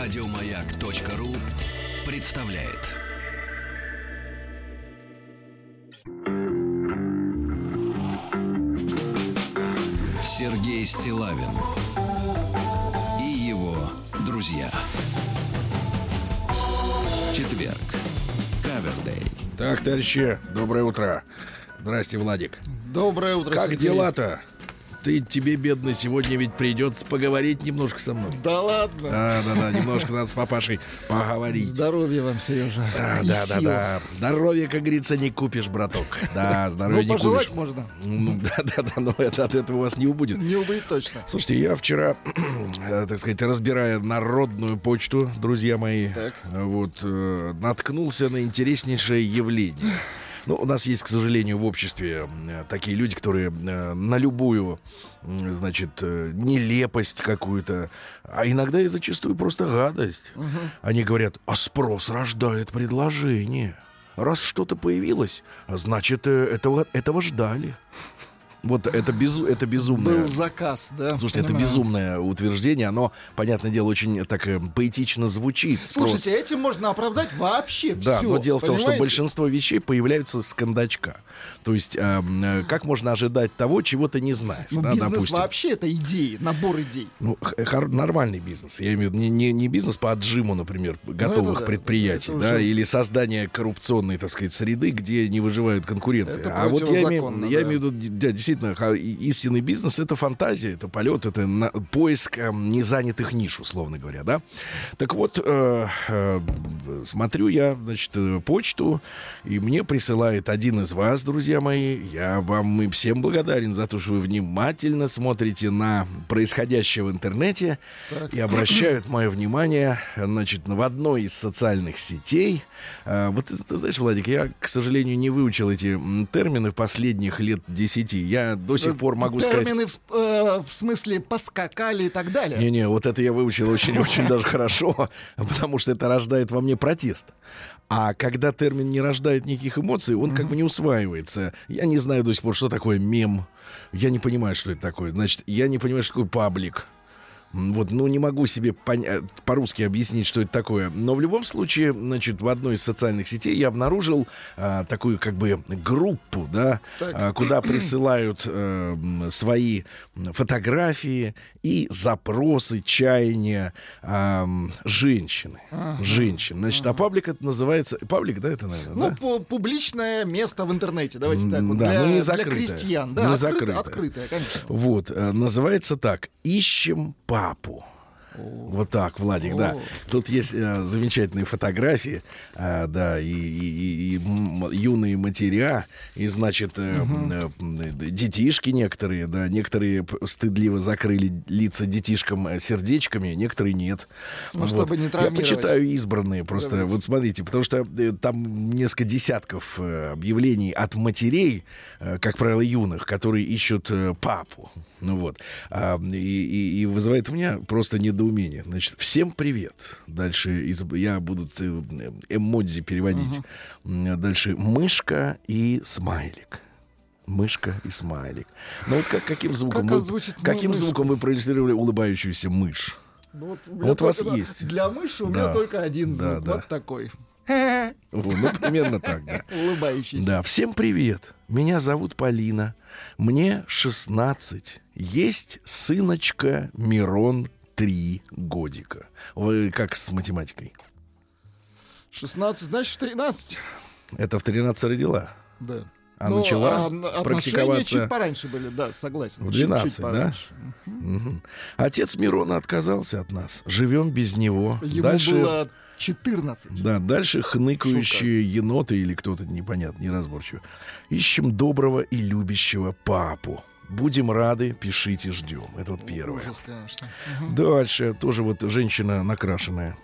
Радиомаяк.ру представляет. Сергей Стилавин и его друзья. Четверг. Кавердей. Так, товарищи, доброе утро. Здрасте, Владик. Доброе утро, Как Сергей. дела-то? Ты, тебе, бедный, сегодня ведь придется поговорить немножко со мной. Да ладно. Да, да, да, немножко надо с папашей поговорить. Здоровья вам, Сережа. Да, И да, да, да. Здоровье, как говорится, не купишь, браток. Да, здоровье Ну, не пожелать купишь. можно. Ну, да, да, да, но это от этого у вас не убудет. Не убыть точно. Слушайте, я вчера, э, так сказать, разбирая народную почту, друзья мои, Так. вот, э, наткнулся на интереснейшее явление. Ну, у нас есть, к сожалению, в обществе такие люди, которые э, на любую, значит, э, нелепость какую-то, а иногда и зачастую просто гадость. Они говорят, а спрос рождает предложение. Раз что-то появилось, значит, э, этого, этого ждали. Вот это, безу, это безумное. Был заказ, да. Слушайте, это безумное утверждение. Оно, понятное дело, очень так э, поэтично звучит. Слушайте, этим можно оправдать вообще Да, все. но дело в том, что большинство вещей появляются с кондачка. То есть, э, э, как можно ожидать того, чего ты не знаешь? Ну, да, бизнес допустим. вообще это идеи, набор идей. Ну, хор- нормальный бизнес. Я имею в виду не, не, не бизнес по отжиму, например, готовых Ну, это да. предприятий, да, уже- или создание коррупционной, так сказать, среды, где не выживают конкуренты. Это а вот я имею, противозаконно, я да. имею в виду, да, действительно, истинный бизнес это фантазия, это полет, это на- поиск э, незанятых ниш, условно говоря, да. Так вот, э, э, смотрю я, значит, э, почту, и мне присылает один из вас, друзья мои. Я вам и всем благодарен за то, что вы внимательно смотрите на происходящее в интернете Так. и обращают мое внимание, значит, в одной из социальных сетей. А, вот ты, ты знаешь, Владик, я, к сожалению, не выучил эти термины последних лет десяти. Я до сих пор могу сказать... Термины в, э, в смысле поскакали и так далее. Не-не, вот это я выучил очень-очень даже хорошо, потому что это рождает во мне протест. А когда термин не рождает никаких эмоций, он как бы не усваивается. Я не знаю до сих пор, что такое мем. Я не понимаю, что это такое. Значит, я не понимаю, что такое паблик. Вот, ну, не могу себе поня- по-русски объяснить, что это такое. Но в любом случае, значит, в одной из социальных сетей я обнаружил а, такую, как бы, группу, да, Так. а, куда присылают э, м, свои фотографии и запросы, чаяния а, м, женщины. Женщин. Значит, а паблик это называется... Паблик, да, это, наверное, Ну, да? пу- публичное место в интернете, давайте так вот, Да, для, ну, не для закрытое. крестьян. Да, Не открыто- закрытое. открытое, конечно. Вот, э, называется так. Ищем папу. Вот так, Владик, да. Тут есть э, замечательные фотографии, э, да, и, и- и- и юные матеря, и, значит, э, э, м, детишки некоторые, да, некоторые стыдливо закрыли лица детишкам э, сердечками, некоторые нет. Ну, чтобы не Я травмировать. почитаю избранные просто, Давайте. вот смотрите, потому что э, там несколько десятков э, объявлений от матерей, э, как правило, юных, которые ищут э, папу. Ну вот. А, и, и- и вызывает у меня просто недоумение. Значит, всем привет. Дальше из- я буду эмодзи переводить. М, Дальше мышка и смайлик. Мышка и смайлик. Ну вот как, каким звуком, Как вы, каким мышку? звуком вы проиллюстрировали улыбающуюся мышь? Ну, Вот, у меня Вот у вас только- есть. Для мыши у Да. меня только один Да, звук. да. Вот такой. Ну, примерно так, да. Улыбающийся. Да, всем привет. Меня зовут Полина. Мне 16. Есть сыночка Мирон 3 годика. Вы как с математикой? 16, значит, 13. Это в 13 родила? Да. А Ну, начала а, практиковаться чуть пораньше были, да, согласен. в Чуть-чуть 12, да? пораньше. Мгм. Отец Мирона отказался от нас. Живем без него. Ему Дальше... было 14. Да, дальше хныкающие еноты или кто-то непонятно, неразборчиво. Ищем доброго и любящего папу. Будем рады, пишите, ждем. Это вот первое. Ужас, конечно. Мгм. Дальше тоже вот женщина накрашенная.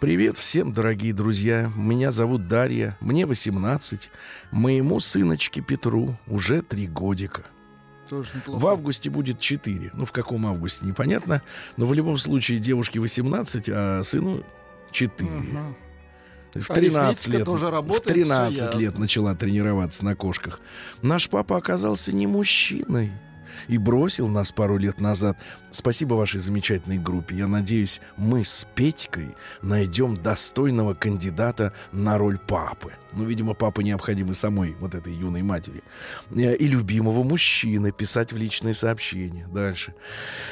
Привет всем, дорогие друзья. Меня зовут Дарья. Мне 18. Моему сыночке Петру уже три годика. Тоже неплохо. В августе будет 4. Ну, в каком августе, непонятно. Но в любом случае девушке 18, а сыну 4. Мгм. В 13 Арифметика лет, тоже в работает, 13 всё лет ясно. начала тренироваться на кошках. Наш папа оказался не мужчиной. и бросил нас пару лет назад. Спасибо вашей замечательной группе. Я надеюсь, мы с Петькой найдем достойного кандидата на роль папы. Ну, видимо, папа необходимый самой вот этой юной матери. Э, и любимого мужчины писать в личные сообщения. Дальше.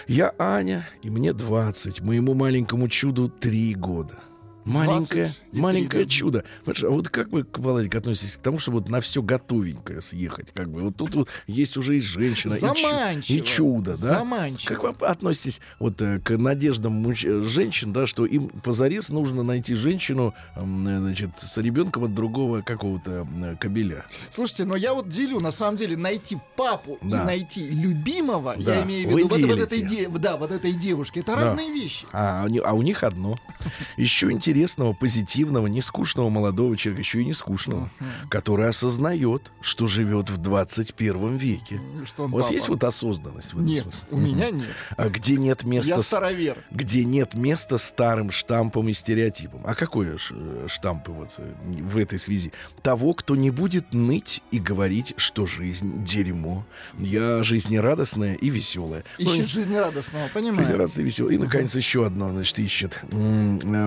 Я Аня, и мне 20. Моему маленькому чуду 3 года. Маленькое, 20 и маленькое три, да. чудо. А вот как вы, Владик, относитесь к тому, чтобы вот на все готовенькое съехать? Как бы вот тут вот есть уже и женщина, и, чу- Заманчиво. и чудо, да? Заманчиво. Как вы относитесь вот э, к надеждам э, женщин, да, что им позарез нужно найти женщину, значит, с ребенком от другого какого-то м, кобеля? Слушайте, но я вот делю, на самом деле, найти папу Да. и найти любимого, Да, я имею в виду вот, вот делите. этой, да, вот этой девушки, это Да. разные вещи. А, а у них одно. Еще интересного, позитивного, нескучного молодого человека, еще и не скучного, который осознает, что живет в 21 веке. Что он У вас папа. есть вот осознанность? Нет, смысле? у меня нет. А где нет места Я старовер. где нет места старым штампам и стереотипам. А какой э, штампы вот э, в этой связи? Того, кто не будет ныть и говорить, что жизнь дерьмо. Я жизнерадостная и веселая. Ну, Ищет жизнерадостного, понимаю. Жизнерадостная и веселая. И, наконец, еще одно, значит, ищет. Э,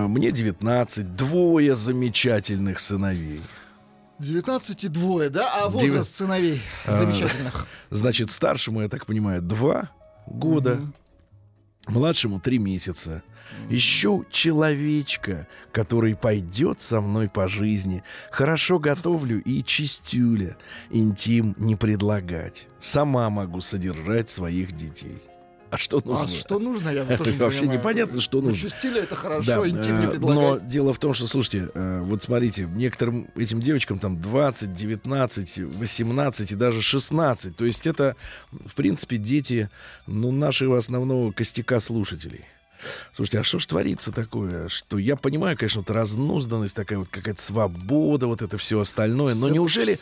Мне 19, двое замечательных сыновей. 19 и двое, да? А возраст сыновей А, замечательных. Значит, старшему, я так понимаю, два года, Мгм. младшему три месяца. Ищу человечка, который пойдет со мной по жизни. Хорошо готовлю и чистюля. Интим не предлагать. Сама могу содержать своих детей. А что нужно? А что нужно, я тоже не Вообще понимаю. непонятно, что Ну, нужно. стиля это Да, хорошо, интим не э, но предлагать. дело в том, что, слушайте, э, вот смотрите, некоторым этим девочкам там 20, 19, 18 и даже 16. То есть это, в принципе, дети, ну, нашего основного костяка слушателей. Слушайте, а что ж творится такое? Что я понимаю, конечно, вот разнузданность такая вот какая-то свобода, вот это все остальное, но неужели.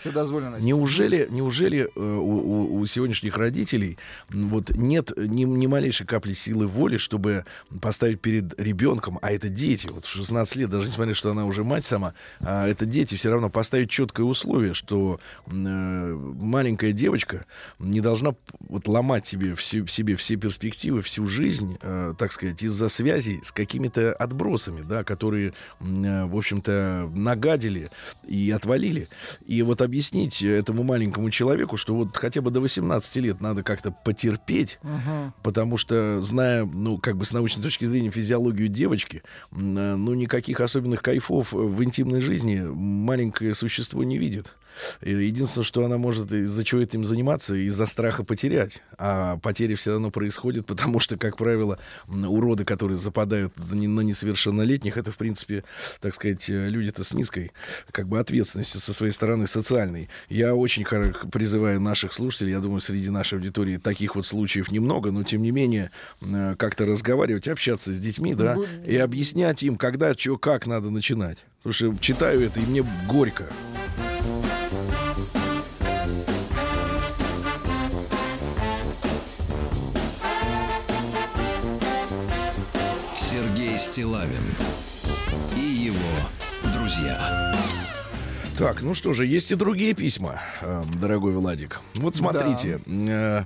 Неужели, неужели э, у, у- у сегодняшних родителей вот нет ни, ни малейшей капли силы воли, чтобы поставить перед ребенком, а это дети, вот в 16 лет, даже несмотря, что она уже мать сама, а это дети, все равно поставить четкое условие, что э, маленькая девочка не должна вот ломать себе все, себе все перспективы, всю жизнь, э, так сказать, из-за связей с какими-то отбросами, да, которые, э, в общем-то, нагадили и отвалили. И вот объяснить этому маленькому человеку, что вот хотя бы до 18 лет надо как-то потерпеть, Мгм. потому что, зная, ну, как бы с научной точки зрения физиологию девочки, э, ну, никаких особенных кайфов в интимной жизни маленькое существо не видит. Единственное, что она может из-за чего этим заниматься, из-за страха потерять. А потери все равно происходят, потому что, как правило, уроды, которые западают на не- на несовершеннолетних, это, в принципе, так сказать, э, люди-то с низкой как бы ответственностью со своей стороны социальной. Я очень призываю наших слушателей, я думаю, среди нашей аудитории таких вот случаев немного, но тем не менее э, как-то разговаривать, общаться с детьми, да, и объяснять им, когда, что, как надо начинать. Потому что читаю это, и мне горько. Стилавин и его друзья. Так, ну что же, есть и другие письма, э, дорогой Владик. Вот смотрите, э,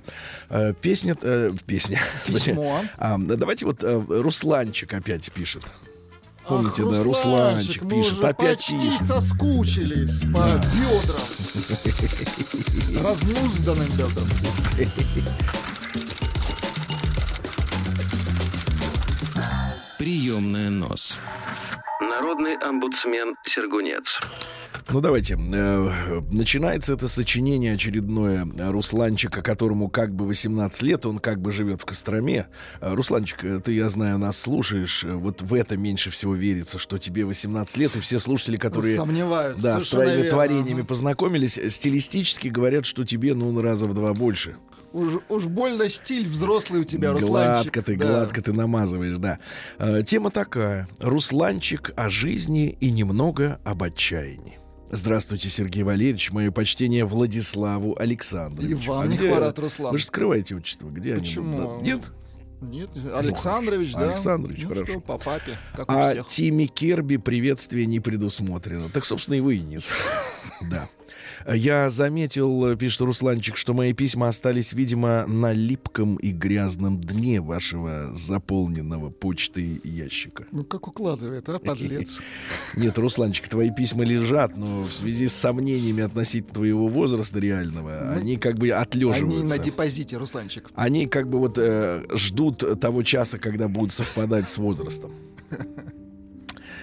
э, песня, э, песня. Письмо. А, давайте вот Русланчик опять пишет. Помните, Ах, да, Русланчик мы пишет, уже опять почти пишет. соскучились по бедрам. Разнузданным бедрам. Приемная нос. Народный омбудсмен Сергунец. Ну давайте, э, начинается это сочинение очередное Русланчика, которому как бы 18 лет, он как бы живет в Костроме. Э, Русланчик, э, ты, я знаю, нас слушаешь, вот в это меньше всего верится, что тебе 18 лет, и все слушатели, которые... Сомневаются. Да, с твоими верно. творениями Ага. познакомились, стилистически говорят, что тебе, ну, раза в два больше. Уж, уж больно стиль взрослый у тебя, Русланчик. Гладко ты, Да. гладко ты намазываешь, да. Э, тема такая. Русланчик о жизни и немного об отчаянии. Здравствуйте, Сергей Валерьевич. Мое почтение Владиславу Александровичу. И вам А не где- хворат, Руслан. Вы же скрываете отчество. Где Почему? они? Нет? Нет, Александрович, да. Александрович, ну, хорошо. что, по папе, как у А всех. Тиме Керби приветствие не предусмотрено. Так, собственно, и вы и нет. Да. Я заметил, э, пишет Русланчик, что мои письма остались, видимо, на липком и грязном дне вашего заполненного почтой ящика. Ну, как укладывает, а, подлец? Нет, Русланчик, твои письма лежат, но в связи с сомнениями относительно твоего возраста реального, Ну, они как бы отлеживаются. Они на депозите, Русланчик. Они как бы вот э, ждут того часа, когда будут совпадать с возрастом.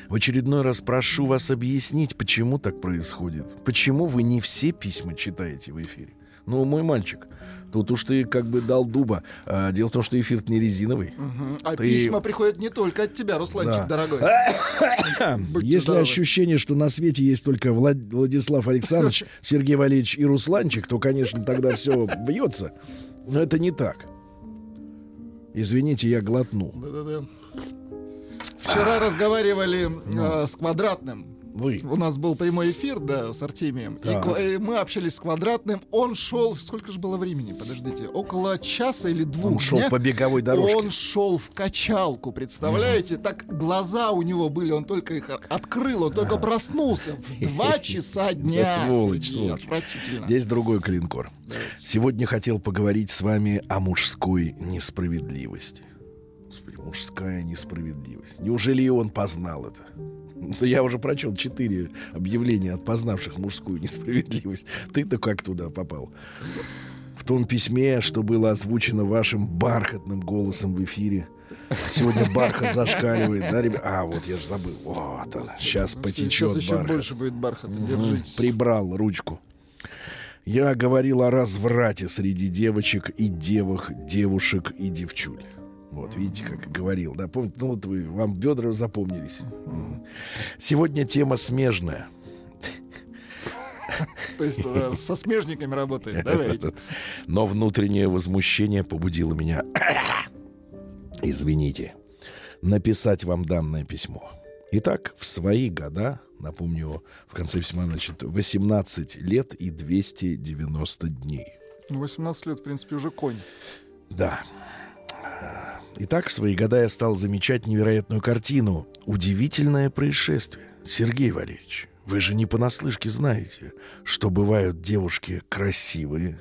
В очередной раз прошу вас объяснить, почему так происходит. Почему вы не все письма читаете в эфире? Ну, мой мальчик, тут уж ты как бы дал дуба. А, дело в том, что эфир не резиновый. Мгм. А Ты- письма приходят не только от тебя, Русланчик, Да. дорогой. Если здоровы. ощущение, что на свете есть только Влад- Владислав Александрович, Сергей Валерьевич и Русланчик, то, конечно, тогда все бьется. Но это не так. Извините, я глотнул. Да-да-да. Вчера разговаривали э, с Квадратным. Вы. У нас был прямой эфир, да, с Артемием. И Так. ко- и мы общались с Квадратным. Он шел... Сколько же было времени? Подождите. Около часа или двух Он шел дня. по беговой дорожке. Он шел в качалку, представляете? Так глаза у него были, он только их открыл, он только проснулся. В два часа дня. Да сволочь, сволочь. Отвратительно. Здесь другой клинкор. Сегодня хотел поговорить с вами о мужской несправедливости. Господи, мужская несправедливость. Неужели и он познал это? Ну, я уже прочел четыре объявления от познавших мужскую несправедливость. Ты-то как туда попал? В том письме, что было озвучено вашим бархатным голосом в эфире. Сегодня бархат зашкаливает, да, ребят? А, вот я же забыл. Вот она. Сейчас потечет Сейчас еще бархат. больше будет бархата. Держитесь. Прибрал ручку. Я говорил о разврате среди девочек и девах, девушек и девчуль. Вот, видите, как говорил, да, помните, ну вот вы, вам бедра запомнились. Сегодня тема смежная. То есть э, со смежниками работает. Давайте. Но внутреннее возмущение побудило меня, извините, написать вам данное письмо. Итак, в свои года, напомню, в конце письма, значит, 18 лет и 290 дней. Ну, 18 лет, в принципе, уже конь. Да. Итак, в свои года я стал замечать невероятную картину. Удивительное происшествие. Сергей Валерьевич, вы же не понаслышке знаете, что бывают девушки красивые,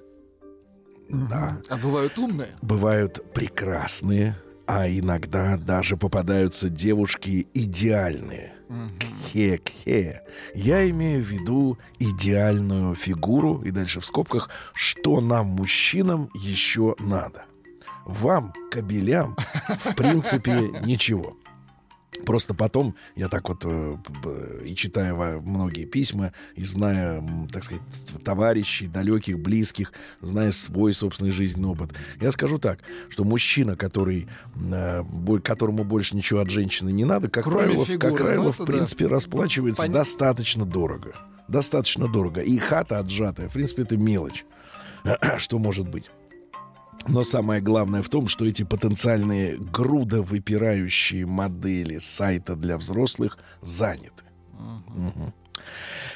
да, А бывают умные. бывают прекрасные, а иногда даже попадаются девушки идеальные. Кхе-кхе. Я имею в виду идеальную фигуру, и дальше в скобках, что нам, мужчинам, еще надо. Вам, кобелям, в принципе, ничего. Просто потом я так вот э, и читая многие письма, и зная, так сказать, товарищей, далеких, близких, зная свой собственный жизненный опыт, я скажу так, что мужчина, который, э, которому больше ничего от женщины не надо, как Кроме правило, в- фигуры, как правило, ну, в это да. принципе, расплачивается Пон- достаточно дорого. Достаточно дорого. И хата отжатая, в принципе, это мелочь. Что может быть? Но самое главное в том, что эти потенциальные грудовыпирающие модели сайта для взрослых заняты. Мгм.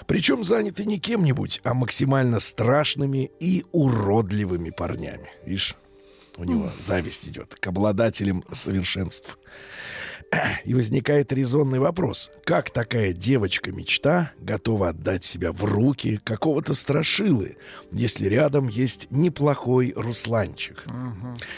Причем заняты не кем-нибудь, а максимально страшными и уродливыми парнями. Видишь, у него зависть идет к обладателям совершенств. И возникает резонный вопрос. Как такая девочка-мечта готова отдать себя в руки какого-то страшилы, если рядом есть неплохой Русланчик?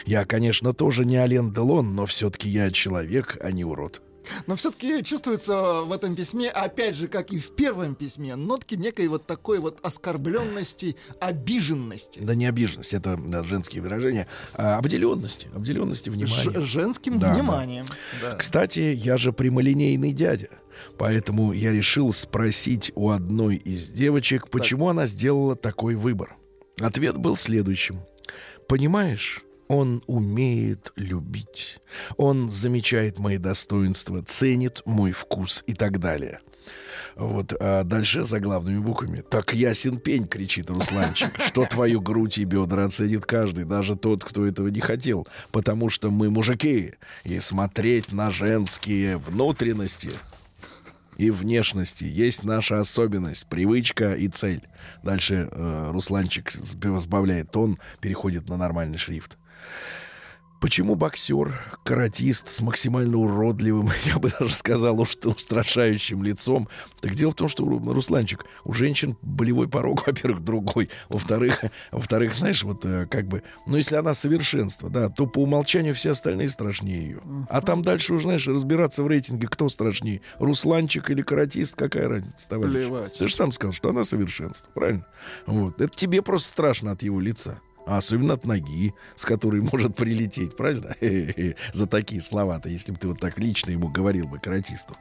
Я, конечно, тоже не Ален Делон, но все-таки я человек, а не урод. Но все-таки чувствуется в этом письме, опять же, как и в первом письме, нотки некой вот такой вот оскорбленности, обиженности. Да не обиженность, это да, женские выражения, а обделенности, обделенности Ж- внимания. женским Да, да. вниманием. Да. Кстати, я же прямолинейный дядя, поэтому я решил спросить у одной из девочек, почему она сделала такой выбор. Ответ был следующим. Понимаешь, он умеет любить. Он замечает мои достоинства, ценит мой вкус и так далее. Вот, а дальше за главными буквами. Так ясен пень, кричит Русланчик, что твою грудь и бедра оценит каждый, даже тот, кто этого не хотел. Потому что мы мужики, и смотреть на женские внутренности и внешности есть наша особенность, привычка и цель. Дальше э, Русланчик сб- сбавляет тон, переходит на нормальный шрифт. Почему боксер, каратист с максимально уродливым, я бы даже сказал, уж устрашающим лицом? Так дело в том, что, Русланчик, у женщин болевой порог, во-первых, другой. Во-вторых, во-вторых, знаешь, вот э, как бы, ну, если она совершенство, да, то по умолчанию все остальные страшнее ее. А там дальше уже, знаешь, разбираться в рейтинге, кто страшнее, Русланчик или каратист, какая разница, товарищ? Плевать. Ты же сам сказал, что она совершенство, правильно? Вот. Это тебе просто страшно от его лица. А особенно от ноги, с которой может прилететь, правильно? За такие слова-то, если бы ты вот так лично ему говорил бы, каратисту.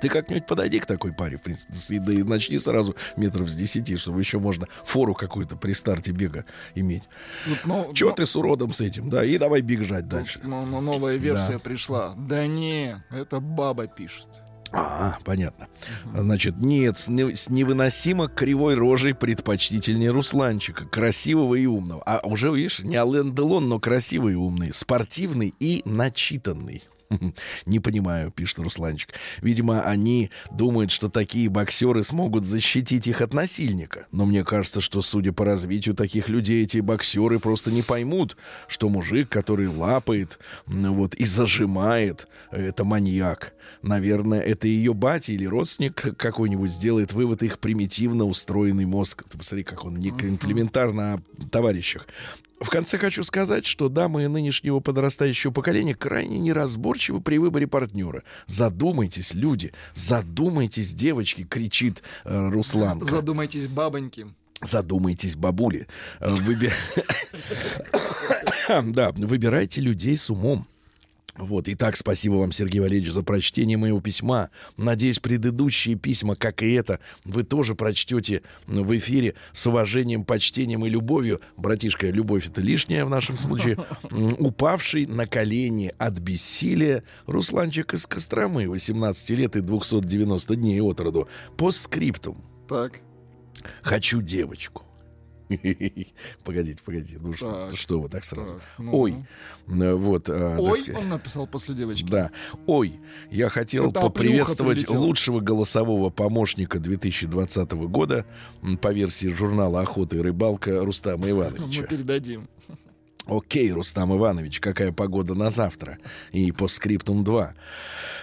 Ты как-нибудь подойди к такой паре, в принципе, да и начни сразу метров с десяти, чтобы еще можно фору какую-то при старте бега иметь. Тут, ну, Чего ну, ты с уродом с этим, да, и давай бежать тут, дальше. ну, ну, новая версия Да. пришла. Да не, это баба пишет. А, понятно. Значит, нет, с, не- с невыносимо кривой рожей предпочтительнее Русланчика, красивого и умного. А уже, видишь, не Ален Делон, но красивый и умный, спортивный и начитанный. Не понимаю, пишет Русланчик. Видимо, они думают, что такие боксеры смогут защитить их от насильника. Но мне кажется, что, судя по развитию таких людей, эти боксеры просто не поймут, что мужик, который лапает вот, и зажимает, это маньяк. Наверное, это ее батя или родственник какой-нибудь сделает вывод их примитивно устроенный мозг. Ты посмотри, как он не комплементарно о товарищах. В конце хочу сказать, что дамы нынешнего подрастающего поколения крайне неразборчивы при выборе партнера. Задумайтесь, люди, задумайтесь, девочки, кричит э, Русланка. Задумайтесь, бабоньки. Задумайтесь, бабули. Э, выби- Да, выбирайте людей с умом. Вот, итак, спасибо вам, Сергей Валерьевич, за прочтение моего письма. Надеюсь, предыдущие письма, как и это, вы тоже прочтете в эфире с уважением, почтением и любовью. Братишка, любовь это лишняя в нашем случае. Упавший на колени от бессилия Русланчик из Костромы, 18 лет и 290 дней от роду. По скриптум. Так. Хочу девочку. Погодите, погодите. Ну что, Так. что вы так сразу? Так, ну. Ой, э, вот, так Ой, он написал после девочки. Да. Ой, я хотел Это поприветствовать лучшего голосового помощника 2020 года по версии журнала «Охота и рыбалка» Рустама Мы Ивановича. передадим. Окей, Рустам Иванович, какая погода на завтра? И по скриптум 2.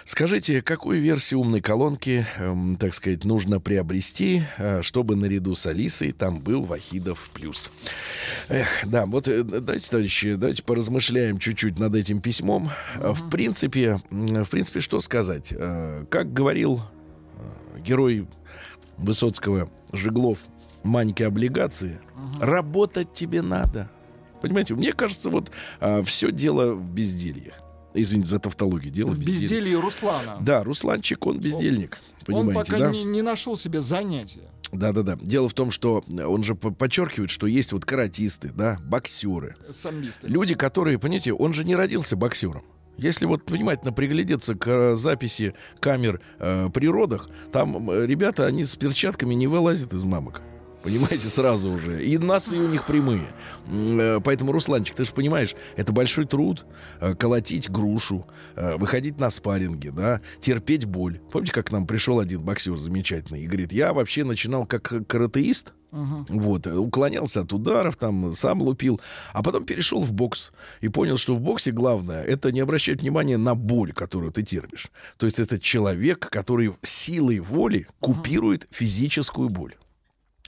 Скажите, какую версию умной колонки, эм, так сказать, нужно приобрести, э, чтобы наряду с Алисой там был Вахидов плюс? Эх, да, вот э, давайте, товарищи, давайте поразмышляем чуть-чуть над этим письмом. Э, В принципе, в принципе, что сказать? Э, Как говорил э, герой Высоцкого Жеглов Маньке облигации, работать тебе надо. Понимаете, мне кажется, вот все дело в безделье. Извините за тавтологию. Дело в, безделье. безделье Руслана. Да, Русланчик, он бездельник. Он Понимаете, пока да? не, не нашел себе занятия. Да, да, да. Дело в том, что он же по- подчеркивает, что есть вот каратисты, да, боксеры. Самбисты. Люди, которые, понимаете, он же не родился боксером. Если вот внимательно приглядеться к э, записи камер э, при родах, там э, ребята, они с перчатками не вылазят из мамок. Понимаете, сразу уже. И носы у них прямые. Э, Поэтому, Русланчик, ты же понимаешь, это большой труд э, колотить грушу, э, выходить на спарринги, да, терпеть боль. Помните, как к нам пришел один боксер замечательный и говорит, я вообще начинал как каратеист, Мгм. вот, уклонялся от ударов, там, сам лупил, а потом перешел в бокс и понял, что в боксе главное это не обращать внимания на боль, которую ты терпишь. То есть это человек, который силой воли купирует физическую боль.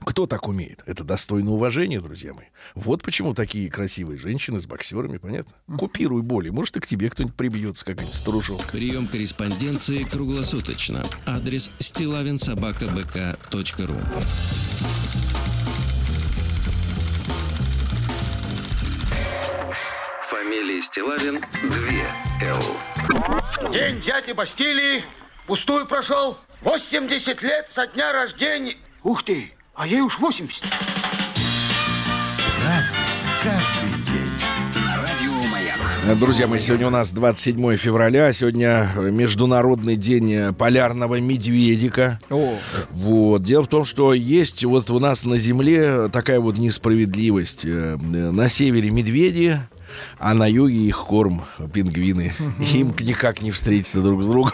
Кто так умеет? Это достойно уважения, друзья мои. Вот почему такие красивые женщины с боксерами, понятно? Купируй боли. Может, и к тебе кто-нибудь прибьется, какая-нибудь старушонка. Прием корреспонденции круглосуточно. Адрес стилавинсобакабк.ру Фамилия Стилавин 2 Л. День дяди Бастилии пустую прошел. 80 лет со дня рождения. Ух ты, а ей уж 80. Друзья мои, сегодня у нас 27 февраля, сегодня Международный день полярного медведика. О, Вот. Дело в том, что есть вот у нас на Земле такая вот несправедливость. Э, На севере медведи, а на юге их корм пингвины. Им никак не встретиться друг с другом.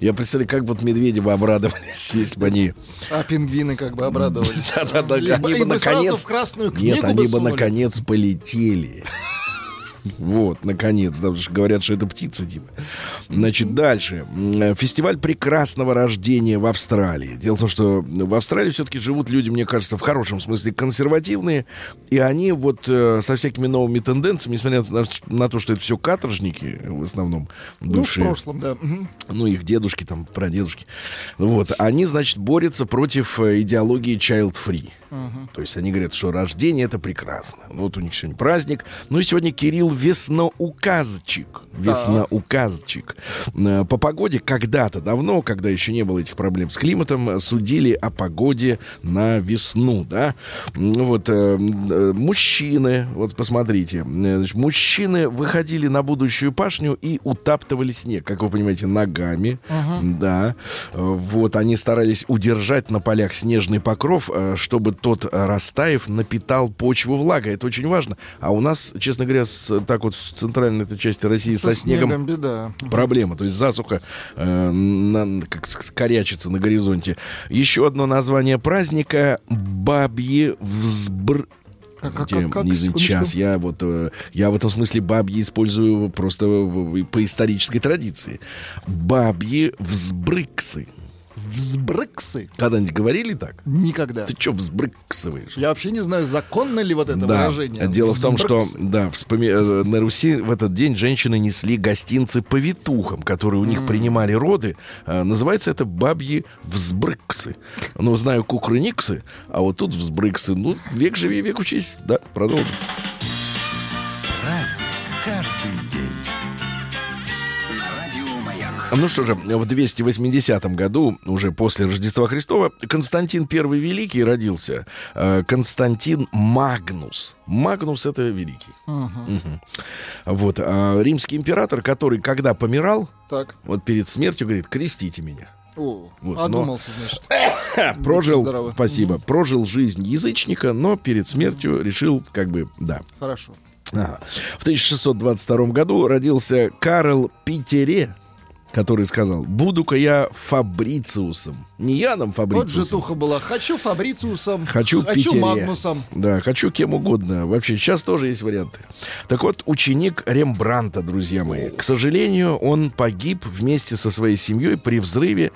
Я представляю, как вот медведи бы обрадовались, если бы они... а пингвины как бы обрадовались. Да-да-да, они бы наконец... Нет, они бы наконец полетели. Вот, наконец, да, говорят, что это птица, типа. Значит, дальше. Э, фестиваль прекрасного рождения в Австралии. Дело в том, что в Австралии все-таки живут люди, мне кажется, в хорошем смысле консервативные, и они вот э, со всякими новыми тенденциями, несмотря на, на то, что это все каторжники, в основном, бывшие. Ну, в прошлом, да. Ну, их дедушки, там, прадедушки. Вот, они, значит, борются против идеологии child-free. Угу. То есть они говорят, что рождение это прекрасно. Вот у них сегодня праздник. Ну и сегодня Кирилл Весноуказчик. Весноуказчик. Да. По погоде когда-то давно, когда еще не было этих проблем с климатом, судили о погоде на весну, да. Вот э, мужчины, вот посмотрите, значит, мужчины выходили на будущую пашню и утаптывали снег, как вы понимаете, ногами, угу. да. Вот они старались удержать на полях снежный покров, э, чтобы тот, э, растаяв, напитал почву влагой. Это очень важно. А у нас, честно говоря, с, так вот в центральной этой части России со, со снегом, снегом беда. проблема. То есть засуха э, на, как корячится на горизонте. Еще одно название праздника — Бабье взбр... Как, как, как, как, час. Я вот э, я в этом смысле бабьи использую просто по исторической традиции. Бабьи взбрыксы. Взбрыксы. Когда-нибудь говорили так? Никогда. Ты что взбрыксываешь? Я вообще не знаю, законно ли вот это да. выражение. Дело Взбрыксы. в том, что да, вспоми... Э, на Руси в этот день женщины несли гостинцы повитухам, которые у них mm. принимали роды. А, называется это бабьи взбрыксы. Ну, знаю кукрыниксы, а вот тут взбрыксы. Ну, век живи, век учись. Да, продолжим. Праздник Ну что же, в 280 году, уже после Рождества Христова, Константин I Великий родился. Э, Константин Магнус. Магнус — это великий. Угу. Угу. Вот. А римский император, который, когда помирал, так. вот перед смертью говорит, крестите меня. О, вот, одумался, значит. прожил, спасибо, угу. прожил жизнь язычника, но перед смертью решил, как бы, да. Хорошо. Ага. В 1622 году родился Карл Питере, который сказал, буду-ка я Фабрициусом. Не Яном Фабрициусом. Вот житуха была, хочу Фабрициусом, хочу, хочу Питере. Магнусом. Да, хочу кем угодно. Вообще, сейчас тоже есть варианты. Так вот, ученик Рембранта, друзья мои. К сожалению, он погиб вместе со своей семьей при взрыве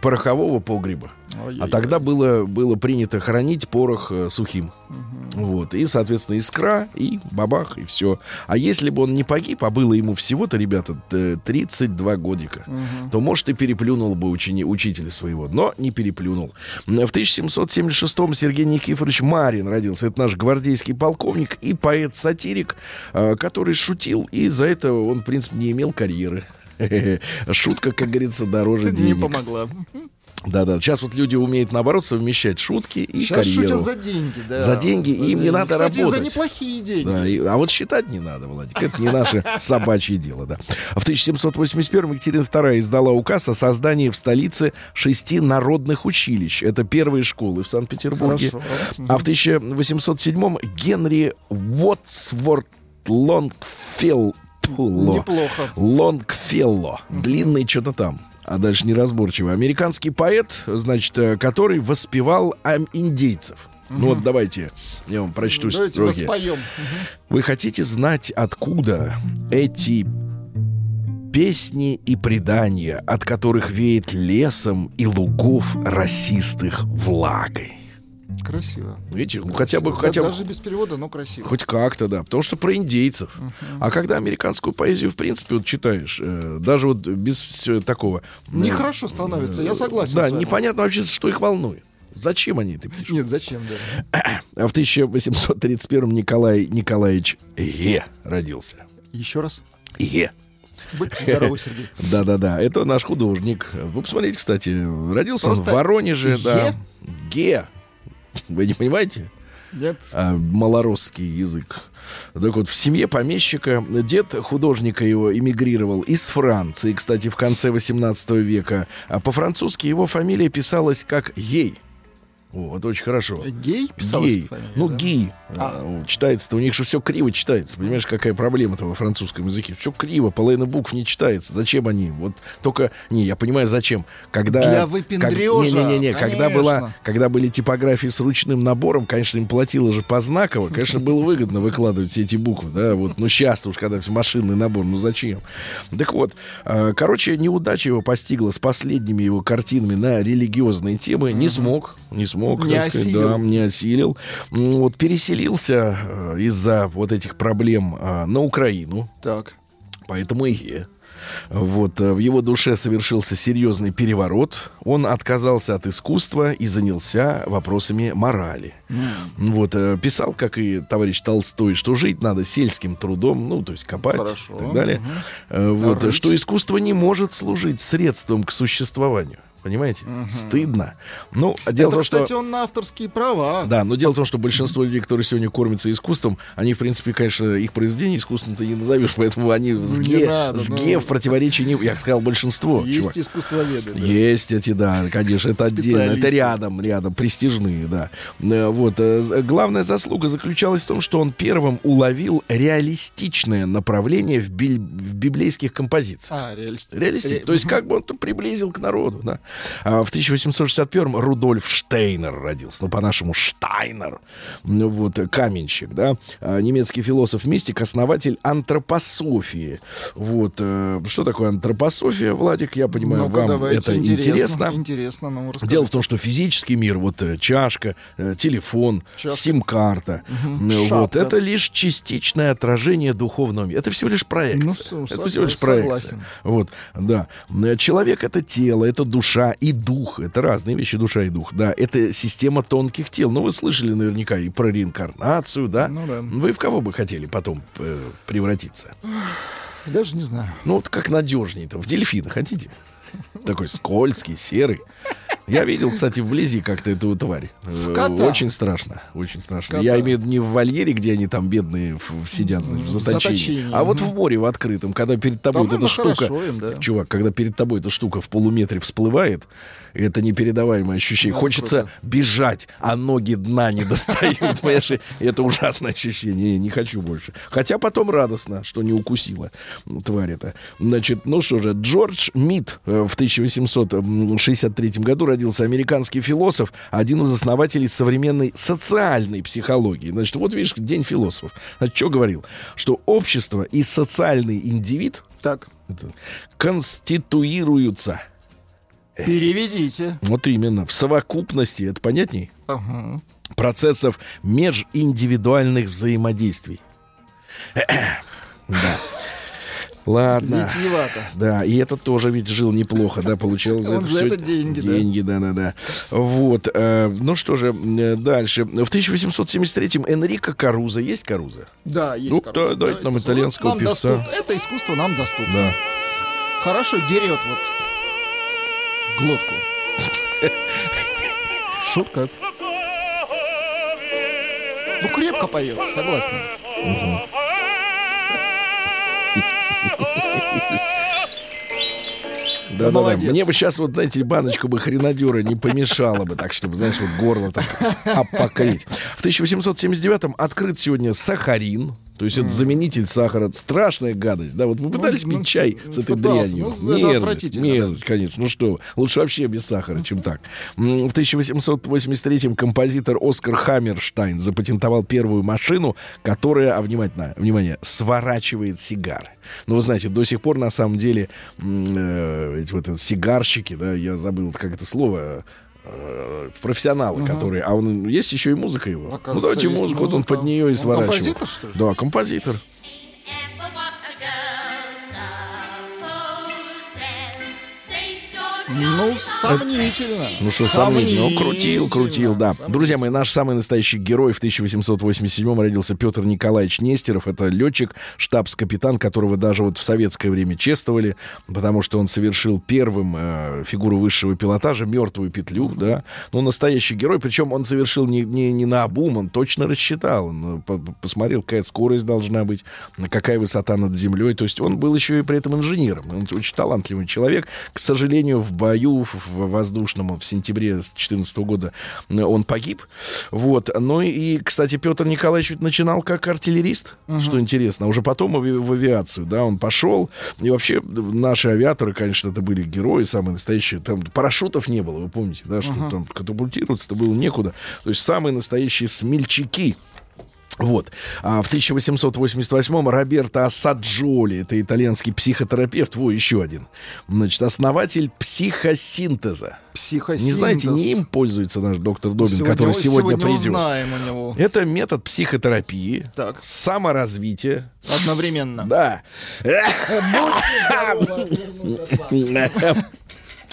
порохового погреба. Ой-ой-ой. А тогда было, было принято хранить порох э, сухим. Угу. Вот. И, соответственно, искра, и бабах, и все. А если бы он не погиб, а было ему всего-то, ребята, 32 годика, угу. то, может, и переплюнул бы учени, учителя своего. Но не переплюнул. В 1776-м Сергей Никифорович Марин родился. Это наш гвардейский полковник и поэт-сатирик, э, который шутил. И за это он, в принципе, не имел карьеры. Шутка, как говорится, дороже денег. Не помогла. Да-да. Сейчас вот люди умеют, наоборот, совмещать шутки и Сейчас карьеру. шутят за деньги, да. За деньги, за им деньги. не надо Кстати, работать. за неплохие деньги. Да, и, а вот считать не надо, Владик. Это не наше собачье дело, да. В 1781 Екатерина II издала указ о создании в столице шести народных училищ. Это первые школы в Санкт-Петербурге. А в 1807 Генри Уотсворт Лонгфелл Неплохо. Лонгфелло. Длинный что-то там а дальше неразборчиво. Американский поэт, значит, э, который воспевал индейцев. Угу. Ну вот давайте я вам прочту давайте строки. Воспоем. Угу. Вы хотите знать, откуда эти песни и предания, от которых веет лесом и лугов расистых влагой? Красиво. Видите, ну, хотя бы... Хотя Даже без перевода, но красиво. Хоть как-то, да. Потому что про индейцев. Uh-huh. А когда американскую поэзию, в принципе, вот читаешь, э, даже вот без всего такого... Э, Нехорошо становится, я согласен Да, непонятно вообще, что их волнует. Зачем они это пишут? Нет, зачем, да. А в 1831 Николай Николаевич Е родился. Еще раз? Е. Будьте здоровы, Сергей. Да-да-да, это наш художник. Вы посмотрите, кстати, родился Просто он в Воронеже, да. Ге. Вы не понимаете? Нет. А, малоросский язык. Так вот, в семье помещика дед художника его эмигрировал из Франции, кстати, в конце 18 века. А по-французски его фамилия писалась как Ей. Вот, очень хорошо. Гей писалась Гей. фамилия, ну, да? гей. А. А, Читается-то, у них же все криво читается. Понимаешь, какая проблема-то во французском языке? Все криво, половина букв не читается. Зачем они? Вот только... Не, я понимаю, зачем. Когда... Для выпендрежа, Не-не-не, когда, была, когда были типографии с ручным набором, конечно, им платило же познаково. Конечно, было выгодно выкладывать все эти буквы, да, вот. Ну, сейчас уж, когда все машинный набор, ну, зачем? Так вот, э, короче, неудача его постигла с последними его картинами на религиозные темы. Не смог, не смог, Не так сказать, осилил. да, не осилил. Вот переселился э, из-за вот этих проблем э, на Украину, Так. поэтому и вот э, в его душе совершился серьезный переворот. Он отказался от искусства и занялся вопросами морали. Вот э, писал, как и товарищ Толстой, что жить надо сельским трудом, ну то есть копать Хорошо. и так далее. Э, Вот что искусство не может служить средством к существованию. Понимаете? Стыдно. Ну, а дело в Это, том, что... кстати, он на авторские права. Да, но дело в том, что большинство людей, которые сегодня кормятся искусством, они, в принципе, конечно, их произведение искусством-то не назовешь, поэтому они с Не ге, надо, с ну. ге в противоречии не... Я сказал большинство, Есть чувак. искусствоведы. да. Есть эти, да, конечно, это отдельно. Это рядом, рядом, престижные, да. Э, Вот. э, Главная заслуга заключалась в том, что он первым уловил реалистичное направление в, биль- в библейских композициях. А, реалистично. Реалистично. То есть как бы он приблизил к народу, да. А в 1861-м Рудольф Штейнер родился. Ну, по-нашему Штайнер. Ну, вот, каменщик, да. А, Немецкий философ, мистик, основатель антропософии. Вот. э, Что такое антропософия, Владик? Я понимаю, Ну-ка, вам давайте, это интересно. Интересно, ну, расскажите. Дело в том, что физический мир, вот э, чашка, э, телефон, сим-карта, э, вот, Шапка. это лишь частичное отражение духовного мира. Это всего лишь проекция. Ну, это всего лишь проекция. согласен. Вот, да. Человек это тело, это душа и дух. Это разные вещи, душа и дух. Да, это система тонких тел. Ну, вы слышали наверняка и про реинкарнацию, да? Ну да. Вы в кого бы хотели потом э, превратиться? Даже не знаю. Ну, вот как надежнее-то. В дельфина хотите? Такой скользкий, серый. Я видел, кстати, вблизи как-то эту тварь. Э. Очень страшно. Очень страшно. Я имею в виду не в вольере, где они там бедные сидят, значит, в заточении. А вот в море, в открытом, когда перед тобой эта штука... Чувак, когда перед тобой эта штука в полуметре всплывает, это непередаваемое ощущение. Ну, Хочется круто. бежать, а ноги дна не достают. Понимаешь, это ужасное ощущение. Не, не хочу больше. Хотя потом радостно, что не укусила тварь это. Значит, ну что же, Джордж Мид э, в 1863 году родился американский философ, один из основателей современной социальной психологии. Значит, вот видишь, день философов. Значит, что говорил? Что общество и социальный индивид Так, конституируются. Переведите. Вот именно. В совокупности, это понятней? Ага. Процессов межиндивидуальных взаимодействий. Да. Ладно. Витиевато. Да, и этот тоже ведь жил неплохо, да, получал за Он это за всё это деньги, да. Деньги, да, да, да. Вот. э, ну что же, э, дальше. В 1873-м Энрико Каруза. Есть Каруза? Да, есть Ну, короче, да, дайте нам это- итальянского нам певца. доступ- Это искусство нам доступно. Да. Хорошо дерет вот глотку. Шутка. Ну, крепко поет, согласен. Да, да, да. молодец. Мне бы сейчас, вот, знаете, баночку бы хренадера не помешало бы, так, чтобы, знаешь, вот горло так опокрыть. В 1879-м открыт сегодня сахарин. То есть это заменитель сахара. Страшная гадость. Да, вот вы пытались ну, пить чай с этой пытался. дрянью. Ну, мерзость, мерзость, конечно. Ну что, лучше вообще без сахара, чем так. В 1883-м композитор Оскар Хаммерштайн запатентовал первую машину, которая, а внимательно, внимание, сворачивает сигары. Ну, вы знаете, до сих пор, на самом деле, э, эти вот э, сигарщики, да, я забыл, как это слово, э, профессионалы, которые... А он есть еще и музыка его. ну, Оказывается, давайте есть музыку, вот он музыка. под нее и Он сворачивает. композитор, что ли? Да, композитор. Ну, сомнительно. Ну что, сомнительно. Ну, крутил, крутил, да. Друзья мои, наш самый настоящий герой в 1887-м родился Петр Николаевич Нестеров. Это летчик, штабс-капитан, которого даже вот в советское время чествовали, потому что он совершил первым э, фигуру высшего пилотажа, мертвую петлю, да. Ну, настоящий герой, причем он совершил не, не, не на обум, он точно рассчитал. Он э, по- по- посмотрел, какая скорость должна быть, какая высота над землей. То есть он был еще и при этом инженером. Он очень талантливый человек. К сожалению, в бою в воздушном в сентябре 2014 года он погиб. Вот. Ну и, кстати, Петр Николаевич ведь начинал как артиллерист, что интересно. Уже потом в, авиацию, да, он пошел. И вообще наши авиаторы, конечно, это были герои самые настоящие. Там парашютов не было, вы помните, да, что там катапультироваться-то было некуда. То есть самые настоящие смельчаки. Вот. А в 1888-м Роберто Ассаджоли, это итальянский психотерапевт, во, еще один. Значит, основатель психосинтеза. Психосинтез. Не знаете, не им пользуется наш доктор Добин, который сегодня, сегодня придет. узнаем у него. Это метод психотерапии, Так. саморазвития. Одновременно. Да.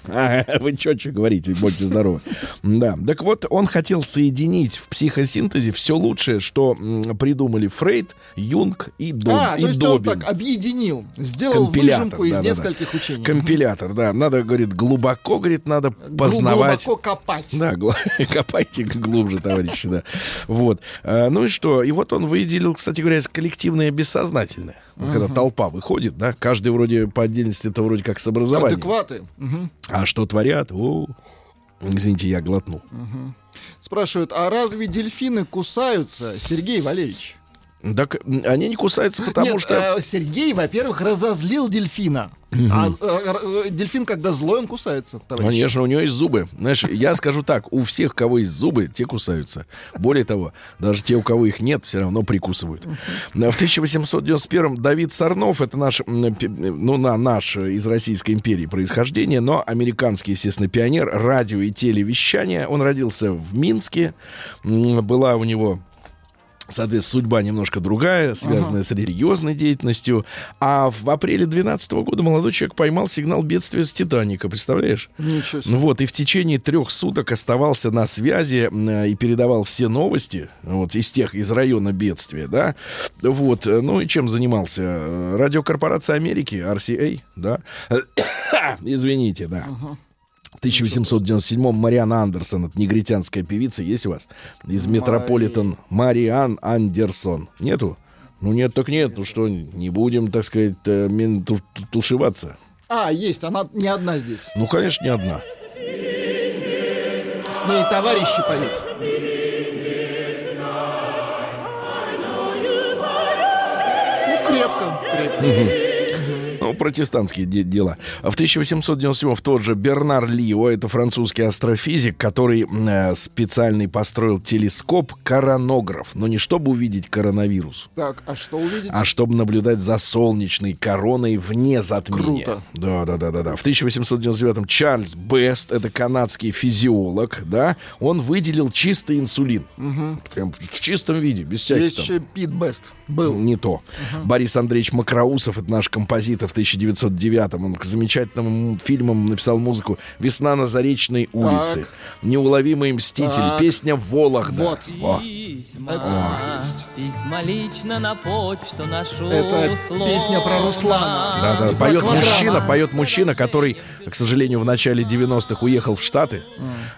А, Вы четче говорите, будьте здоровы. Да. Так вот, он хотел соединить в психосинтезе все лучшее, что придумали Фрейд, Юнг и, Доб, А, и то есть он так объединил, сделал выжимку из нескольких учений. Компилятор, да. Надо, говорит, глубоко, говорит, надо познавать. Глубоко копать. Да, гла- копайте глубже, товарищи, да. Вот. А, Ну и что? И вот он выделил, кстати говоря, коллективное бессознательное. Вот Когда толпа выходит, да, каждый вроде по отдельности это вроде как с образованием. Адекваты. А что творят? О, извините, я глотнул. Спрашивают, а разве дельфины кусаются, Сергей Валерьевич? Так они не кусаются, потому Нет, что... э, Сергей, во-первых, разозлил дельфина. А э, э, дельфин, когда злой, он кусается, товарищ. Конечно, у него есть зубы. Знаешь, я скажу так, у всех, кого есть зубы, те кусаются. Более того, даже те, у кого их нет, все равно прикусывают. В 1891 Давид Сарнов, это наш, пи- ну, на, наш э, из Российской империи происхождение, но американский, естественно, пионер радио и телевещания. Он родился в Минске. Была у него Соответственно, судьба немножко другая, связанная с религиозной деятельностью. А в апреле 2012 года молодой человек поймал сигнал бедствия с Титаника, представляешь? Ничего себе. Ну вот, и в течение трех суток оставался на связи э, и передавал все новости вот, из тех, из района бедствия, да. Вот, э, ну и чем занимался? Э, Радиокорпорация Америки, RCA, да. Извините, да. В 1897-м Мариан Андерсон, это негритянская певица, есть у вас? Из Метрополитен. Мариан Андерсон. Нету? Ну нет, так нет. Ну что, не будем, так сказать, э, тушеваться. А, есть, она не одна здесь. Ну, конечно, не одна. С ней товарищи поют. Ну, крепко, крепко. Ну, протестантские де- дела. В 1897 в тот же Бернар Лио, это французский астрофизик, который э, специальный построил телескоп коронограф. Но не чтобы увидеть коронавирус, Так, а что увидите? а чтобы наблюдать за солнечной короной вне затмения. Круто. Да, да, да, да, да. В 1899 Чарльз Бест, это канадский физиолог, да, он выделил чистый инсулин. Прям в чистом виде, без всяких Есть там Пит Бест. Был. не то. Борис Андреевич Макроусов, это наш композитор в 1909-м. Он к замечательным фильмам написал музыку «Весна на Заречной улице», Так. «Неуловимые мстители», Так. песня «Вологда». Вот. Во. Письма, письма лично на почту нашу Это Руслана. песня про Руслана. Да, да, И поет квадрат. мужчина, поет мужчина, который, к сожалению, в начале 90-х уехал в Штаты,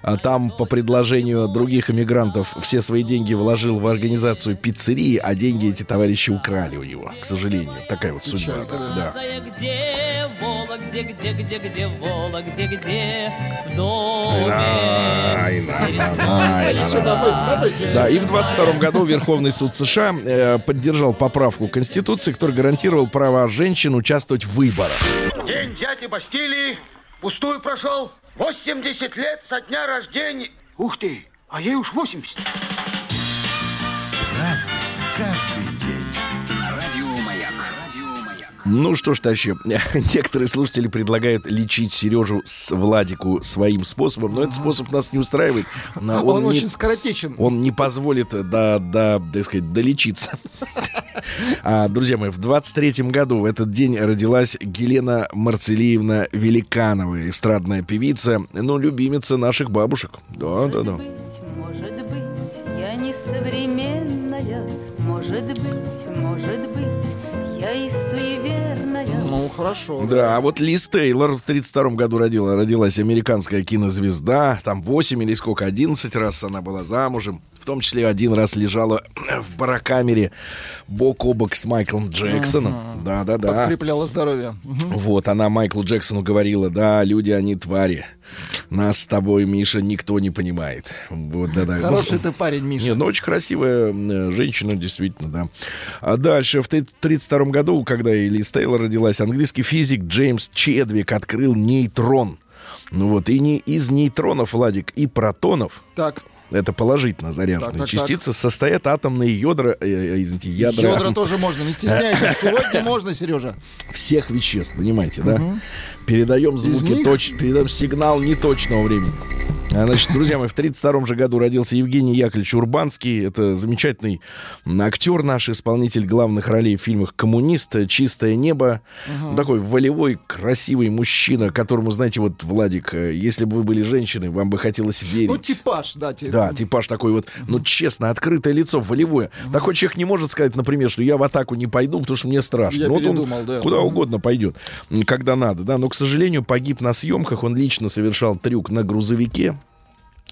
а там по предложению других иммигрантов все свои деньги вложил в организацию пиццерии, а деньги эти товарищи украли у него, к сожалению. Такая вот судьба. Да, да. Где Вола, где, где, где, где Вола, где, где в доме. Да, и в 22 году Верховный суд США э, поддержал поправку Конституции, которая гарантировал право женщин участвовать в выборах. День дяди Бастилии пустую прошел. 80 лет со дня рождения. Ух ты, а ей уж 80. Ну что ж, товарищи, некоторые слушатели предлагают лечить Сережу с Владику своим способом, но этот способ нас не устраивает. А Он, не- очень скоротечен. Он не позволит, да, да, так сказать, долечиться. А, друзья мои, в 23-м году в этот день родилась Елена Марцелиевна Великанова, эстрадная певица, ну, любимица наших бабушек. Да, да, да. Быть, может быть, я не современная, может быть, хорошо. Да, а вот Лиз Тейлор в 32 году родила, родилась американская кинозвезда. Там 8 или сколько, 11 раз она была замужем. В том числе один раз лежала в барокамере бок о бок с Майклом Джексоном. Да, да, да. Подкрепляло здоровье. Вот, она Майклу Джексону говорила, да, люди, они твари. Нас с тобой, Миша, никто не понимает. Вот, да, да. Хороший ты парень, Миша. Нет, ну очень красивая м, женщина, действительно, да. А дальше, в 1932 году, когда Элис Тейлор родилась, английский физик Джеймс Чедвик открыл нейтрон. Ну вот, и не из нейтронов, Владик, и протонов, Так, это положительно заряженные Так, так, частицы, состоят атомные ядра, э, э, извините, ядра ядра тоже можно, не стесняйтесь. Сегодня можно, Сережа. всех веществ, понимаете, да? Передаем звуки, точ... передаем сигнал неточного времени. А, Значит, друзья мои, в 1932 же году родился Евгений Яковлевич Урбанский. Это замечательный актер наш, исполнитель главных ролей в фильмах «Коммунист», «Чистое небо». Такой волевой, красивый мужчина, которому, знаете, вот, Владик, э, если бы вы были женщиной, вам бы хотелось верить. Ну, типаж, да. те- Да, типаж такой вот, ну, честно, открытое лицо, волевое. Такой человек не может сказать, например, что я в атаку не пойду, потому что мне страшно. Я Ну, вот он да. куда угодно пойдет, когда надо, да. Но, к сожалению, погиб на съемках. Он лично совершал трюк на грузовике.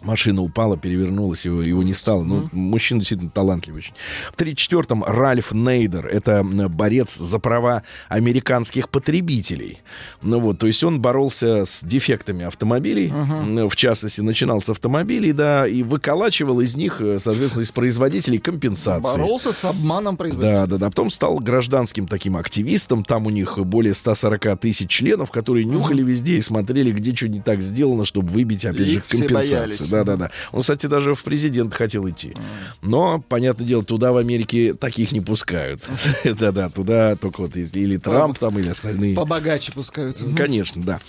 Машина упала, перевернулась, его, его не стало. Ну, мужчина действительно талантливый очень. В 1934-м Ральф Нейдер, это борец за права американских потребителей. Ну вот, то есть он боролся с дефектами автомобилей, м, в частности, начинал с автомобилей, да, и выколачивал из них, э, соответственно, из производителей компенсации. Боролся с обманом производителя. Да, да, да. Потом стал гражданским таким активистом. Там у них более 140 тысяч членов, которые нюхали везде и смотрели, где что не так сделано, чтобы выбить, опять же, Их все компенсацию. Боялись. Да, да, да. Он, кстати, даже в президент хотел идти. Но, понятное дело, туда в Америке таких не пускают. Да, да, туда только вот или Трамп там, или остальные. Побогаче пускаются. Конечно, да.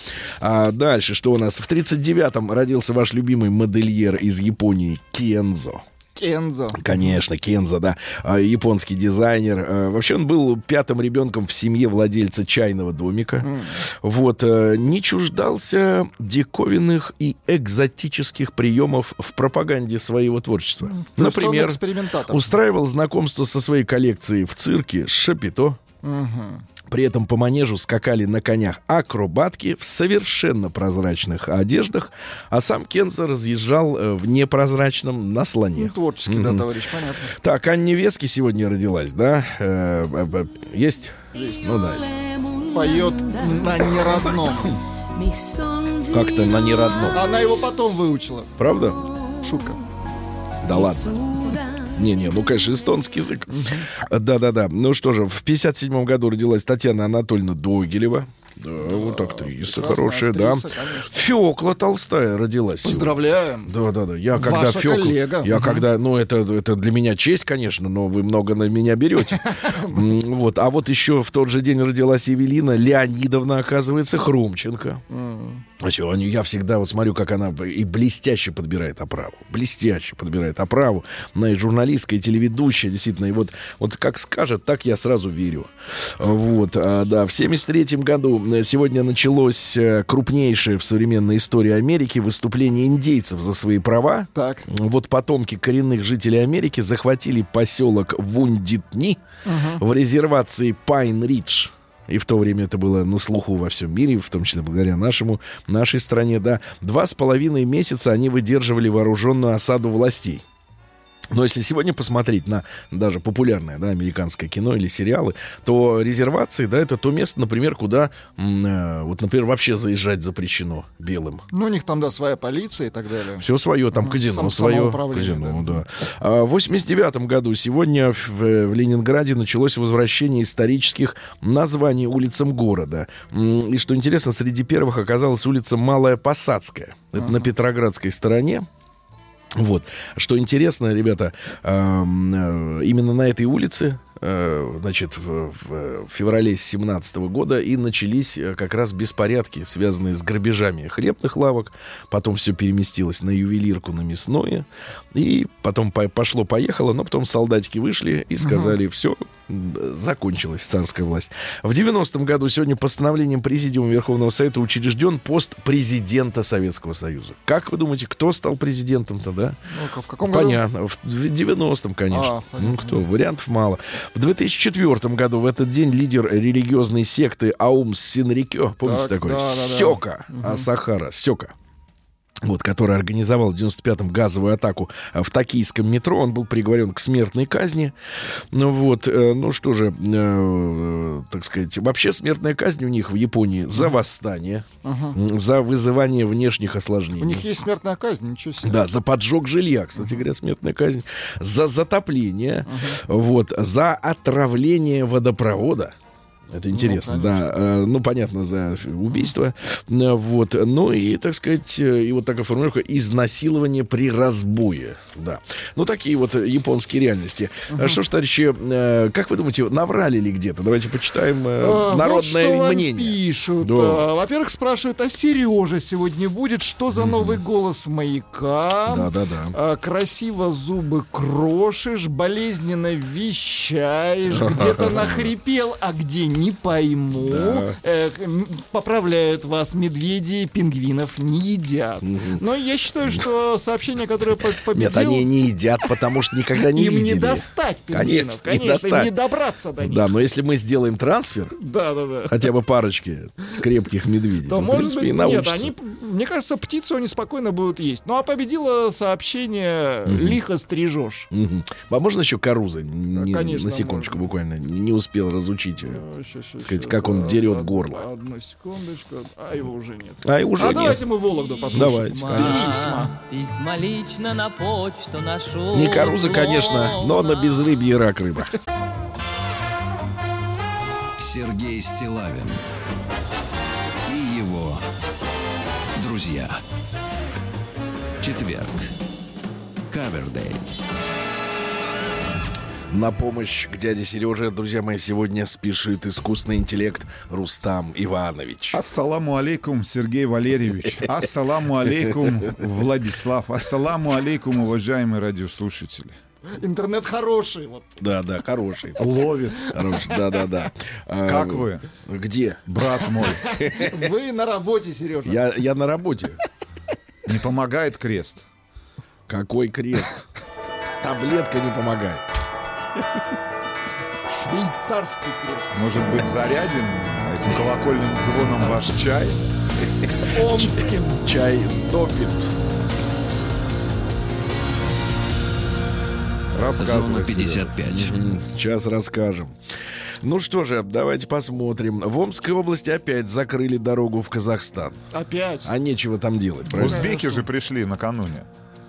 А дальше что у нас? В 39-м родился ваш любимый модельер из Японии Кензо. Кензо. Конечно, Кенза, да, а, японский дизайнер. А, Вообще он был пятым ребенком в семье владельца чайного домика. Вот, э, не чуждался диковинных и экзотических приемов в пропаганде своего творчества. Он Например, устраивал знакомство со своей коллекцией в цирке Шапито. При этом по манежу скакали на конях акробатки в совершенно прозрачных одеждах, а сам Кенза разъезжал э, в непрозрачном на слоне. Ну, творческий, да, товарищ, понятно. Так, Анне Вески сегодня родилась, да? Э, есть? Есть. Ну да. Поет на неродном. Как-то на неродном. Она его потом выучила. Правда? Шутка. Да ладно. Не-не, ну, конечно, эстонский язык. Да-да-да. Ну что же, в 57 году родилась Татьяна Анатольевна Догилева. Да, вот актриса хорошая, да. актриса, конечно. Фёкла Толстая родилась. сегодня. Поздравляем. Да, да, да. Я когда Ваша Фёкла- коллега. Я Мгм. когда, ну это это для меня честь, конечно, но вы много на меня берете. Вот, а вот еще в тот же день родилась Евелина Леонидовна, оказывается, Хрумченко. А я всегда вот смотрю, как она и блестяще подбирает оправу. Блестяще подбирает оправу. Она и журналистка, и телеведущая, действительно. И вот, вот как скажет, так я сразу верю. Вот, а, да. В 73 году э, сегодня началось э, крупнейшее в современной истории Америки выступление индейцев за свои права. Так. Вот потомки коренных жителей Америки захватили поселок Вундитни в резервации Пайн-Ридж. И в то время это было на слуху во всем мире, в том числе благодаря нашему, нашей стране, да. Два с половиной месяца они выдерживали вооруженную осаду властей. Но если сегодня посмотреть на даже популярное да, американское кино или сериалы, то резервации, да, это то место, например, куда, э, вот, например, вообще заезжать запрещено белым. Ну, у них там, да, своя полиция и так далее. Все свое, там казино Сам- свое. Казино, да. А, В 89 году сегодня в, в Ленинграде началось возвращение исторических названий улицам города. И что интересно, среди первых оказалась улица Малая Посадская. Это на Петроградской стороне. Вот. Что интересно, ребята, э, именно на этой улице, значит, в, в феврале 17 года и начались э, как раз беспорядки, связанные с грабежами хлебных лавок. Потом все переместилось на ювелирку, на мясное. И потом по- пошло-поехало, но потом солдатики вышли и сказали, все, закончилась царская власть. В 90-м году сегодня постановлением Президиума Верховного Совета учрежден пост президента Советского Союза. Как вы думаете, кто стал президентом-то, да? Ну-ка, в каком году? Понятно. В 90-м, конечно. А, понятно. ну кто, вариантов мало. В 2004 году в этот день лидер религиозной секты Аум Синрикё, помните Так, такой? да, да, да. Сёка Асахара. Сёка. Вот, который организовал в 95-м газовую атаку э, в токийском метро. Он был приговорен к смертной казни. Ну вот, э, ну что же, э, так сказать, вообще смертная казнь у них в Японии за восстание, м, за вызывание внешних осложнений. У них есть смертная казнь, ничего себе. Да, за поджог жилья, кстати говоря, смертная казнь. За затопление, вот, за отравление водопровода. Это интересно, да. Э, Ну, понятно, за убийство. Э, Вот. Ну и, так сказать, э, и вот такая формулировка изнасилование при разбое. Да. Ну, такие вот японские реальности. А Что ж, товарищи, как вы думаете, наврали ли где-то? Давайте почитаем А, вот народное вам мнение. пишут. Да. А, Во-первых, спрашивают, а Сережа сегодня будет? Что за новый голос маяка? Да-да-да. А, красиво зубы крошишь, болезненно вещаешь, где-то нахрипел, а где не пойму. Э, к- м, поправляют вас, медведи пингвинов не едят. Но я считаю, что сообщение, которое по- победил, Нет, они не едят, потому что никогда не им видели. не достать пингвинов. Конечно, не Конечно, им достать. не добраться до них. Да, но если мы сделаем трансфер, Да, да, да. хотя бы парочки крепких медведей, То, может принципе, быть, нет, они, мне кажется, птицу они спокойно будут есть. Ну, а победило сообщение «Лихо стрижешь». А можно еще Каруза? Не- конечно, на секундочку можно. буквально. Не, не успел разучить. э. Щас, сказать, как он дерет горло. Одну секундочку. А его уже нет. А и уже а нет. давайте мы Вологду послушаем. Давайте. Письма. Письма лично на почту нашу. Не Каруза, конечно, но на безрыбье рак рыба. Сергей Стилавин и его друзья. Четверг. Кавердей. На помощь к дяде Сереже, друзья мои, сегодня спешит искусственный интеллект Рустам Иванович. Ассаламу алейкум, Сергей Валерьевич. Ассаламу алейкум, Владислав. Ассаламу алейкум, уважаемые радиослушатели. Интернет хороший. Вот. Да, да, хороший. Ловит. Хороший, да, да, да. А, Как вы, Где? брат мой? Вы на работе, Сережа. Я, я на работе. Не помогает крест? Какой крест? Таблетка не помогает. Швейцарский крест. Может быть, зарядим этим колокольным звоном ваш чай? Омским. Чай топит. Зона Рассказывай, Серёга. 55. М, Сейчас расскажем. Ну что же, давайте посмотрим. В Омской области опять закрыли дорогу в Казахстан. Опять. А нечего там делать, правильно? Узбеки же пришли накануне.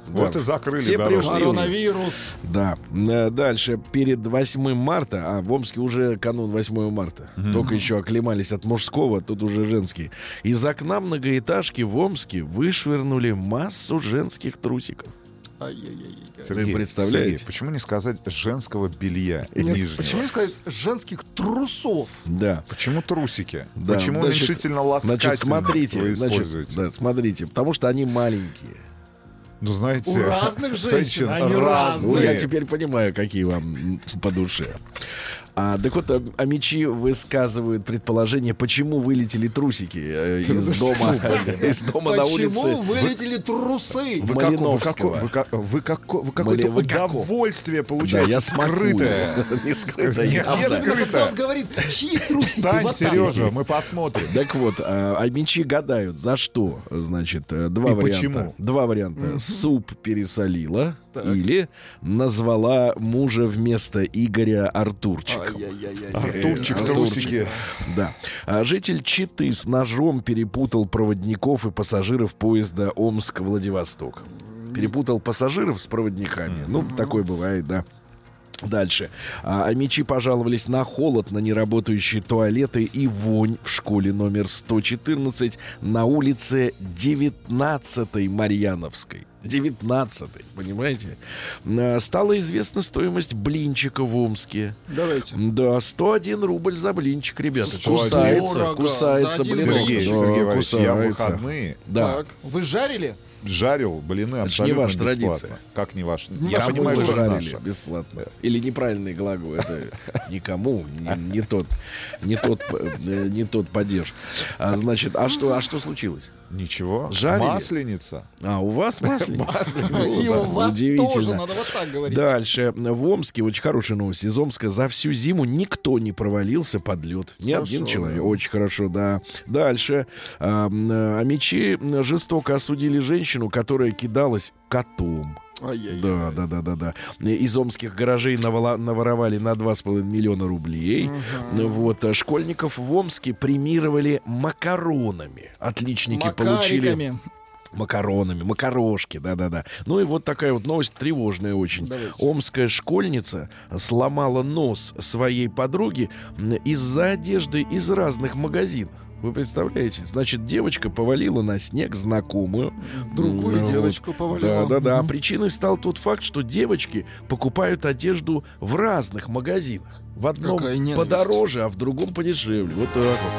Вот и закрыли Все пришли. Коронавирус. Да. Э, Дальше. Перед 8 марта, а в Омске уже канун 8 марта. Только еще оклемались от мужского, тут уже женский. Из окна многоэтажки в Омске вышвырнули массу женских трусиков. Ай-яй-яй. Сергей, Вы представляете? Сергей, почему не сказать женского белья Нет, нижнего? почему не сказать женских трусов? Да. Почему трусики? Да, Почему значит- уменьшительно ласкательно Значит, смотрите, вы значит, да, смотрите, потому что они маленькие. Ну, знаете... У разных женщин, они разные. Ну, я теперь понимаю, какие вам по душе. А, так вот, а, амичи высказывают предположение, почему вылетели трусики э, из дома, из дома на Почему улице. вылетели трусы? Вы, какое-то удовольствие получаете я скрытое. Не скрытое, Нет, явно. нет, Особенно, когда скрыто. он говорит, чьи трусики? Встань. Сережа, мы посмотрим. Так вот, а, а мечи гадают, за что? Значит, э, два И варианта. почему? Два варианта. Суп пересолила Так. или назвала мужа вместо Игоря Артурчиком. Артурчик, трусики. Да. А житель Читы с ножом перепутал проводников и пассажиров поезда Омск-Владивосток. Перепутал пассажиров с проводниками. Ну, такое бывает, да. Дальше. А, мечи пожаловались на холод, на неработающие туалеты и вонь в школе номер 114 на улице 19 Марьяновской. 19 понимаете? А, Стала известна стоимость блинчика в Омске. Давайте. Да, 101 рубль за блинчик, ребята. 101. Кусается, Дорого. кусается блинок. Сергей, Сергей Валерьевич, я выходные Да. Так, вы жарили? жарил блины не абсолютно ваша бесплатно. традиция. Как не ваш? Ну, Я а понимаю, Кому что вы это жарили наша. бесплатно. Или неправильный глагол. Это никому, не, не тот, не тот, э, не тот падеж. А, значит, а что, а что случилось? Ничего. Жарили? Масленица. А, у вас масленица? И у вас тоже, Удивительно. надо вот так говорить. Дальше. В Омске, очень хорошая новость. Из Омска за всю зиму никто не провалился под лед. Ни один человек. Очень хорошо, да. Дальше. А, м, а мечи жестоко осудили женщину, которая кидалась котом. Ай-яй-яй. Да, да, да, да, да. Из омских гаражей навола- наворовали на 2,5 миллиона рублей. Ну Вот. а Школьников в Омске премировали макаронами. Отличники получили Макариками. макаронами, макарошки, да-да-да. Ну и вот такая вот новость тревожная очень. Давайте. Омская школьница сломала нос своей подруги из-за одежды из разных магазинов. Вы представляете? Значит, девочка повалила на снег знакомую. Другую вот. девочку повалила. Да-да-да. А Мгм. причиной стал тот факт, что девочки покупают одежду в разных магазинах. В одном подороже, а в другом подешевле. Вот так вот.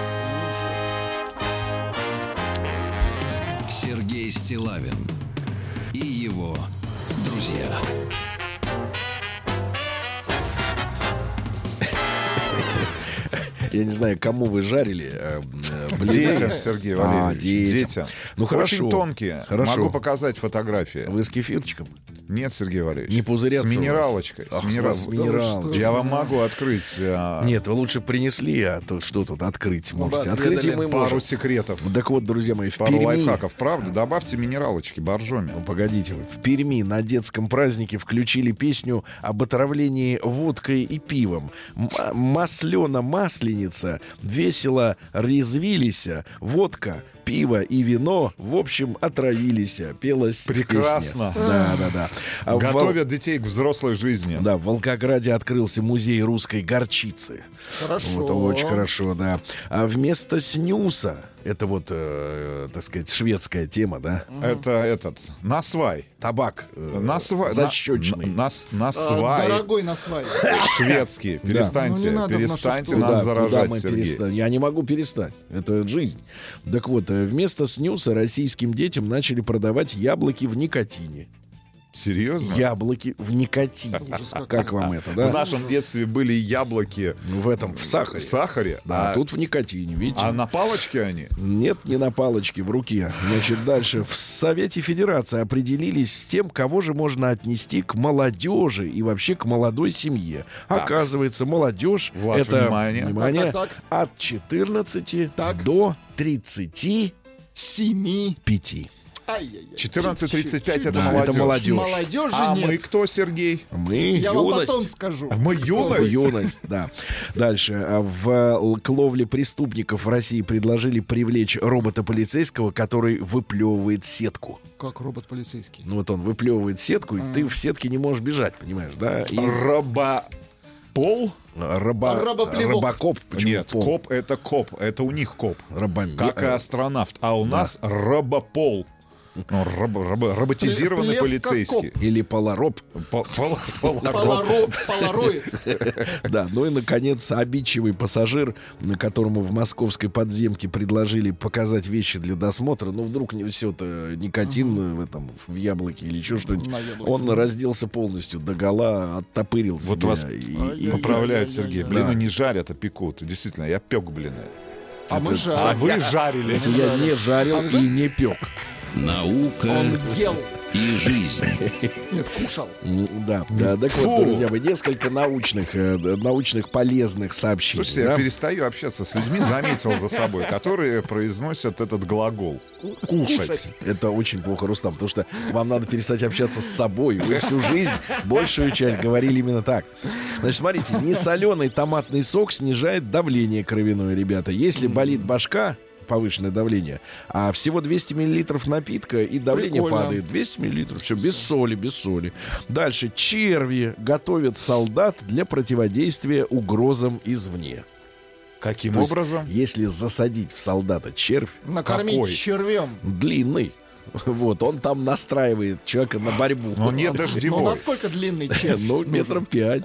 Сергей Стилавин и его друзья. Я не знаю, кому вы жарили э, э. Детям, Сергей А, Валерьевич. детям. детям. Ну, хорошо. Очень тонкие. Хорошо. Могу показать фотографии. Вы с кефирчиком? Нет, Сергей Валерьевич. Не пузырятся С минералочкой. Ах, с с минерал- вас минералочкой. Я вам могу открыть а, Нет, вы лучше принесли, а то что тут открыть можете. отведали Открыть мы пару можем. секретов. Так вот, друзья мои, в Пару Перми... лайфхаков. Правда? Добавьте минералочки, боржоми. Ну, погодите вы. В Перми на детском празднике включили песню об отравлении водкой и пивом. М- Маслена-масленица весело резвились, водка, пиво и вино, в общем, отравились. Пелось в Прекрасно. песне. Да, да, да. А в Готовят детей к взрослой жизни. Да, в Волгограде открылся музей русской горчицы. Хорошо. Вот, очень хорошо, да. А вместо снюса, это вот, э, так сказать, шведская тема, да? Это этот, насвай. Табак э, Насвай. защечный. На, нас, А, насвай. Дорогой на свай. Шведский. Перестаньте, Ну, в перестаньте нас Куда- куда заражать, мы Сергей. Я не могу перестать. Это жизнь. Так вот, э, вместо снюса российским детям начали продавать яблоки в никотине. Серьезно? Яблоки в никотине. Как вам это, да? В нашем детстве были яблоки... Ну, в этом, в сахаре. В сахаре. А тут в никотине, видите? А на палочке они? Нет, не на палочке, в руке. Значит, дальше. В Совете Федерации определились с тем, кого же можно отнести к молодежи и вообще к молодой семье. Оказывается, молодежь... Это, внимание. От 14 так. до 37 пяти. 14.35 это Да, молодежь. это молодежь. Молодежи А нет. мы кто, Сергей? Мы Я вам юность. потом скажу. Мы юность? Юность, да. Дальше. А В э, к ловле преступников в России предложили привлечь робота-полицейского, который выплевывает сетку. Как робот полицейский. Ну вот он выплевывает сетку, и ты в сетке не можешь бежать, понимаешь, да? И Робопол? раба... Робоплевок. рыбакоп, почему Нет, пол? коп это коп. Это у них коп. Рабоме- Как и астронавт. А у нас робопол. Ну, робо- робо- роботизированный Плевка полицейский. Или полароб. По- пол- пол- Поларо- Полароид. Да, ну и, наконец, обидчивый пассажир, на которому в московской подземке предложили показать вещи для досмотра, ну, вдруг не все это никотин в этом, в яблоке или еще что-нибудь. Он разделся полностью до гола, оттопырил Вот вас Поправляют. Сергей. Блины не жарят, а пекут. Действительно, я пек блины. А мы А жарим. вы жарили. Я не жарил и не пек. Наука Он ел. и жизнь. Нет, кушал. Да, да, так Фу. вот, друзья мои, несколько научных, э, научных полезных сообщений. Слушайте, я да? перестаю общаться с людьми, заметил за собой, которые произносят этот глагол. Кушать. Это очень плохо, Рустам, потому что вам надо перестать общаться с собой. Вы всю жизнь, большую часть говорили именно так. Значит, смотрите, несоленый томатный сок снижает давление кровяное, ребята. Если болит башка, повышенное давление, а всего 200 миллилитров напитка, и давление Прикольно. падает. 200 миллилитров, все, без соли, без соли. Дальше, черви готовят солдат для противодействия угрозам извне. Каким То есть, образом? если засадить в солдата червь, Накормить Какой? червем. длинный. Вот, он там настраивает человека на борьбу. Но нет Ну, дождевой. насколько длинный червь? Ну, метров пять.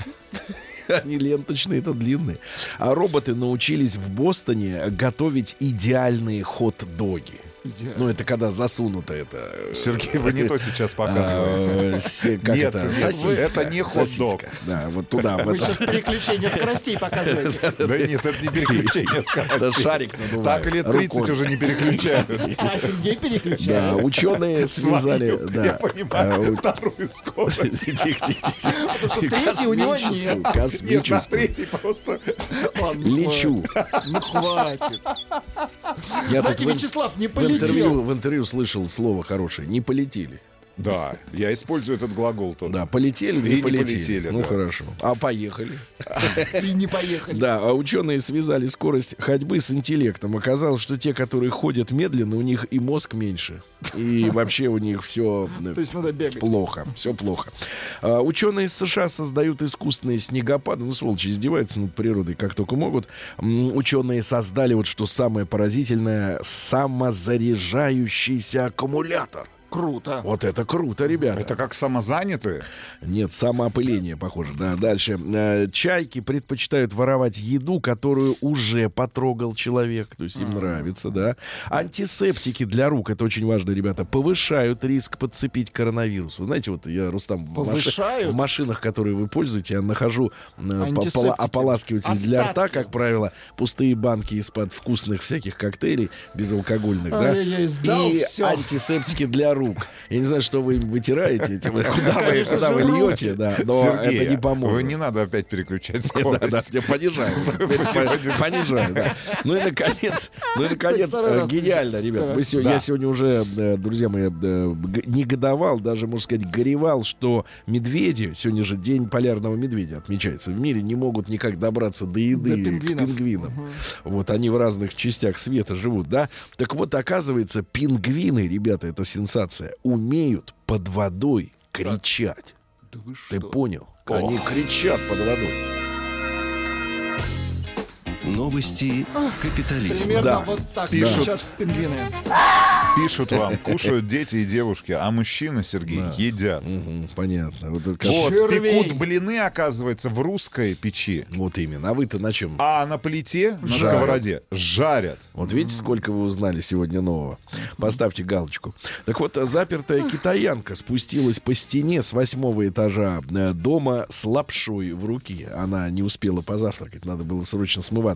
Они ленточные, это длинные. А роботы научились в Бостоне готовить идеальные хот-доги. Идеально. Ну, это когда засунуто это... э, Сергей, вы не то сейчас показываете. э, с- Как Нет, это? это не хот-дог. Да, вот туда. Вы это. сейчас переключение скоростей показываете. Да нет, это не переключение Это скоростей. шарик надувают. Так лет 30 рукой. уже не переключают. А Сергей Да, переключает. ученые связали... Да. Я А, понимаю, у- вторую скорость. Тихо, тихо, тихо. что третьей у него нет. Космическую, Нет, третий просто. Лечу. Ну хватит. Знаете, Вячеслав, не полетите. Полетел. интервью, в интервью слышал слово хорошее. Не полетели. Да, я использую этот глагол тоже. Да, полетели, И не не полетели. полетели, ну да. хорошо. А поехали. И не поехали. Да, а ученые связали скорость ходьбы с интеллектом. Оказалось, что те, которые ходят медленно, у них и мозг меньше. И вообще у них все То есть надо бегать. плохо. Все плохо. А, ученые из США создают искусственные снегопады. Ну, сволочи, издеваются над природой как только могут. М, Ученые создали вот что самое поразительное самозаряжающийся аккумулятор. Круто. Вот это круто, ребята. Это как самозанятые? Нет, самоопыление, похоже. Да, дальше. Э, Чайки предпочитают воровать еду, которую уже потрогал человек. То есть им нравится, да. Антисептики для рук, это очень важно, ребята, повышают риск подцепить коронавирус. Вы знаете, вот я, Рустам, в, маши- Повышают? в машинах, которые вы пользуете, я нахожу э, ополаскиватель для рта, как правило, пустые банки из-под вкусных всяких коктейлей безалкогольных, да. И антисептики для рук. Я не знаю, что вы им вытираете, эти вы- куда вы, куда вы льете, да, но Сергей, это не поможет. вы не надо опять переключать Да, скорость. да, я понижаю. Теперь по- Понижаю, да. Ну и наконец, ну и наконец, гениально, ребят. Да. Мы Да. Я сегодня уже, э, друзья мои, э, негодовал, даже, можно сказать, горевал, что медведи, сегодня же день полярного медведя отмечается в мире, не могут никак добраться до еды До к пингвинов. пингвинам. Вот они в разных частях света живут, да? Так вот, оказывается, пингвины, ребята, это сенсация, умеют под водой кричать. Да вы Ты что? понял? Они кричат под водой. Новости капитализма. Примерно Да. вот так Пишут. кричат пингвины. Пишут вам, кушают дети и девушки, а мужчины, Сергей, едят. Мгм, понятно. Вот, Вот, Червей. пекут блины, оказывается, в русской печи. вот именно. А вы-то на чем? А на плите, на Жарят. сковороде жарят. Вот видите, сколько вы узнали сегодня нового. Поставьте галочку. Так вот, запертая китаянка спустилась по стене с восьмого этажа э, дома с лапшой в руке. Она не успела позавтракать, надо было срочно смываться.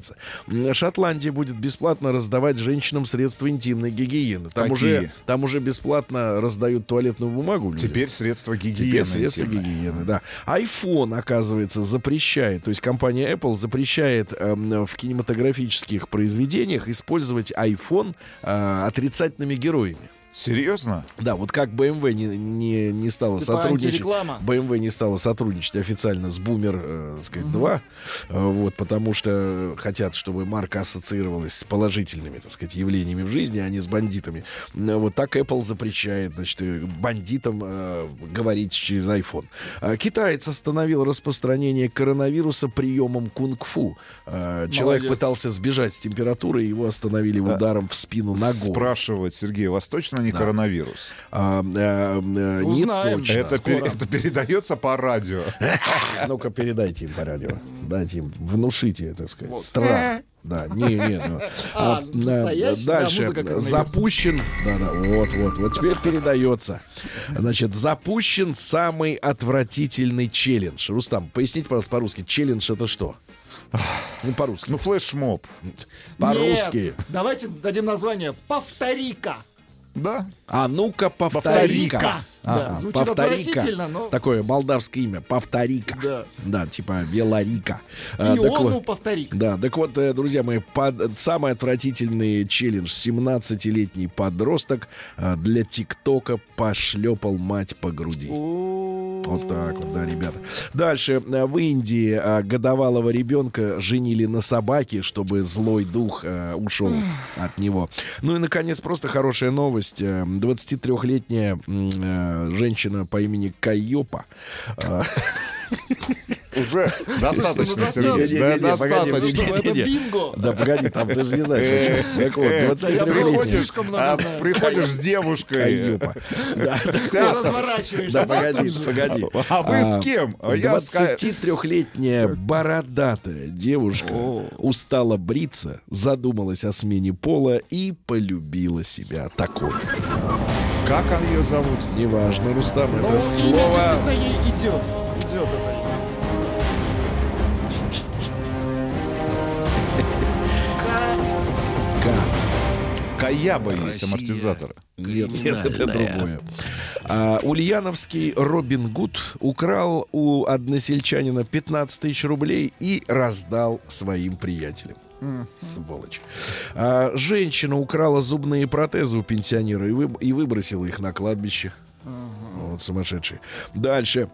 М, Шотландия будет бесплатно раздавать женщинам средства интимной гигиены. Там, Какие? уже, там уже бесплатно раздают туалетную бумагу. людям. Теперь средства гигиены. Теперь средства интимной. гигиены, да. iPhone, оказывается, запрещает, то есть компания Apple запрещает эм, в кинематографических произведениях использовать iPhone э, отрицательными героями. Серьезно? Да, вот как BMW не, не, не стала Типа сотрудничать. антиреклама. BMW не стала сотрудничать официально с Boomer, э, так сказать, 2, э, вот, потому что хотят, чтобы марка ассоциировалась с положительными, так сказать, явлениями в жизни, а не с бандитами. Э, Вот так Apple запрещает, значит, э, бандитам э, говорить через iPhone. А Китаец остановил распространение коронавируса приемом кунг-фу. Э, Человек пытался сбежать с температурой, его остановили ударом в спину ногой. Спрашивать, Сергей, у вас точно не коронавирус? А, э, э, не Узнаем. точно. Это, пе- это передается по радио. Ну-ка, передайте им по радио. Дайте им, внушите, так сказать, страх. Да, не, не, ну, А, а, да, дальше коронавируса. запущен, да, да, вот, вот, вот теперь передается. Значит, запущен самый отвратительный челлендж. Рустам, поясните, пожалуйста, по-русски. Челлендж это что? Ну, по-русски. Ну, флешмоб. По-русски. Давайте дадим название «Повтори-ка». Да. А ну-ка, повтори-ка. Повтори-ка. Да, Ага, звучит отвратительно, но- Такое молдавское имя. Повтори-ка. Да. Да, типа Веларика. А, так Иону вот. повтори. Да, так вот, э, друзья мои, под- самый отвратительный челлендж. 17-летний подросток э, для ТикТока пошлепал мать по груди. Вот так вот, да, ребята. Дальше. э, В Индии э, годовалого ребенка женили на собаке, чтобы злой дух э, ушел от него. Ну и, наконец, просто хорошая новость. Э, 23-летняя м, э, женщина по имени Кайопа Уже достаточно, ну, Сергей. Достаточно. Это Не-не-не. бинго. Да погоди, там ты же не знаешь. Так вот, Э, 23-летняя Приходишь, а, с девушкой. Разворачиваешься. Да, погоди, погоди. А вы с кем? А Ка- 23-летняя бородатая девушка устала бриться, задумалась о смене пола и полюбила себя такой. Как он ее зовут? Неважно, Рустам, Ну, это имя слово... действительно ей идет. Идет Каяба есть Россия. амортизатор. Нет, нет, это другое. А, ульяновский Робин Гуд украл у односельчанина 15 тысяч рублей и раздал своим приятелям. Сволочь. А, женщина украла зубные протезы у пенсионера и, вы- и выбросила их на кладбище. Вот сумасшедший. Дальше.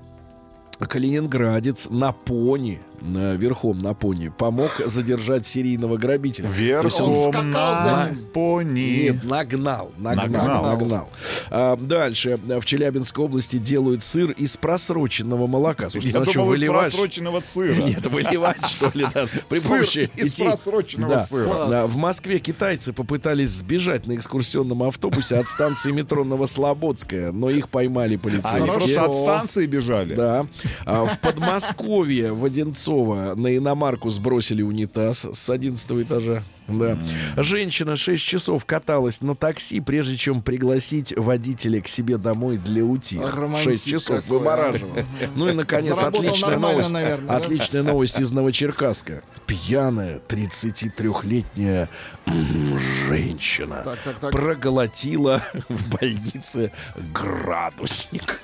Калининградец на пони, верхом на пони, помог задержать серийного грабителя. Верхом на пони. нет, нагнал, нагнал, Нагнал. нагнал. А, дальше. В Челябинской области делают сыр из просроченного молока. Слушайте, Я ну думал, из выливаешь? просроченного сыра. Нет, выливать, что ли, да. При помощи из просроченного Да. сыра. Да, В Москве китайцы попытались сбежать на экскурсионном автобусе от станции метро Новослободская, но их поймали Они полицейские. просто от станции бежали. Да. А в Подмосковье в Одинцово на иномарку сбросили унитаз с 11 этажа. Да. Женщина 6 часов каталась на такси, прежде чем пригласить водителя к себе домой для ути. Романтик 6 часов какой, вымораживала. Ну и, наконец, Заработал отличная новость. наверное, да? Отличная новость из Новочеркасска. Пьяная 33-летняя м, женщина Так, так, так. проглотила в больнице градусник.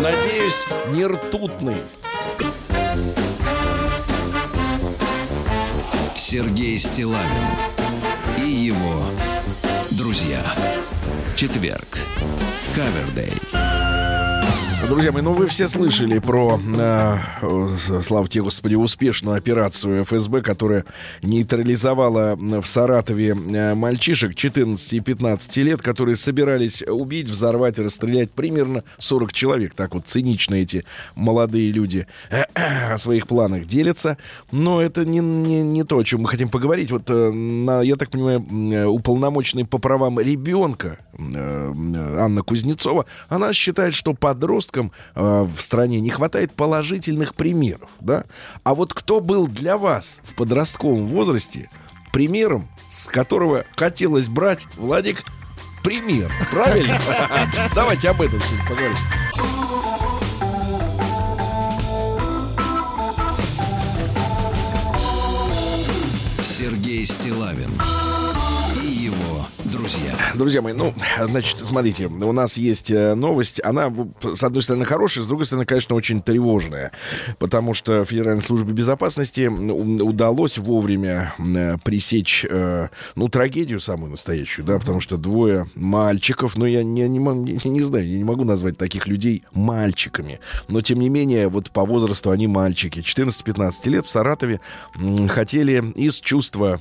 Надеюсь, не ртутный. Сергей Стилавин и его друзья. Четверг. Кавердей. Друзья мои, ну вы все слышали про, э, э, слава тебе, Господи, успешную операцию ФСБ, которая нейтрализовала в Саратове э, мальчишек 14 и 15 лет, которые собирались убить, взорвать и расстрелять примерно 40 человек. Так вот цинично эти молодые люди э, о своих планах делятся. Но это не, не, не то, о чем мы хотим поговорить. Вот, э, на, я так понимаю, э, уполномоченный по правам ребенка э, э, Анна Кузнецова, она считает, что подросткам э, в стране не хватает положительных примеров. Да? А вот кто был для вас в подростковом возрасте примером, с которого хотелось брать, Владик, пример? Правильно? Давайте об этом сегодня поговорим. Сергей Стилавин и его друзья. Друзья мои, ну, значит, смотрите, у нас есть э, новость. Она, с одной стороны, хорошая, с другой стороны, конечно, очень тревожная. Потому что Федеральной службе безопасности удалось вовремя м, пресечь, э, ну, трагедию самую настоящую, да, потому что двое мальчиков, ну, я не, не, могу- не- знаю, я не могу назвать таких людей мальчиками. Но, тем не менее, вот по возрасту они мальчики. 14-15 лет в Саратове хотели из чувства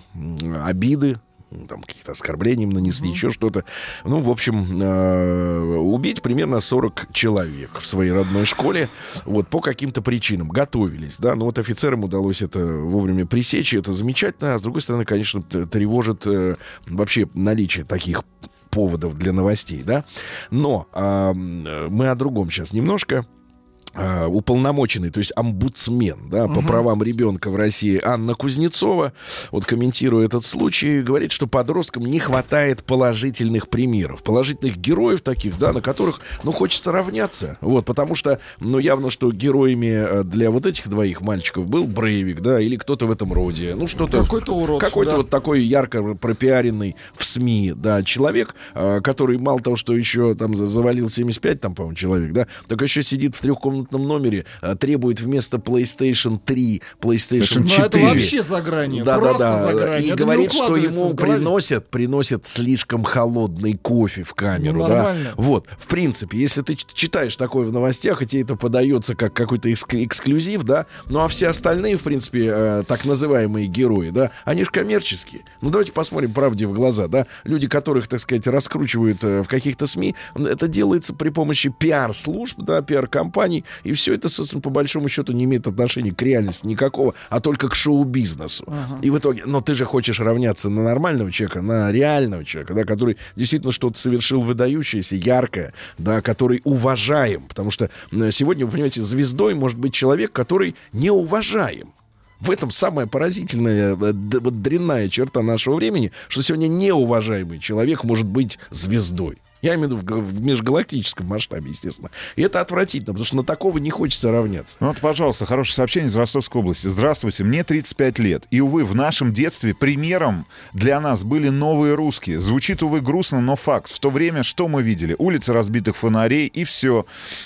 обиды, там какие-то оскорбления им нанесли, еще что-то. Ну, в общем, э, убить примерно 40 человек в своей родной школе, вот, по каким-то причинам. Готовились, да, но вот офицерам удалось это вовремя пресечь, и это замечательно, а с другой стороны, конечно, тревожит э, вообще наличие таких поводов для новостей, да. Но э, мы о другом сейчас немножко уполномоченный, то есть омбудсмен да, по правам ребенка в России Анна Кузнецова, вот комментируя этот случай, говорит, что подросткам не хватает положительных примеров, положительных героев таких, да, на которых, ну, хочется равняться, вот, потому что, ну, явно, что героями э, для вот этих двоих мальчиков был Брейвик, да, или кто-то в этом роде, ну, что-то... Какой-то урод, Какой-то да. вот такой ярко пропиаренный в СМИ, да, человек, э, который мало того, что еще там за- завалил 75, там, по-моему, человек, да, так еще сидит в трехкомнатном номере, э, требует вместо PlayStation 3 PlayStation Ну, 4. это вообще за гранью. Да, да, просто да. за гранью. И Это говорит, что ему приносят, приносят слишком холодный кофе в камеру. Ну, да? нормально. Вот, в принципе, если ты читаешь такое в новостях, и тебе это подается как какой-то экск- эксклюзив, да, ну а все остальные, в принципе, э, так называемые герои, да, они же коммерческие. Ну давайте посмотрим правде в глаза, да. Люди, которых, так сказать, раскручивают э, в каких-то СМИ, это делается при помощи пиар-служб, да, пиар-компаний, и все это, собственно, по большому счету не имеет отношения к реальности никакого, а только к шоу-бизнесу. И в итоге, но ты же хочешь равняться на нормального человека, на реального человека, да, который действительно что-то совершил выдающееся, яркое, да, который уважаем. Потому что сегодня, вы понимаете, звездой может быть человек, который не уважаем. В этом самая поразительная, э, вот дрянная черта нашего времени, что сегодня неуважаемый человек может быть звездой. Я имею в виду в межгалактическом масштабе, естественно. И это отвратительно, потому что на такого не хочется равняться. Ну вот, пожалуйста, хорошее сообщение из Ростовской области. Здравствуйте, мне 35 лет. И, увы, в нашем детстве примером для нас были новые русские. Звучит, увы, грустно, но факт. В то время что мы видели? Улицы разбитых фонарей и все.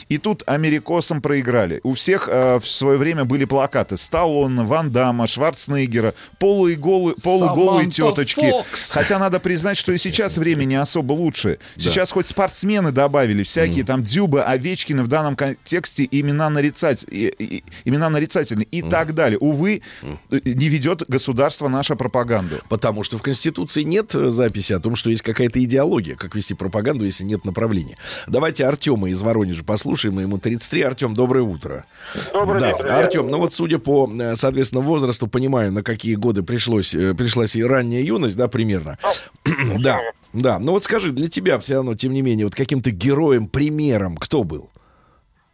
И тут америкосам проиграли. У всех э, в свое время были плакаты. Сталлоне, Ван Дамма, Шварценеггера, полуголые, полуголые теточки. Фокс. Хотя надо признать, что и сейчас время не особо лучше. Сейчас хоть спортсмены добавили, всякие там Дзюбы, Овечкины в данном контексте имена, нарицать, и- и- имена нарицательные и так далее. Увы, э, не ведет государство наша пропаганду. Потому что в Конституции нет э, записи о том, что есть какая-то идеология, как вести пропаганду, если нет направления. Давайте Артема из Воронежа послушаем. Ему 33. Артем, доброе утро. Добрый да. день, друзья. Артем, ну вот судя по, э, соответственно, возрасту, понимаю, на какие годы пришлось, пришлась и ранняя юность, да, примерно. да, да. Ну вот скажи, для тебя все равно, тем не менее, вот каким-то героем, примером кто был?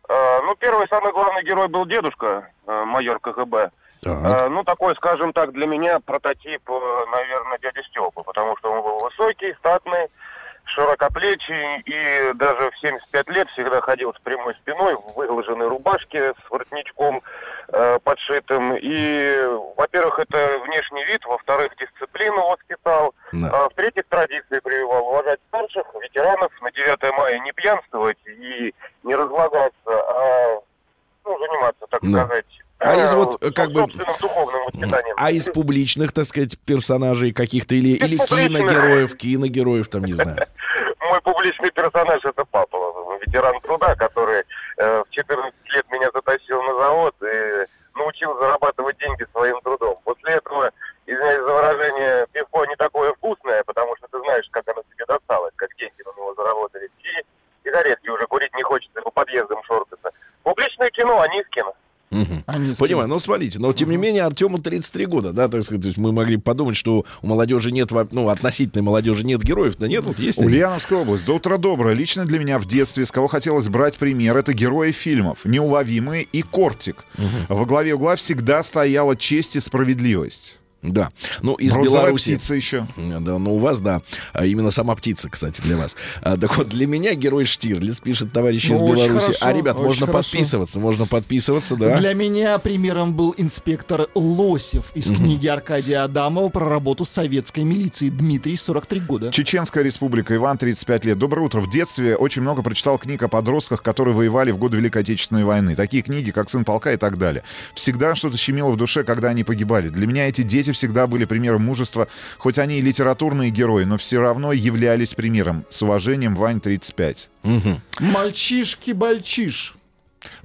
Э, Ну, первый самый главный герой был дедушка, э, майор КГБ. Так. Э, Ну, такой, скажем так, для меня прототип, наверное, дяди Степы, потому что он был высокий, статный, широкоплечий и даже в 75 лет всегда ходил с прямой спиной, в выглаженной рубашке с воротничком э, подшитым. И, во-первых, это внешний вид, во-вторых, дисциплину воспитал, Да. а в-третьих, традиции прививал уважать старших, ветеранов, на 9 мая не пьянствовать и не разлагаться, а ну, заниматься, так Да. сказать, А из э, вот, э, как бы. А из публичных, так сказать, персонажей каких-то или, Из или публичных. киногероев, киногероев, там, не знаю. Мой публичный персонаж это папа, ветеран труда, который э, в 14 лет меня затащил на завод и научил зарабатывать деньги своим трудом. После этого, извиняюсь за выражение, пивко не такое вкусное, потому что ты знаешь, как оно тебе досталось, как деньги на него заработали. И сигаретки уже курить не хочется по подъездам шоркаться. Публичное кино, а Анискин. Они Понимаю, ну смотрите, но тем не менее Артему 33 года, да, так сказать, то есть мы могли подумать, что у молодежи нет, ну, относительной молодежи нет героев, да нет, вот есть. Ульяновская область. До утра доброе. Лично для меня в детстве, с кого хотелось брать пример, это герои фильмов. Неуловимые и Кортик. Во главе угла всегда стояла честь и справедливость. Да, ну из Бронзовая Беларуси. птица еще. Да, ну у вас, да, А именно сама птица, кстати, для вас. А, так вот, для меня герой Штирлиц, пишет товарищ из Ну, очень Беларуси. а, ребят, очень можно хорошо. подписываться, можно подписываться, да. Для меня примером был инспектор Лосев из книги Аркадия Адамова про работу советской милиции. Дмитрий, 43 года. Чеченская республика, Иван, 35 лет. Доброе утро. В детстве очень много прочитал книг о подростках, которые воевали в годы Великой Отечественной войны. Такие книги, как «Сын полка» и так далее. Всегда что-то щемило в душе, когда они погибали. Для меня эти дети всегда были примером мужества. Хоть они и литературные герои, но все равно являлись примером. С уважением, Вань, 35. Мгм. Мальчишки-бальчиш.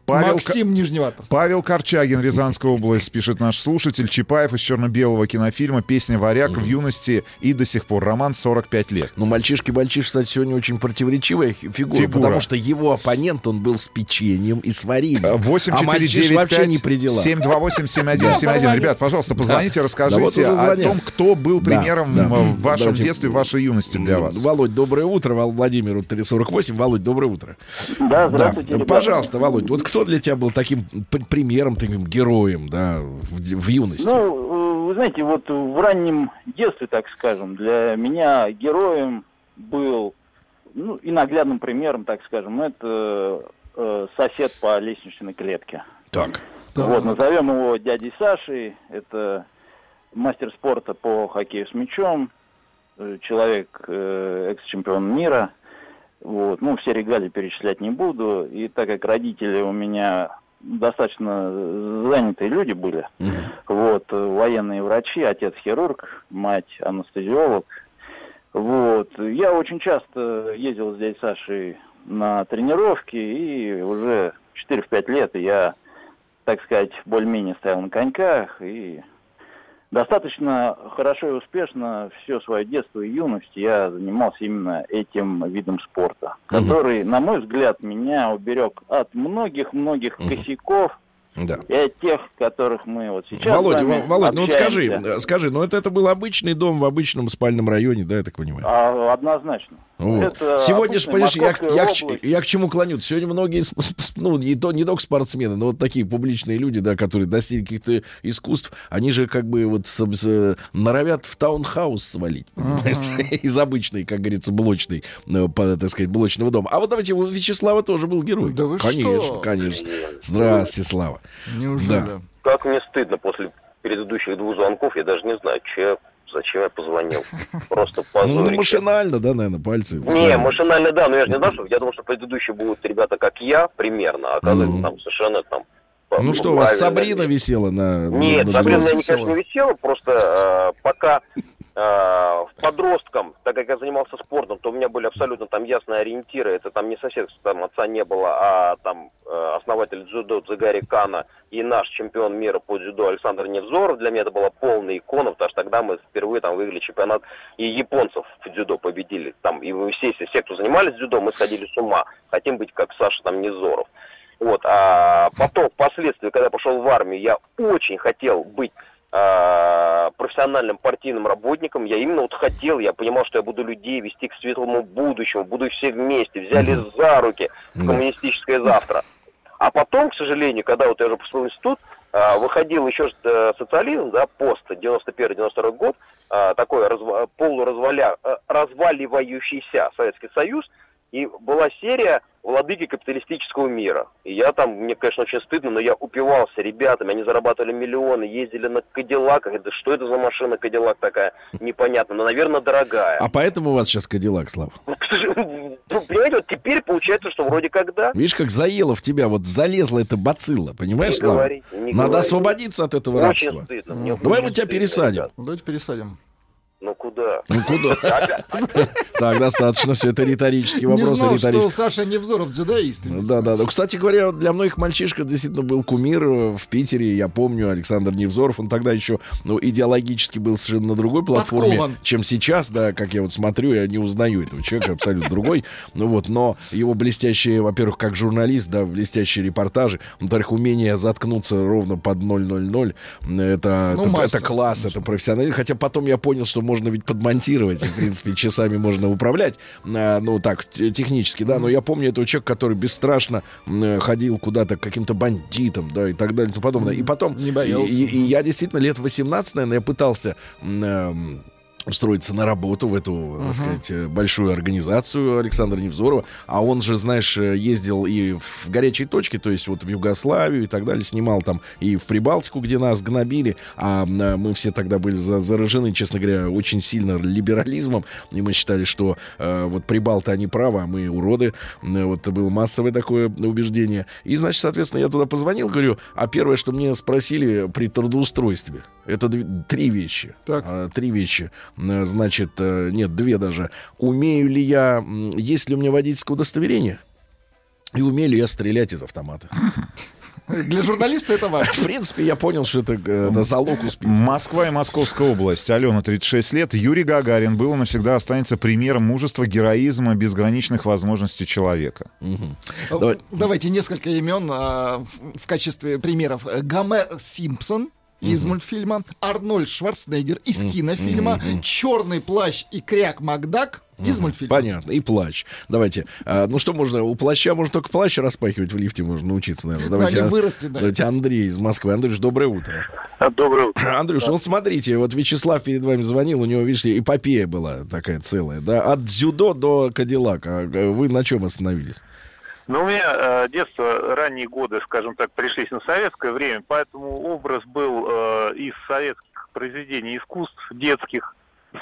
Павел, Максим Нижневартовск. Павел Корчагин, Рязанская область, пишет наш слушатель. Чапаев из черно-белого кинофильма «Песня варяг» в юности и до сих пор. Роман 45 лет. Ну, мальчишки-бальчиш, кстати, сегодня очень противоречивая фигура, Фигура. потому что его оппонент, он был с печеньем и с вареньем. 8 а 4 мальчиш 9 вообще не при делах. 728 7171. Ребят, пожалуйста, позвоните, расскажите о том, кто был примером э, в вашем детстве, в вашей юности для вас. Володь, доброе утро. Владимиру 348. Володь, доброе утро. Да, Да, пожалуйста, Володь, вот кто для тебя был таким примером, таким героем, да, в, в юности? Ну, вы знаете, вот в раннем детстве, так скажем, для меня героем был, ну, и наглядным примером, так скажем, это э, сосед по лестничной клетке. Так. Вот, назовем его дядей Сашей. Это мастер спорта по хоккею с мячом, э, человек, э, экс-чемпион мира. Вот. Ну, все регалии перечислять не буду. И так как родители у меня достаточно занятые люди были, вот, э, военные врачи, отец хирург, мать анестезиолог, вот, я очень часто ездил с дядей Сашей на тренировки, и уже 4-5 лет я, так сказать, более-менее стоял на коньках, и достаточно хорошо и успешно все свое детство и юность я занимался именно этим видом спорта, который, на мой взгляд, меня уберег от многих-многих косяков, Да. и от тех, которых мы вот сейчас Володя, с вами Во- Володь, ну вот скажи, скажи, ну это, это был обычный дом в обычном спальном районе, да, я так понимаю? А, однозначно. Вот. Это Сегодня же, понимаешь, я, я, область. я к чему клоню? Сегодня многие, ну, не, то, не только спортсмены, но вот такие публичные люди, да, которые достигли каких-то искусств, они же как бы вот с- с- норовят в таунхаус свалить, из обычной, как говорится, блочной, э, по- так сказать, блочного дома. А вот давайте, у Вячеслава тоже был герой. Да вы конечно, что? конечно. Здравствуйте, Слава. Неужели? Как мне стыдно после предыдущих двух звонков, я даже не знаю, че, я- зачем я позвонил. Просто Ну, позорище. машинально, да, наверное, пальцы. Не, машинально, да, но я же не знал, что я думал, что предыдущие будут ребята как я примерно, а оказывается там совершенно там... Ну что, у вас. Сабрина висела на... Нет, на Сабрина я, конечно, не висела, просто э, пока э, подростком, так как я занимался спортом, то у меня были абсолютно там ясные ориентиры. Это там не сосед, там отца не было, а там э, основатель дзюдо Дзигари Кана и наш чемпион мира по дзюдо Александр Невзоров. Для меня это была полная икона, потому что тогда мы впервые там выиграли чемпионат, и японцев в дзюдо победили. Там, и вы все, все, кто занимались дзюдо, мы сходили с ума. Хотим быть как Саша там Невзоров. Вот, а потом, впоследствии, когда пошел в армию, я очень хотел быть профессиональным партийным работником. Я именно вот хотел, я понимал, что я буду людей вести к светлому будущему, буду все вместе, взяли за руки в коммунистическое завтра. А потом, к сожалению, когда вот я уже поступил в институт, а, выходил еще э, социализм, да, пост 91-92 год, такой разва- полуразваля, э, разваливающийся Советский Союз, и была серия «Владыки капиталистического мира». И я там, мне, конечно, очень стыдно, но я упивался ребятами, они зарабатывали миллионы, ездили на Кадиллаках. Это что это за машина Кадиллак такая? Непонятно, но, наверное, дорогая. А поэтому у вас сейчас Кадиллак, Слав. Ну, ну, Понимаете, вот теперь получается, что вроде как да. Видишь, как заело в тебя, вот залезла эта бацилла, понимаешь, Не Слава? говорите, не Надо говорите. освободиться от этого Очень рабства. стыдно. мне Давай мы тебя пересадим. ребят. Давайте пересадим. Ну куда? Ну куда? Так, достаточно, все это риторический Не вопрос, знал, что. Саша Невзоров дзюдоист. Да, да, да. Кстати говоря, для многих мальчишек действительно был кумир э, в Питере. Я помню Александр Невзоров. Он тогда еще ну, идеологически был совершенно на другой платформе, Подкован. чем сейчас, да, как я вот смотрю, я не узнаю этого человека, абсолютно другой. Ну вот, но его блестящие, во-первых, как журналист, да, блестящие репортажи, во-вторых, умение заткнуться ровно под 000, это, Ну, это, мастер, это класс, это профессионализм. Хотя потом я понял, что можно ведь подмонтировать, и, в принципе, часами можно управлять, а, ну, так, технически, да, но я помню этого человека, который бесстрашно э, ходил куда-то к каким-то бандитам, да, и так далее, и тому подобное. И потом, Не и, боялся. и- и я действительно лет 18, наверное, я пытался эм, устроиться на работу в эту, так сказать, э, большую организацию Александра Невзорова. А он же, знаешь, э, ездил и в горячие точки, то есть вот в Югославию и так далее, снимал там и в Прибалтику, где нас гнобили. А мы все тогда были за- заражены, честно говоря, очень сильно либерализмом. И мы считали, что э, вот Прибалты, они правы, а мы уроды. Вот было массовое такое убеждение. И, значит, соответственно, я туда позвонил, говорю, а первое, что мне спросили при трудоустройстве, это три вещи. Так. А, Три вещи. М, Значит, э, нет, две даже. Умею ли я, есть ли у меня водительское удостоверение? И умею ли я стрелять из автомата? Для журналиста это важно. В принципе, я понял, что это, э, это залог успеха. Москва и Московская область. Алена, 36 лет. Юрий Гагарин был и навсегда останется примером мужества, героизма, безграничных возможностей человека. Давай. Давайте несколько имен а, в, в качестве примеров. Э, Гомер Симпсон из мультфильма, Арнольд Шварценеггер из кинофильма, Черный плащ и Кряк Макдак из мультфильма. Понятно. И плащ. Давайте. А, ну что можно? У плаща можно только плащ распахивать в лифте, можно научиться, наверное. Давайте, они а, выросли, да. давайте Андрей из Москвы. Андрюш, доброе утро. Доброе утро. Андрюш, вот смотрите, вот Вячеслав перед вами звонил, у него, видишь ли, эпопея была такая целая, да, от дзюдо до Кадиллака. А Вы на чем остановились? Ну, у меня э, детство, ранние годы, скажем так, пришлись на советское время, поэтому образ был э, из советских произведений искусств детских,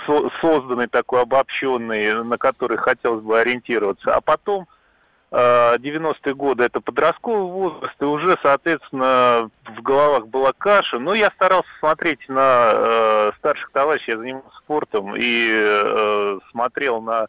со- созданный такой обобщенный, на который хотелось бы ориентироваться. А потом, э, 90-е годы, это подростковый возраст, и уже, соответственно, в головах была каша. Но я старался смотреть на э, старших товарищей, я занимался спортом, и э, смотрел на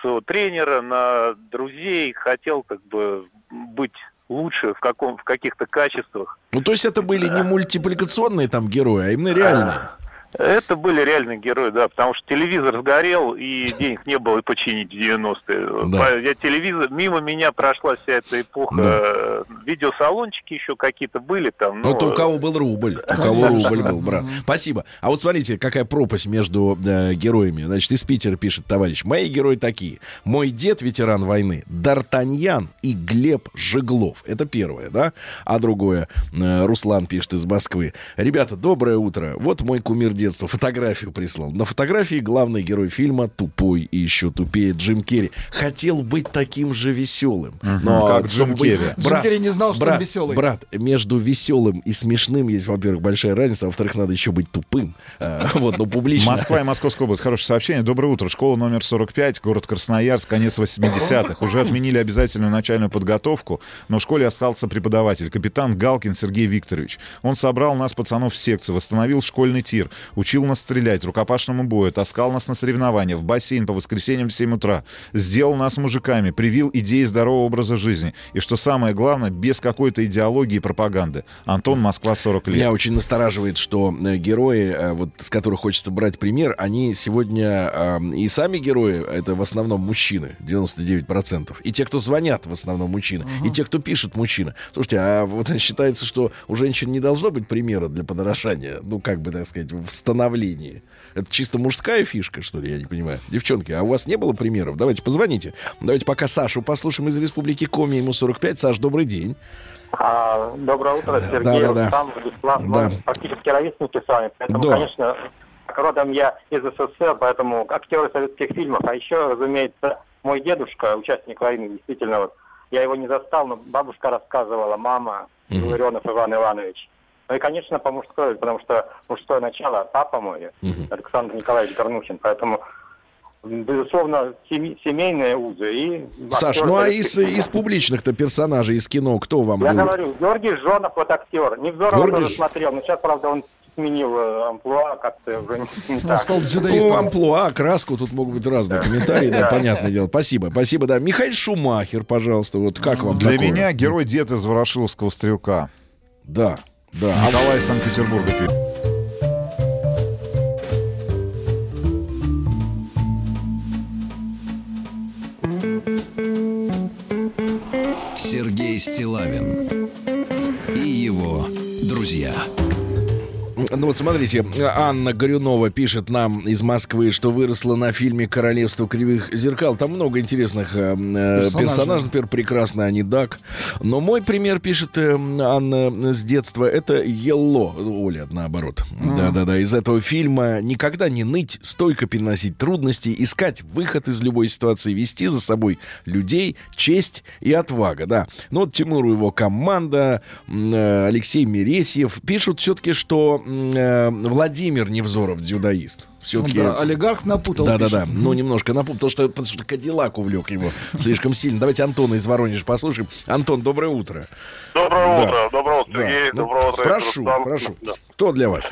своего тренера, на друзей, хотел как бы быть лучше в, каком, в каких-то качествах. Ну, то есть это были не мультипликационные там герои, а именно реальные. Это были реальные герои, да, потому что телевизор сгорел, и денег не было и починить в 90-е. Да. Я телевизор, мимо меня прошла вся эта эпоха. Да. Видеосалончики еще какие-то были там. Ну, но- то у кого был рубль, у кого рубль был, брат. Спасибо. А вот смотрите, какая пропасть между э, героями. Значит, из Питера пишет товарищ. Мои герои такие. Мой дед, ветеран войны, Д'Артаньян и Глеб Жеглов. Это первое, да? А другое, э, Руслан пишет из Москвы. Ребята, доброе утро. Вот мой кумир детства. Фотографию прислал. На фотографии главный герой фильма тупой и еще тупее Джим Керри. Хотел быть таким же веселым. Но как чтобы Джим быть- Керри. Джим Керри не знал, что он брат, веселый. Брат, между веселым и смешным есть, во-первых, большая разница, а во-вторых, надо еще быть тупым. А, Вот, ну, публично. Москва и Московская область. Хорошее сообщение. Доброе утро. Школа номер 45, город Красноярск, конец 80-х. Уже отменили обязательную начальную подготовку, но в школе остался преподаватель, капитан Галкин Сергей Викторович. Он собрал нас, пацанов, в секцию, восстановил школьный тир, учил нас стрелять, рукопашному бою, таскал нас на соревнования, в бассейн по воскресеньям в 7 утра, сделал нас мужиками, привил идеи здорового образа жизни. И что самое главное, без какой-то идеологии и пропаганды. Антон, Москва, 40 лет. Меня очень настораживает, что э, герои, э, вот, с которых хочется брать пример, они сегодня э, и сами герои, это в основном мужчины, 99%. И те, кто звонят, в основном мужчины. И те, кто пишет, мужчины. Слушайте, а вот считается, что у женщин не должно быть примера для подражания, ну, как бы, так сказать, в становлении. Это чисто мужская фишка, что ли, я не понимаю. Девчонки, а у вас не было примеров? Давайте позвоните. Давайте пока Сашу послушаем из Республики Коми, ему 45. Саш, добрый день. А, доброе утро, Сергей, да, да. Рустам, Владислав. Да. Мы фактически ровесники с вами, поэтому, Да. конечно, родом я из СССР, поэтому актеры советских фильмов. А еще, разумеется, мой дедушка, участник войны, действительно, вот, я его не застал, но бабушка рассказывала, мама, Ларионов Иван Иванович. Ну и, конечно, по мужской, потому что мужское начало, папа мой, Александр Николаевич Горнухин, поэтому безусловно, семейные узы и... Саш, ну а из, из публичных-то персонажей из кино кто вам я был? говорю, Георгий Жонов, вот актер. Невзорова Георгий тоже смотрел, но сейчас, правда, он сменил э, амплуа, как-то уже не, не Он так. стал Ну, дзюдоистом. амплуа, краску, тут могут быть разные комментарии, да, понятное дело. Спасибо, спасибо, да. Михаил Шумахер, пожалуйста, вот как вам Для такое? меня герой дед из Ворошиловского стрелка. Да, да. А Николай из Санкт-Петербурга пишет. Сергей Стилавин и его друзья. Ну вот смотрите, Анна Горюнова пишет нам из Москвы, что выросла на фильме «Королевство кривых зеркал». Там много интересных э, э, персонажей. Например, прекрасный Анидак. Но мой пример, пишет э, Анна с детства, это Елло. Оля, наоборот. Да-да-да. Из этого фильма никогда не ныть, стойко переносить трудности, искать выход из любой ситуации, вести за собой людей, честь и отвага. Да. Ну вот Тимур и его команда, э, Алексей Мересьев пишут все-таки, что э, Владимир Невзоров дзюдоист. Все-таки... Да, олигарх напутал. Да-да-да, ну немножко напомню, потому что, потому что Кадиллак увлек его слишком сильно. Давайте Антона из Воронежа послушаем. Антон, доброе утро. Доброе Да. утро, доброе утро, Да. Сергей, Ну, доброе утро, прошу, Рустам. прошу. Да. Кто для вас?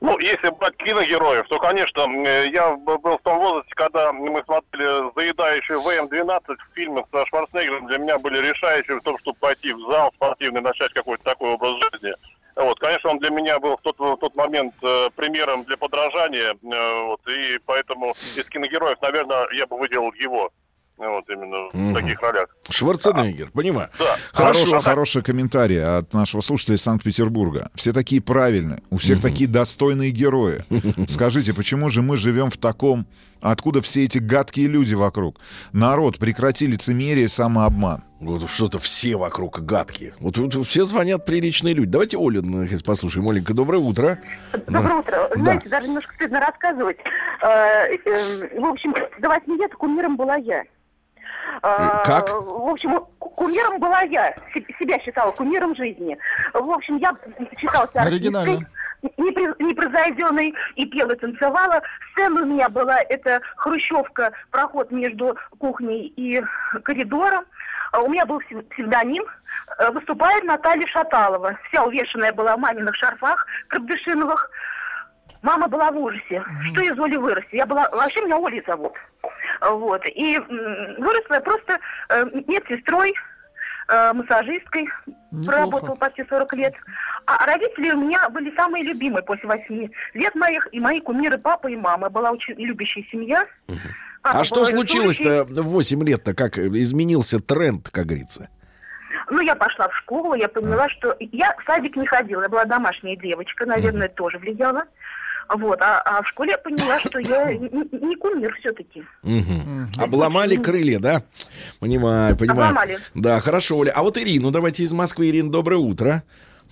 Ну, если брать киногероев, то, конечно, э, я был в том возрасте, когда мы смотрели «Заедающий ВМ-12» в фильмах со Шварценеггером, для меня были решающими в том, чтобы пойти в зал спортивный, начать какой-то такой образ жизни. Вот, конечно, он для меня был в тот, в тот момент э, примером для подражания, э, вот, и поэтому из киногероев, наверное, я бы выделил его, вот, именно в таких ролях. Шварценеггер, понимаю. Да. Хорошо. Хороший, хороший комментарий от нашего слушателя из Санкт-Петербурга. Все такие правильные, у всех такие достойные герои. Скажите, почему же мы живем в таком... Откуда все эти гадкие люди вокруг? Народ, прекрати лицемерие и самообман. Вот что-то все вокруг гадкие. Вот тут все звонят приличные люди. Давайте Олю наконец, послушаем. Оленька, доброе утро. Доброе утро. Да. Знаете, даже немножко стыдно рассказывать. Э, э, В общем, до восьми лет кумиром была я. Э, Как? В общем, ку- кумиром была я. Се- Себя считала кумиром жизни. В общем, я считалась Оригинально. артисткой, непроизведенной и пела, танцевала. Сцена у меня была, это хрущевка, проход между кухней и коридором. А У меня был псев- псевдоним. Э, Выступает Наталья Шаталова. Вся увешанная была в маминых шарфах крабдышиновых. Мама была в ужасе. Что из Оли вырасти? Я была... Вообще меня Олей зовут. Вот. И выросла я просто э, медсестрой, э, массажисткой. Неплохо. Проработала почти 40 лет. А родители у меня были самые любимые после восьми лет моих, и мои кумиры папа и мама. Была очень любящая семья. Папа А что случилось-то в 8 лет-то? Как изменился тренд, как говорится? Ну, я пошла в школу, я поняла, что... Я в садик не ходила, я была домашняя девочка, наверное, это тоже влияло. Вот, а, а в школе я поняла, что я не, не кумир все-таки. Мгм. Обломали крылья, да? Понимаю, понимаю. Обломали. Да, хорошо, Оля. А вот Ирину давайте из Москвы. Ирина, доброе утро.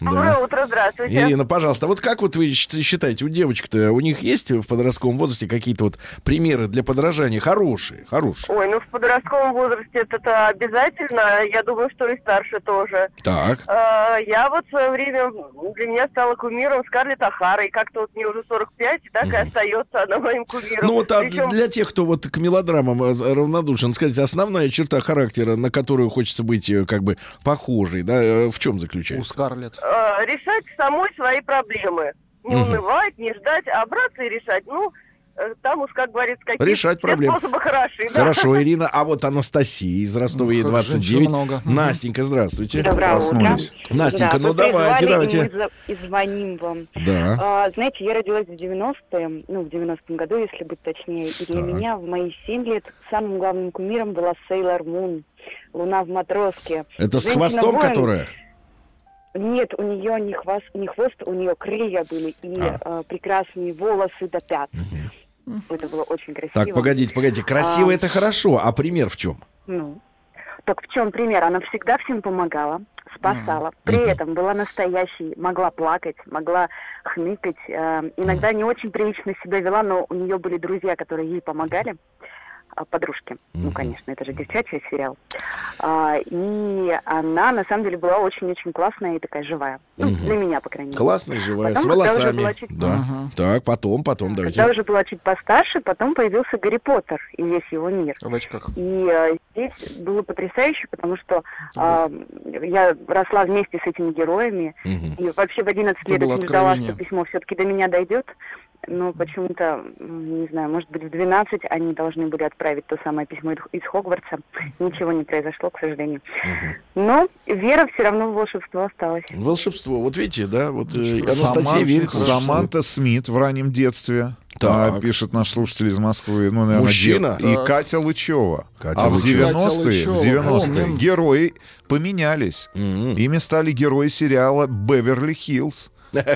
Да. утро, здравствуйте. Ирина, пожалуйста, вот как вот вы считаете, у девочек-то, у них есть в подростковом возрасте какие-то вот примеры для подражания хорошие, хорошие? Ой, ну в подростковом возрасте это, обязательно. Я думаю, что и старше тоже. Так. Э, Я вот в свое время, для меня стала кумиром Скарлетт Ахара, и как-то вот мне уже 45, и так и остается она моим кумиром. Ну вот а Причем- для тех, кто вот к мелодрамам э, равнодушен, скажите, основная черта характера, на которую хочется быть э, как бы похожей, да, э, в чем заключается? У Скарлетт. Э, решать самой свои проблемы. Не унывать, не ждать, а браться и решать. Ну, э, там уж, как говорится, какие Решать проблемы. способы хороши. да. Хорошо, Ирина. А вот Анастасия из Ростова, ей как 29. женщин много. Настенька, здравствуйте. Доброе Проснулись. утро. Настенька, Да, ну давайте, давайте. И, мы звоним вам. Да. А, знаете, я родилась в 90-е, ну, в 90-м году, если быть точнее. И для Так. меня в мои 7 лет самым главным кумиром была Сейлор Мун. Луна в матроске. Это с Женщина-воин. хвостом, которая? Нет, у нее не хвост, не хвост, у нее крылья были и А. э, прекрасные волосы до пят. Это было очень красиво. Так, погодите, погодите. Красиво А, это хорошо, а пример в чем? Ну, так в чем пример? Она всегда всем помогала, спасала. При этом была настоящей, могла плакать, могла хныкать. э, иногда не очень прилично себя вела, но у нее были друзья, которые ей помогали. а, Подружки. Ну, конечно, это же девчачий сериал. А, и она, на самом деле, была очень-очень классная и такая живая. Ну, Мгм. для меня, по крайней мере. Классная, живая, Потом, с когда волосами. чуть- Да. Так, потом, потом, давайте. Когда уже была чуть постарше, потом появился Гарри Поттер и весь его мир. В очках. И э, здесь было потрясающе, потому что а, я росла вместе с этими героями. И вообще в 11 Это лет очень ждала, что письмо все-таки до меня дойдет. Но почему-то, не знаю, может быть, в 12 они должны были отправить то самое письмо из- Хогвартса. Ничего не произошло, к сожалению. Но вера все равно в волшебство осталась. Волшебство. Вот видите, да, вот э, Анастасия верит в. Саманта Смит в раннем детстве. Так. А, пишет наш слушатель из Москвы. Ну, наверное, Мужчина? дев- И Так. Катя Лычева. Катя а в Лычева. 90-е, Катя Лычева, в 90-е помним. герои поменялись. Ими стали герои сериала «Беверли-Хиллз».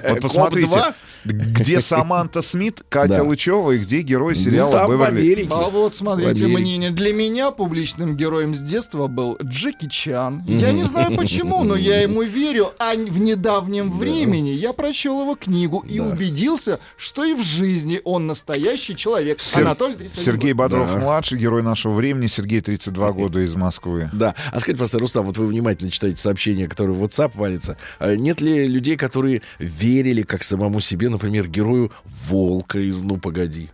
Вот посмотрите, Коп-2? где Саманта Смит, Катя. Лычева и где герой Ну, сериала там в «Беверли». Америке. А вот смотрите мнение. Для меня публичным героем с детства был Джеки Чан. Я не знаю почему, но я ему верю. А в недавнем времени я прочел его книгу и убедился, что и в жизни он настоящий человек. Сер- Анатолий 31 Сергей. Бодров-младший, герой нашего времени. Сергей, 32 года, из Москвы. Да. А скажите, просто, Рустам, вот вы внимательно читаете сообщения, которые в WhatsApp валятся. А Нет ли людей, которые верили как самому себе, например, герою Волка из «Ну, погоди»?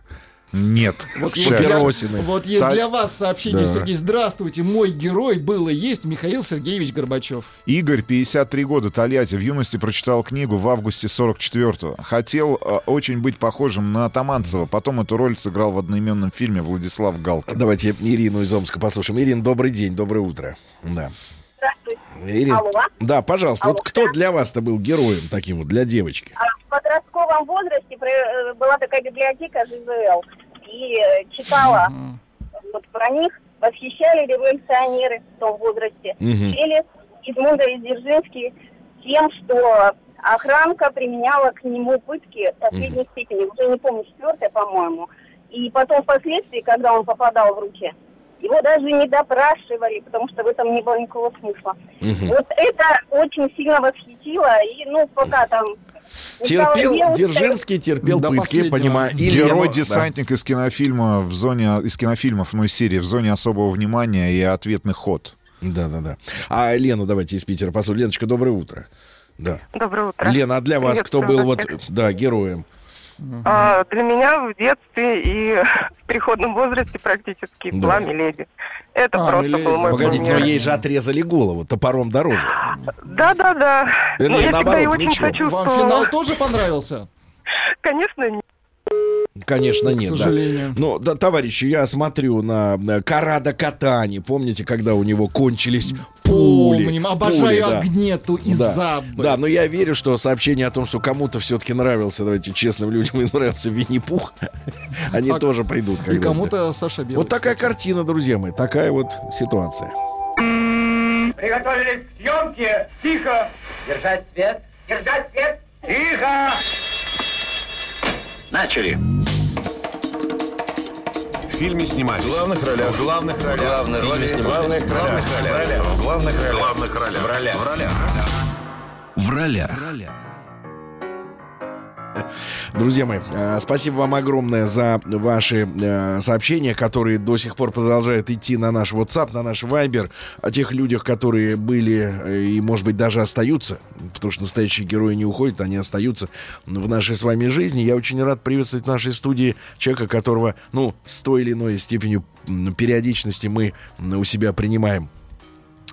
Нет. Вот есть, для, вот есть Так. для вас сообщение, Да. Сергей. Здравствуйте, мой герой был и есть Михаил Сергеевич Горбачев. Игорь, 53 года, Тольятти. В юности прочитал книгу в августе 44-го. Хотел э, очень быть похожим на Атаманцева. Потом эту роль сыграл в одноименном фильме Владислав Галкин. Давайте Ирину из Омска послушаем. Ирина, добрый день, доброе утро. Да. Здравствуйте. Ирина, Алло. да, пожалуйста, вот Алло. кто для вас-то был героем таким вот, для девочки? А В подростковом возрасте про- э, была такая библиотека ЖЗЛ. И э, читала вот про них, восхищали революционеры в том возрасте. Пели Эдмунда и Дзержинский тем, что охранка применяла к нему пытки последней степени. Уже не помню, четвертая, по-моему. И потом впоследствии, когда он попадал в руки, его даже не допрашивали, потому что в этом не было никакого смысла. Мгм. Вот это очень сильно восхитило. И, ну, пока там... Терпел, девушкой- Дзержинский терпел До пытки, понимаю. И Герой Лену- десантник из кинофильма в зоне из кинофильмов, ну из серии в зоне особого внимания и ответный ход. Да, да, да. А Лену давайте из Питера послушаем. Леночка, доброе утро. Да. Доброе утро. Лена, а для вас кто был вот, всех. да, героем? А, для меня в детстве и в переходном возрасте практически Да. была Миледи. Это А, просто был мой Погодите, но кумир. ей же отрезали голову топором дороже. Да-да-да. Вернее, Но я всегда наоборот, ее очень ничего. Вам финал тоже понравился? Конечно, нет. Конечно, К нет. да. сожалению. Ну, да, товарищи, я смотрю на Карада Катани. Помните, когда у него кончились пули. Помним, обожаю пули, да. И да. Заббы. Да, но я верю, что сообщение о том, что кому-то все-таки нравился, давайте честным людям, и нравился Винни-Пух, они А- тоже придут. И кому-то Саша Белый. Вот такая картина, друзья мои, такая вот ситуация. Приготовились к съемке. Тихо. Держать свет. Держать свет. Тихо. Начали. В фильме снимались. В главных ролях. В главных ролях. Главные роли снимались. В главных ролях. В главных ролях. В главных ролях. В ролях. В ролях. В ролях. Друзья мои, э, спасибо вам огромное за ваши э, сообщения, которые до сих пор продолжают идти на наш WhatsApp, на наш Viber, о тех людях, которые были э, и, может быть, даже остаются, потому что настоящие герои не уходят, они остаются в нашей с вами жизни. Я очень рад приветствовать в нашей студии человека, которого, ну, с той или иной степенью периодичности мы у себя принимаем.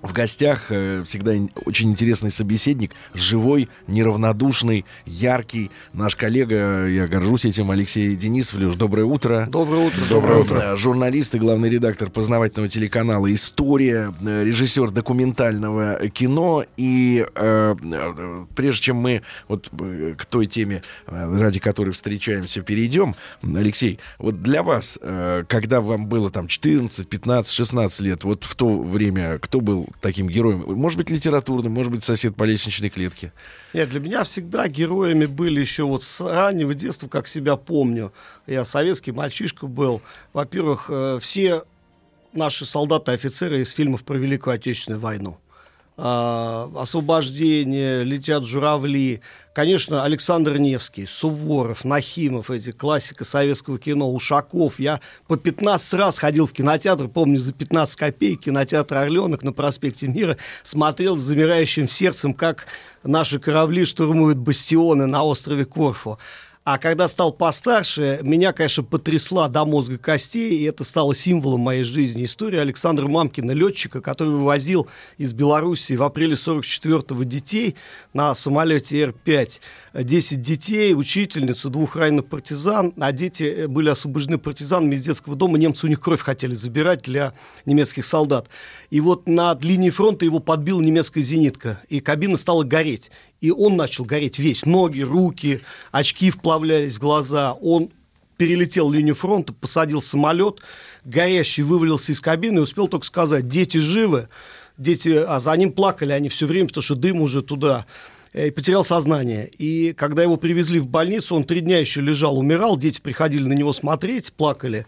В гостях э, всегда очень интересный собеседник, живой, неравнодушный, яркий. Наш коллега, я горжусь этим, Алексей Денисов. Леш, доброе утро. Доброе утро. Доброе утро. Журналист и главный редактор познавательного телеканала «История», э, режиссер документального кино. И э, э, прежде чем мы вот э, к той теме, э, ради которой встречаемся, перейдем, Алексей, вот для вас, э, когда вам было там 14, 15, 16 лет, вот в то время кто был таким героем? Может быть, литературным, может быть, сосед по лестничной клетке? Нет, для меня всегда героями были еще вот с раннего детства, как себя помню. Я советский мальчишка был. Во-первых, э, все наши солдаты и офицеры из фильмов про Великую Отечественную войну. А, освобождение, летят журавли. Конечно, Александр Невский, Суворов, Нахимов, эти классика советского кино, Ушаков. Я по 15 раз ходил в кинотеатр, помню, за 15 копеек кинотеатр «Орленок» на проспекте Мира, смотрел с замирающим сердцем, как наши корабли штурмуют бастионы на острове Корфу. А когда стал постарше, меня, конечно, потрясла до мозга костей, и это стало символом моей жизни. История Александра Мамкина, летчика, который вывозил из Белоруссии в апреле 44-го детей на самолете Р-5. 10 детей, учительницу, двух раненых партизан, а дети э, были освобождены партизанами из детского дома. Немцы у них кровь хотели забирать для немецких солдат. И вот над линией фронта его подбила немецкая зенитка, и кабина стала гореть. И он начал гореть весь, ноги, руки, очки вплавлялись в глаза. Он перелетел линию фронта, посадил самолет, горящий вывалился из кабины и успел только сказать, дети живы, дети, а за ним плакали они все время, потому что дым уже туда потерял сознание. И когда его привезли в больницу, он три дня еще лежал, умирал, дети приходили на него смотреть, плакали.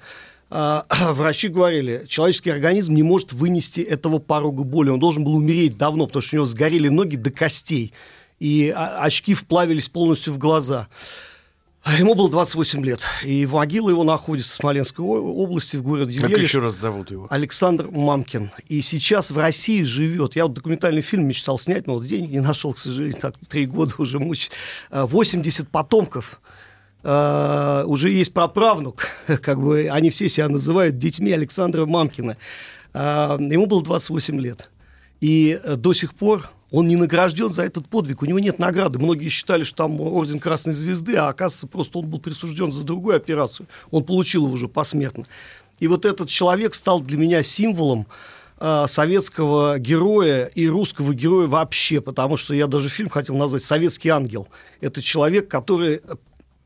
А, врачи говорили, человеческий организм не может вынести этого порога боли, он должен был умереть давно, потому что у него сгорели ноги до костей, и а, очки вплавились полностью в глаза. А Ему было 28 лет, и могила его находится в Смоленской области, в городе Как Велиш. еще раз зовут его? Александр Мамкин. И сейчас в России живет. Я вот документальный фильм мечтал снять, но вот денег не нашел, к сожалению, так три года уже мучить. 80 потомков. А, Уже есть праправнук, как бы они все себя называют детьми Александра Мамкина. А, Ему было 28 лет. И э, до сих пор он не награжден за этот подвиг, у него нет награды. Многие считали, что там орден Красной Звезды, а оказывается, просто он был присужден за другую операцию. Он получил его уже посмертно. И вот этот человек стал для меня символом э, советского героя и русского героя вообще, потому что я даже фильм хотел назвать «Советский ангел». Это человек, который э,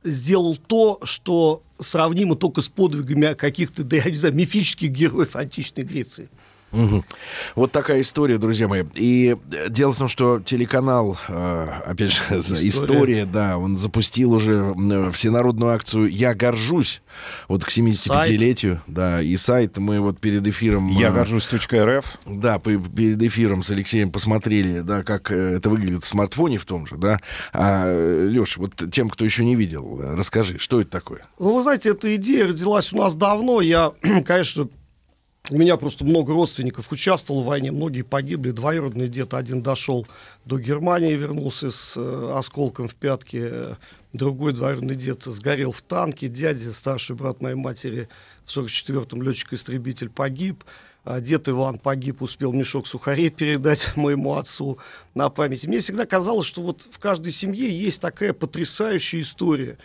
сделал то, что сравнимо только с подвигами каких-то, да я не знаю, мифических героев античной Греции. Мгм. Вот такая история, друзья мои. И э, дело в том, что телеканал, э, опять же, История. история, да, он запустил уже м, всенародную акцию «Я горжусь» вот к 75-летию, да, и сайт мы вот перед эфиром... Я э, горжусь.рф. Да, перед эфиром с Алексеем посмотрели, да, как э, это выглядит в смартфоне в том же, да. А, Леш, вот тем, кто еще не видел, расскажи, что это такое? Ну, вы знаете, эта идея родилась у нас давно. Я, конечно, у меня просто много родственников участвовало в войне, многие погибли. Двоюродный дед один дошел до Германии, вернулся с э, осколком в пятке. Э, Другой двоюродный дед сгорел в танке. Дядя, старший брат моей матери, в 44-м летчик-истребитель погиб. А Дед Иван погиб, успел мешок сухарей передать моему отцу на память. Мне всегда казалось, что вот в каждой семье есть такая потрясающая история.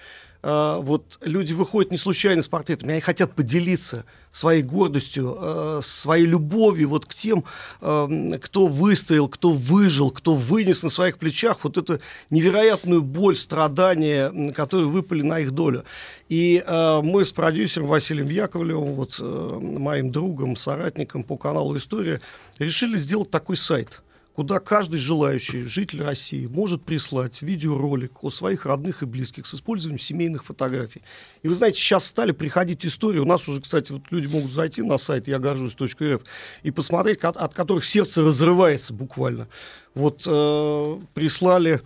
Э, вот люди выходят не случайно с портретами, они хотят поделиться своей гордостью, э, своей любовью вот к тем, э, кто выстоял, кто выжил, кто вынес на своих плечах вот эту невероятную боль, страдания, которые выпали на их долю. И мы с продюсером Василием Яковлевым, вот моим другом, соратником по каналу «История», решили сделать такой сайт – куда каждый желающий житель России может прислать видеоролик о своих родных и близких с использованием семейных фотографий. И вы знаете, сейчас стали приходить истории. У нас уже, кстати, вот люди могут зайти на сайт я горжусь.рф и посмотреть, от, от которых сердце разрывается буквально. Вот э, прислали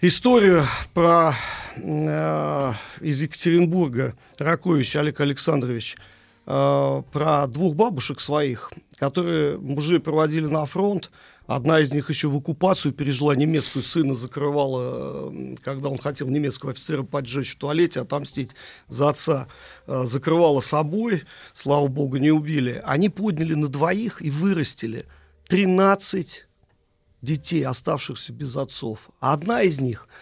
историю про э, из Екатеринбурга Ракович Олег Александрович э, про двух бабушек своих, которые мужи проводили на фронт, Одна из них еще в оккупацию пережила немецкую, сына закрывала, э, когда он хотел немецкого офицера поджечь в туалете, отомстить за отца, э, закрывала собой, слава богу, не убили. Они подняли на двоих и вырастили 13 детей, оставшихся без отцов. Одна из них –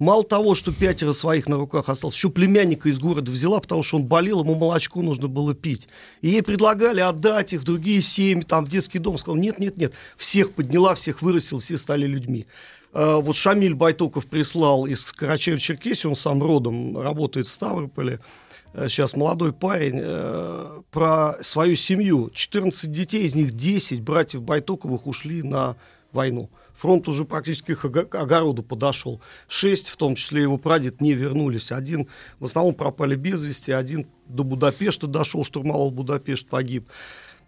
Мало того, что пятеро своих на руках осталось, еще племянника из города взяла, потому что он болел, ему молочко нужно было пить. И ей предлагали отдать их в другие семьи, там в детский дом. Сказал, нет, нет, нет. Всех подняла, всех вырастил, все стали людьми. А, вот Шамиль Байтоков прислал из Карачаева-Черкесии, он сам родом, работает в Ставрополе, э, сейчас молодой парень, э, про свою семью. 14 детей, из них 10 братьев Байтоковых ушли на войну фронт уже практически к огороду подошел. Шесть, в том числе его прадед, не вернулись. Один в основном пропали без вести, один до Будапешта дошел, штурмовал Будапешт, погиб.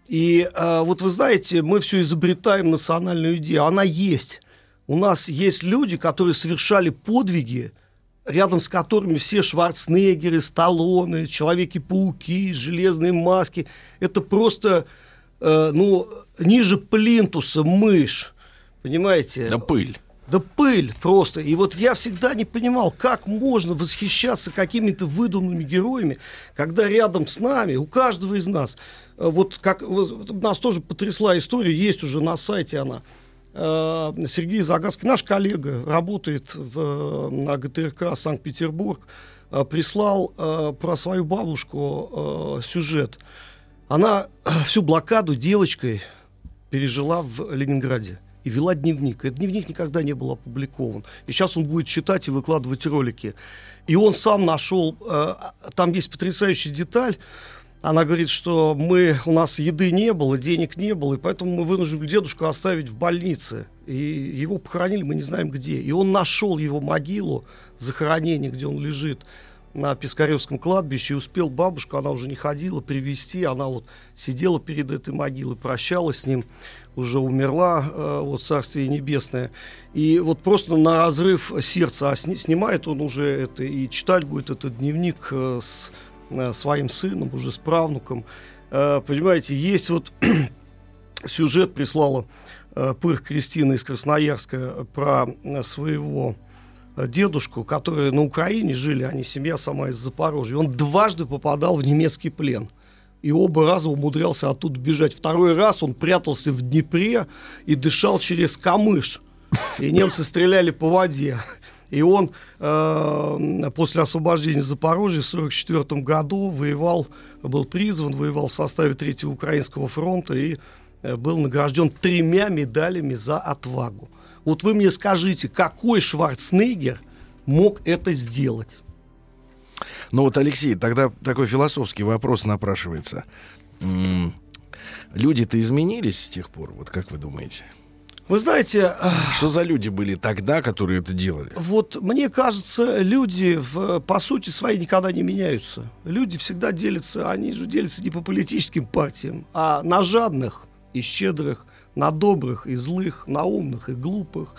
И э, вот вы знаете, мы все изобретаем национальную идею. Она есть. У нас есть люди, которые совершали подвиги, рядом с которыми все Шварценеггеры, Сталлоне, Человеки-пауки, Железные маски. Это просто, э, ну, ниже плинтуса мышь. Понимаете? Да пыль. Да пыль просто. И вот я всегда не понимал, как можно восхищаться какими-то выдуманными героями, когда рядом с нами, у каждого из нас, э, вот как вот, нас тоже потрясла история, есть уже на сайте она. Э, Сергей Загадский, наш коллега, работает в, на ГТРК Санкт-Петербург, э, прислал про свою бабушку сюжет. Она всю блокаду девочкой пережила в Ленинграде и вела дневник. Этот дневник никогда не был опубликован. И сейчас он будет читать и выкладывать ролики. И он сам нашел, э, там есть потрясающая деталь, она говорит, что мы, у нас еды не было, денег не было, и поэтому мы вынуждены дедушку оставить в больнице. И его похоронили, мы не знаем где. И он нашел его могилу, захоронение, где он лежит на Пискаревском кладбище и успел бабушку, она уже не ходила, привести, она вот сидела перед этой могилой, прощалась с ним, уже умерла, э, вот Царствие Небесное. И вот просто на разрыв сердца, а сни, снимает он уже это и читать будет этот дневник э, с э, своим сыном, уже с правнуком. Понимаете, есть вот сюжет прислала э, Пыр Кристина из Красноярска про своего дедушку, которые на Украине жили, они семья сама из Запорожья. Он дважды попадал в немецкий плен. И оба раза умудрялся оттуда бежать. Второй раз он прятался в Днепре и дышал через камыш. И немцы стреляли по воде. И он э, после освобождения Запорожья в 1944 году воевал, был призван, воевал в составе Третьего Украинского фронта и э, был награжден тремя медалями за отвагу. Вот вы мне скажите, какой Шварценеггер мог это сделать? Ну вот, Алексей, тогда такой философский вопрос напрашивается. Люди-то изменились с тех пор, вот как вы думаете? Вы знаете... Что за люди были тогда, которые это делали? Вот мне кажется, люди в, по сути своей никогда не меняются. Люди всегда делятся, они же делятся не по политическим партиям, а на жадных и щедрых, на добрых и злых, на умных и глупых,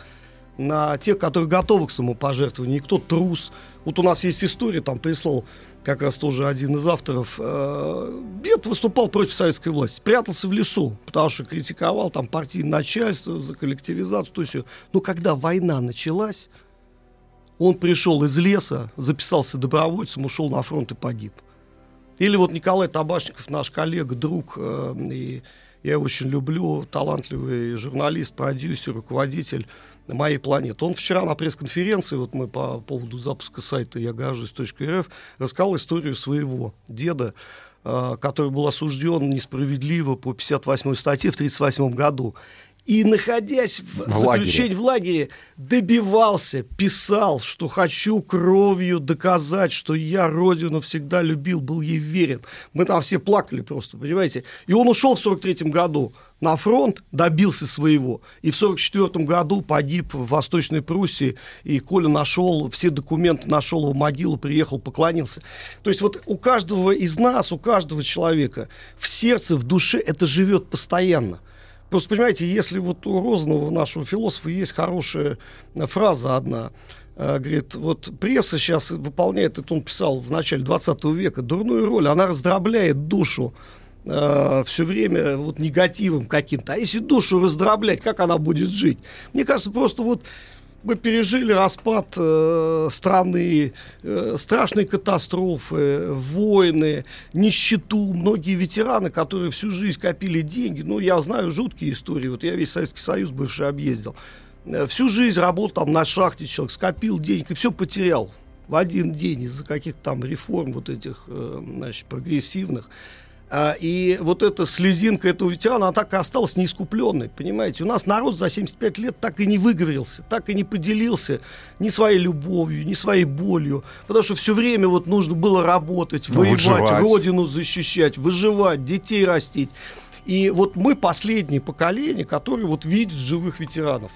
на тех, которые готовы к самопожертвованию, и кто трус. Вот у нас есть история, там прислал как раз тоже один из авторов. Э, дед выступал против советской власти, прятался в лесу, потому что критиковал там партийное начальство за коллективизацию, то есть. Но когда война началась, он пришел из леса, записался добровольцем, ушел на фронт и погиб. Или вот Николай Табашников, наш коллега, друг э, и я его очень люблю, талантливый журналист, продюсер, руководитель моей планеты. Он вчера на пресс-конференции, вот мы по поводу запуска сайта я гожусь.рф, рассказал историю своего деда, э, который был осужден несправедливо по 58 статье в 1938 году. И, находясь в, В заключении лагере. в лагере, добивался, писал, что хочу кровью доказать, что я родину всегда любил, был ей верен. Мы там все плакали просто, понимаете? И он ушел в 43 году на фронт, добился своего. И в 44 году погиб в Восточной Пруссии. И Коля нашел, все документы нашел его могилу, приехал, поклонился. То есть вот у каждого из нас, у каждого человека в сердце, в душе это живет постоянно. Просто, понимаете, если вот у Розанова, нашего философа, есть хорошая э, фраза одна, э, говорит, вот пресса сейчас выполняет, это он писал в начале 20 века, дурную роль, она раздробляет душу все время вот негативом каким-то. А если душу раздроблять, как она будет жить? Мне кажется, просто вот мы пережили распад э, страны, э, страшные катастрофы, войны, нищету. Многие ветераны, которые всю жизнь копили деньги, ну, я знаю жуткие истории, вот я весь Советский Союз бывший объездил. Э, всю жизнь работал там на шахте человек, скопил денег и все потерял в один день из-за каких-то там реформ вот этих, э, значит, прогрессивных. А, И вот эта слезинка этого ветерана, она так и осталась неискупленной, понимаете? У нас народ за 75 лет так и не выговорился, так и не поделился ни своей любовью, ни своей болью, потому что все время вот нужно было работать, Ну, воевать, выживать. родину защищать, выживать, детей растить. И вот мы последнее поколение, которое вот видит живых ветеранов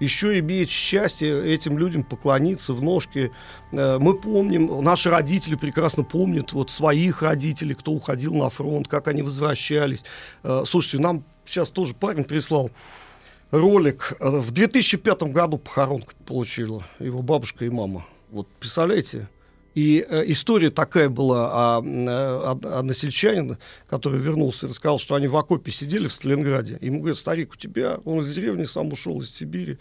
еще имеет счастье этим людям поклониться в ножки. Э, Мы помним, наши родители прекрасно помнят вот своих родителей, кто уходил на фронт, как они возвращались. Э, Слушайте, нам сейчас тоже парень прислал ролик. Э, В 2005 году похоронку получила его бабушка и мама. Вот представляете? И э, история такая была о, м, э, о, о насельчанине, который вернулся и рассказал, что они в окопе сидели в Сталинграде. Ему говорят, старик, у тебя, он из деревни сам ушел, из Сибири.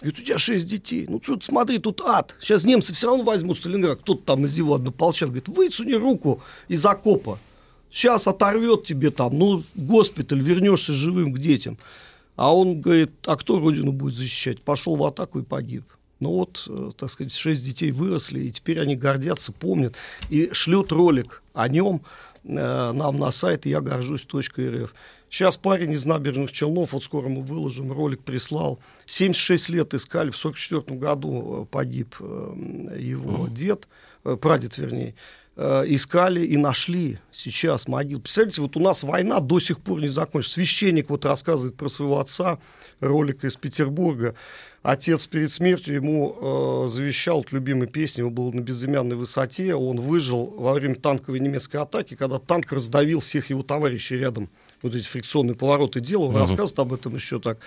Говорит, у тебя шесть детей. Ну что ты смотри, тут ад. Сейчас немцы все равно возьмут Сталинград. Кто-то там из его однополчан говорит, высуни руку из окопа. Сейчас оторвет тебе там, ну, госпиталь, вернешься живым к детям. А он говорит, а кто родину будет защищать? Пошел в атаку и погиб. Ну вот, э, так сказать, шесть детей выросли, и теперь они гордятся, помнят, и шлют ролик о нем э, нам на сайт я горжусь.рф. Сейчас парень из набережных Челнов, вот скоро мы выложим, ролик прислал. 76 лет искали, в 44 году э, погиб его дед, прадед вернее. Э, искали и нашли сейчас могил. Представляете, вот у нас война до сих пор не закончилась. Священник вот рассказывает про своего отца, ролик из Петербурга. Отец перед смертью ему э, завещал вот любимой песни, его было на безымянной высоте, он выжил во время танковой немецкой атаки, когда танк раздавил всех его товарищей рядом, вот эти фрикционные повороты делал, он Мгм. рассказывает об этом еще так.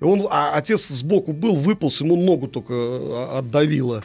Он, а отец сбоку был, выполз, ему ногу только э, отдавило.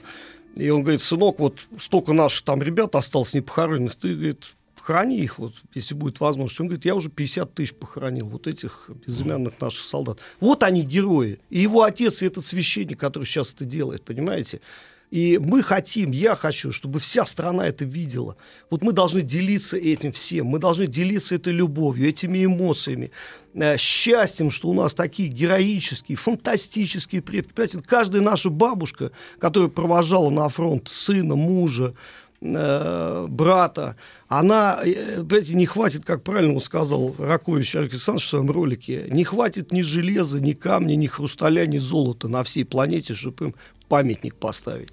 И он говорит, сынок, вот столько наших там ребят осталось непохороненных, ты, говорит, храни их, вот, если будет возможность. Он говорит, я уже 50 тысяч похоронил, вот этих безымянных наших солдат. Вот они герои. И его отец, и этот священник, который сейчас это делает, понимаете? И мы хотим, я хочу, чтобы вся страна это видела. Вот мы должны делиться этим всем, мы должны делиться этой любовью, этими эмоциями, э, счастьем, что у нас такие героические, фантастические предки. Понимаете, каждая наша бабушка, которая провожала на фронт сына, мужа, э, брата, она, э, понимаете, не хватит, как правильно вот сказал Ракович Александр в своем ролике, не хватит ни железа, ни камня, ни хрусталя, ни золота на всей планете, чтобы им памятник поставить.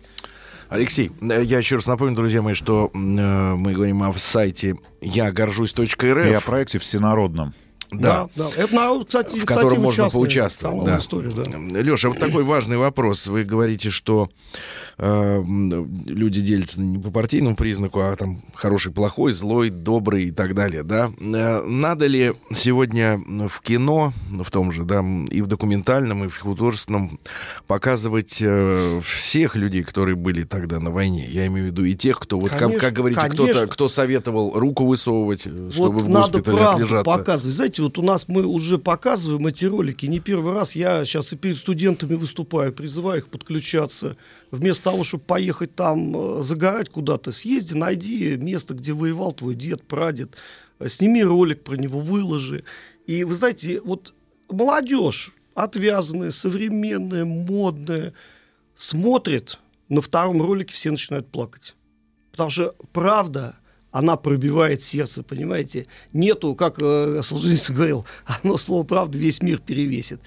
Алексей, я еще раз напомню, друзья мои, что э, мы говорим о сайте я горжусь.рф. И о проекте всенародном. Да. да. Это народ, кстати, в котором можно поучаствовать. Да. «История», да. Леша, вот такой важный вопрос. Вы говорите, что э, м, люди делятся не по партийному признаку, а там хороший, плохой, злой, добрый и так далее, да? Э, Надо ли сегодня в кино, в том же, да, и в документальном, и в художественном показывать э, всех людей, которые были тогда на войне? Я имею в виду и тех, кто, вот как, Конечно, как говорите, кто-то, кто советовал руку высовывать, э, чтобы вот в надо госпитале правду отлежаться. показывать. Знаете, вот у нас мы уже показываем эти ролики не первый раз. Я сейчас и перед студентами выступаю, призываю их подключаться. Вместо того, чтобы поехать там э, загорать куда-то, съезди, найди место, где воевал твой дед, прадед, э, сними ролик про него, выложи. И вы знаете, вот молодежь, отвязанное, современное, модное, смотрит, на втором ролике все начинают плакать. Потому что правда, она пробивает сердце, понимаете? Нету, как э, Солженицын говорил, одно слово правда весь мир перевесит.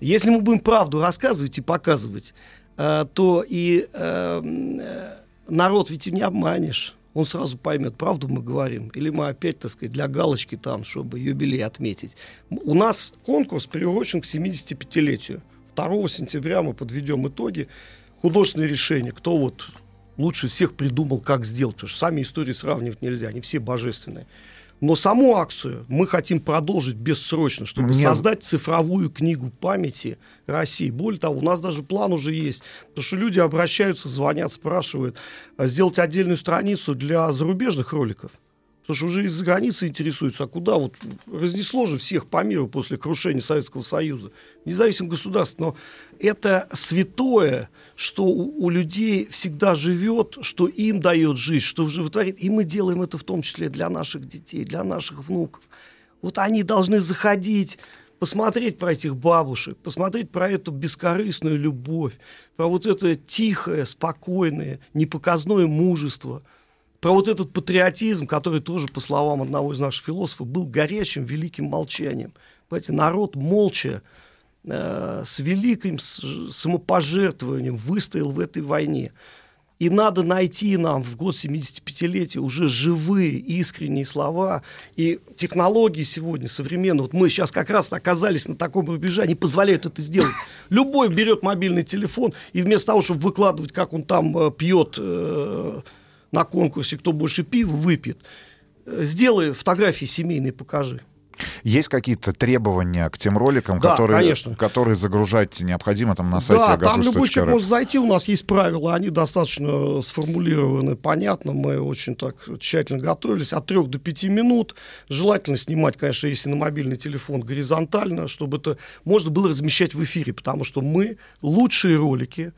Если мы будем правду рассказывать и показывать, э, то и э, э, народ ведь и не обманешь. Он сразу поймет, правду мы говорим, или мы опять, так сказать, для галочки там, чтобы юбилей отметить. У нас конкурс приурочен к 75-летию. 2 сентября мы подведем итоги, художественные решения, кто вот лучше всех придумал, как сделать, потому что сами истории сравнивать нельзя, они все божественные. Но саму акцию мы хотим продолжить бессрочно, чтобы Мне- создать цифровую книгу памяти России. Более того, у нас даже план уже есть, потому что люди обращаются, звонят, спрашивают, а сделать отдельную страницу для зарубежных роликов. Потому что уже из-за границы интересуются, а куда вот разнесло же всех по миру после крушения Советского Союза. Независимых государств. Но это святое, что у, у людей всегда живет, что им дает жизнь, что животворит. И мы делаем это в том числе для наших детей, для наших внуков. Вот они должны заходить, посмотреть про этих бабушек, посмотреть про эту бескорыстную любовь, про вот это тихое, спокойное, непоказное мужество, про вот этот патриотизм, который тоже, по словам одного из наших философов, был горячим, великим молчанием. Понимаете, народ молча, с великим самопожертвованием выстоял в этой войне. И надо найти нам в год 75-летия уже живые, искренние слова. И технологии сегодня современные, вот мы сейчас как раз оказались на таком рубеже, они позволяют это сделать. Любой берет мобильный телефон, и вместо того, чтобы выкладывать, как он там э, пьет э, на конкурсе, кто больше пива выпьет, э, сделай фотографии семейные, покажи. Есть какие-то требования к тем роликам, Да, которые, конечно. которые загружать необходимо там на сайте Да, там любой человек может зайти, у нас есть правила, они достаточно сформулированы, понятно, мы очень так тщательно готовились, от 3 до 5 минут, желательно снимать, конечно, если на мобильный телефон горизонтально, чтобы это можно было размещать в эфире, потому что мы лучшие ролики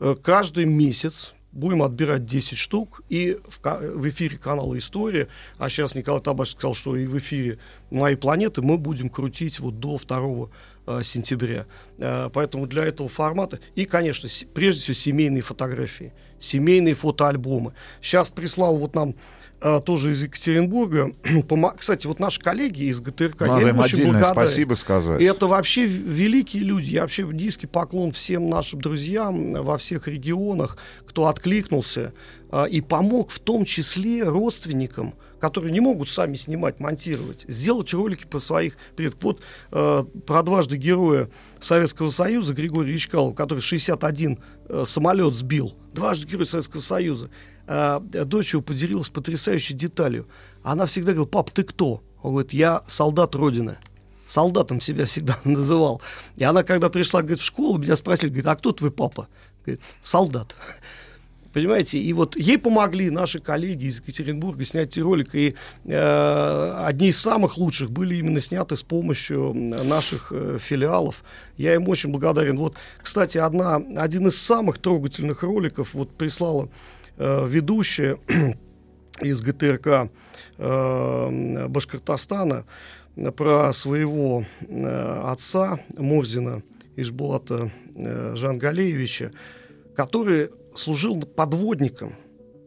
э, каждый месяц будем отбирать 10 штук, и в, ка- в эфире канала «История», а сейчас Николай Табаш сказал, что и в эфире «Моей планеты» мы будем крутить вот до 2 э, сентября. Э, Поэтому для этого формата, и, конечно, с- прежде всего, семейные фотографии, семейные фотоальбомы. Сейчас прислал вот нам э, тоже из Екатеринбурга, кстати, вот наши коллеги из ГТРК, Надо я им отдельное спасибо сказать. И это вообще великие люди. Я вообще низкий поклон всем нашим друзьям во всех регионах, кто откликнулся а, и помог в том числе родственникам, которые не могут сами снимать, монтировать, сделать ролики про своих предков. Вот э, про дважды героя Советского Союза Григория Ячкалова, который 61 э, самолет сбил, дважды герой Советского Союза. Э, дочь его поделилась потрясающей деталью. Она всегда говорила, пап, ты кто? Он говорит, я солдат Родины солдатом себя всегда называл. И она, когда пришла говорит, в школу, меня спросили, говорит, а кто твой папа? Говорит, солдат. Понимаете, и вот ей помогли наши коллеги из Екатеринбурга снять эти ролики, и э, одни из самых лучших были именно сняты с помощью наших э, филиалов. Я им очень благодарен. Вот, кстати, одна, один из самых трогательных роликов вот прислала э, ведущая из ГТРК э, Башкортостана про своего э, отца Мурзина Ишбулата э, Жангалеевича, который служил подводником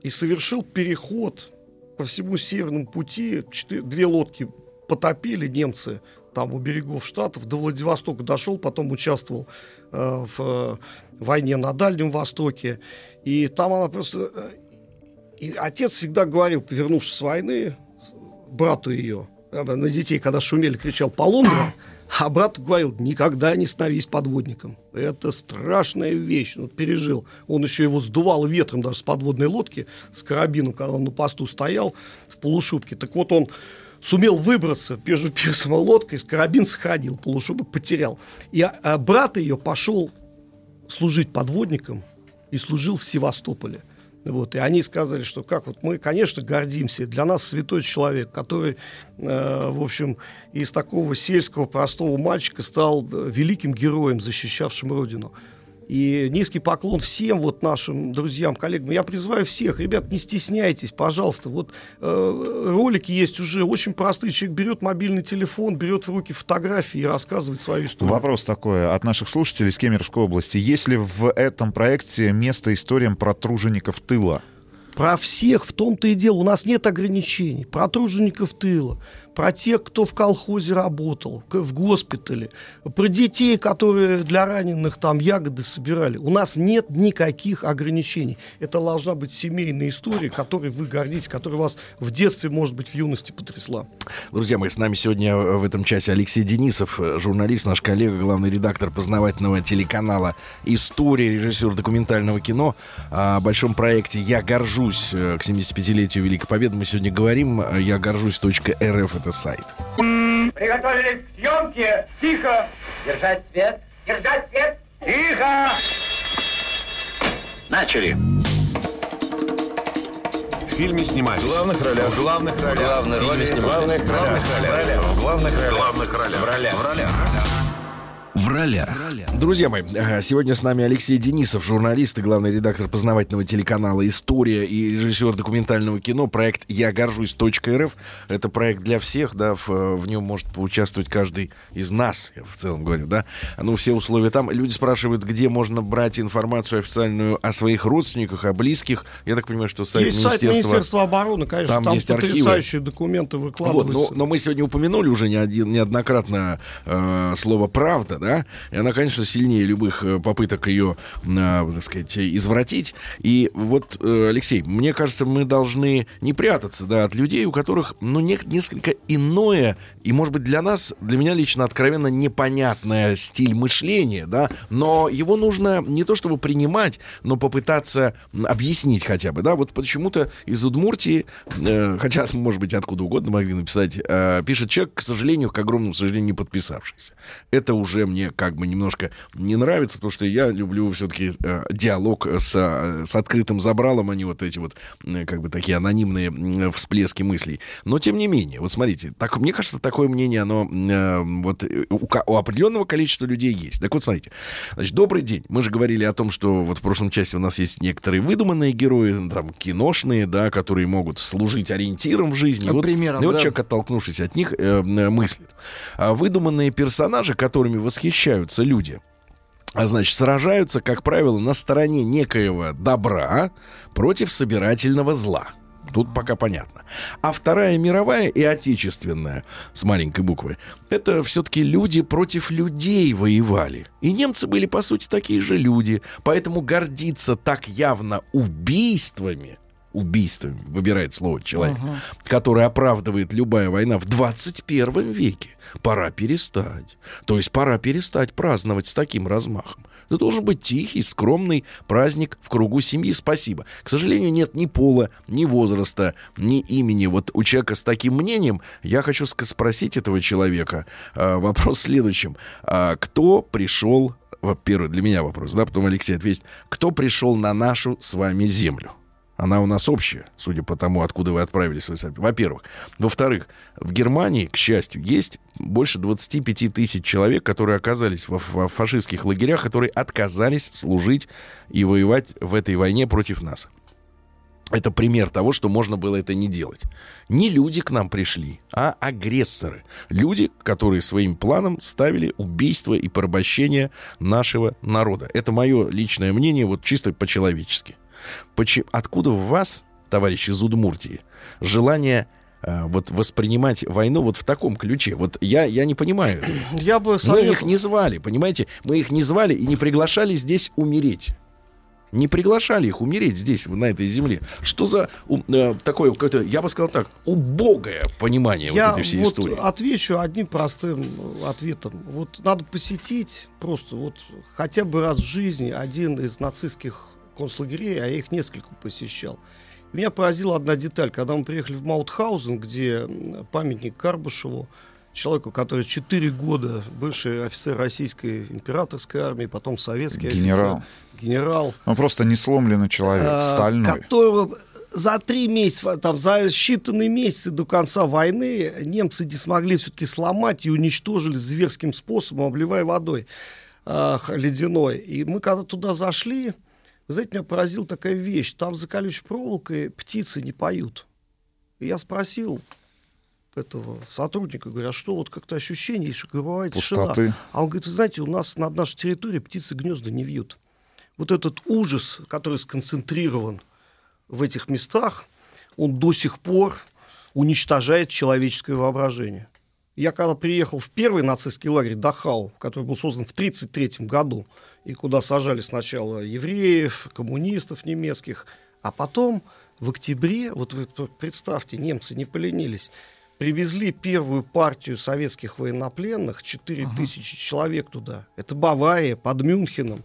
и совершил переход по всему Северному пути. Четыре- две лодки потопили немцы там у берегов Штатов, до Владивостока дошел, потом участвовал э, в э, войне на Дальнем Востоке. И там она просто... э, и отец всегда говорил, вернувшись с войны, брату ее, э, на детей, когда шумели, кричал «Полундра», а брат говорил, никогда не становись подводником. Это страшная вещь. Вот пережил. Он еще его сдувал ветром даже с подводной лодки, с карабином, когда он на посту стоял в полушубке. Так вот он сумел выбраться между пирсом и лодкой, карабин сохранил, полушубок потерял. И а, а брат ее пошел служить подводником и служил в Севастополе. Вот, и они сказали, что как вот мы, конечно, гордимся. Для нас святой человек, который, э, в общем, из такого сельского простого мальчика стал э, великим героем, защищавшим родину. И низкий поклон всем вот нашим друзьям, коллегам. Я призываю всех, ребят, не стесняйтесь, пожалуйста. Вот э, ролики есть уже очень простые. Человек берет мобильный телефон, берет в руки фотографии и рассказывает свою историю. Вопрос такой от наших слушателей из Кемеровской области. Есть ли в этом проекте место историям про тружеников тыла? Про всех в том-то и дело. У нас нет ограничений. Про тружеников тыла, про тех, кто в колхозе работал, в госпитале, про детей, которые для раненых там ягоды собирали. У нас нет никаких ограничений. Это должна быть семейная история, которой вы гордитесь, которая вас в детстве, может быть, в юности потрясла. Друзья мои, с нами сегодня в этом часе Алексей Денисов, э, журналист, наш коллега, главный редактор познавательного телеканала «История», режиссер документального кино. О большом проекте «Я горжусь» э, к 75-летию Великой Победы мы сегодня говорим. «Я горжусь.рф» — это сайт. Приготовились к съемке. Тихо. Держать свет. Держать свет. Тихо. Начали. В фильме снимались. В главных ролях. В главных ролях. Главные роли снимались. В главных ролях. В главных ролях. В главных ролях. В ролях. В ролях. В ролях. Друзья мои, э, сегодня с нами Алексей Денисов, журналист и главный редактор познавательного телеканала «История» и режиссер документального кино. Проект «Я горжусь.рф». Это проект для всех, да, в, в нем может поучаствовать каждый из нас, я в целом говорю, да. Ну, все условия там. Люди спрашивают, где можно брать информацию официальную о своих родственниках, о близких. Я так понимаю, что сайт Есть сайт Министерства... Министерства обороны, конечно, Там там, есть архивы. потрясающие документы Вот, выкладываются. но, но мы сегодня упомянули уже не один, неоднократно э, слово «правда», да, и она, конечно, сильнее любых э, попыток ее, э, так сказать, извратить. И вот, э, Алексей, мне кажется, мы должны не прятаться, да, от людей, у которых, ну, не- несколько иное, и, может быть, для нас, для меня лично откровенно непонятное стиль мышления, да, но его нужно не то чтобы принимать, но попытаться объяснить хотя бы, да, вот почему-то из Удмуртии, э, хотя, может быть, откуда угодно могли написать, э, пишет человек, к сожалению, к огромному сожалению, не подписавшийся. Это уже мне как бы немножко не нравится, потому что я люблю все-таки э, диалог с, э, с открытым забралом, а не вот эти вот э, как бы такие анонимные всплески мыслей. Но тем не менее, вот смотрите, так, мне кажется, такое мнение, оно э, вот э, у, у определенного количества людей есть. Так вот, смотрите, значит, добрый день. Мы же говорили о том, что вот в прошлом части у нас есть некоторые выдуманные герои, ну, там, киношные, да, которые могут служить ориентиром в жизни. И вот, Примером, и вот да. человек, оттолкнувшись от них, э, э, мыслит. А выдуманные персонажи, которыми восхищаются люди, а значит, сражаются, как правило, на стороне некоего добра против собирательного зла. Тут пока понятно. А Вторая мировая и Отечественная, с маленькой буквы, это все-таки люди против людей воевали. И немцы были, по сути, такие же люди. Поэтому гордиться так явно убийствами, убийствами, выбирает слово человек, Ага. который оправдывает любая война в 21 веке, пора перестать. То есть пора перестать праздновать с таким размахом. Это должен быть тихий, скромный праздник в кругу семьи. Спасибо. К сожалению, нет ни пола, ни возраста, ни имени. Вот у человека с таким мнением я хочу спросить этого человека э, вопрос в следующем. А кто пришел, во-первых, для меня вопрос, да, потом Алексей ответит, кто пришел на нашу с вами землю? Она у нас общая, судя по тому, откуда вы отправились. Во-первых. Во-вторых, в Германии, к счастью, есть больше 25 тысяч человек, которые оказались во, во фашистских лагерях, которые отказались служить и воевать в этой войне против нас. Это пример того, что можно было это не делать. Не люди к нам пришли, а агрессоры. Люди, которые своим планом ставили убийство и порабощение нашего народа. Это мое личное мнение, вот чисто по-человечески. Почи- Откуда в вас, товарищи из Удмуртии, желание э, вот воспринимать войну вот в таком ключе? Вот я, я не понимаю. этого. Я бы Мы советовал- их не звали, понимаете? Мы их не звали и не приглашали здесь умереть. Не приглашали их умереть здесь, на этой земле. Что за у- э, такое какое-то, я бы сказал так, убогое понимание Я вот этой всей вот истории? отвечу одним простым э, ответом. Вот надо посетить просто вот хотя бы раз в жизни один из нацистских концлагерей, а я их несколько посещал. И Меня поразила одна деталь. Когда мы приехали в Маутхаузен, где памятник Карбышеву, человеку, который 4 года бывший офицер российской императорской армии, потом советский Генерал. офицер, генерал, Ну, просто не сломленный человек, а, стальной. которого за три месяца, там, за считанные месяцы до конца войны немцы не смогли все-таки сломать и уничтожили зверским способом, обливая водой. э, ледяной. И мы когда туда зашли, вы знаете, меня поразила такая вещь. Там за колючей проволокой птицы не поют. И я спросил этого сотрудника, говорю, а что вот как-то ощущение, что тишина. Пустоты. А он говорит, вы знаете, у нас над нашей территорией птицы гнезда не вьют. Вот этот ужас, который сконцентрирован в этих местах, он до сих пор уничтожает человеческое воображение. Я когда приехал в первый нацистский лагерь Дахау, который был создан в 1933 году, и куда сажали сначала евреев, коммунистов немецких, а потом в октябре, вот вы представьте, немцы не поленились, привезли первую партию советских военнопленных, 4 тысячи человек туда. Это Бавария, под Мюнхеном,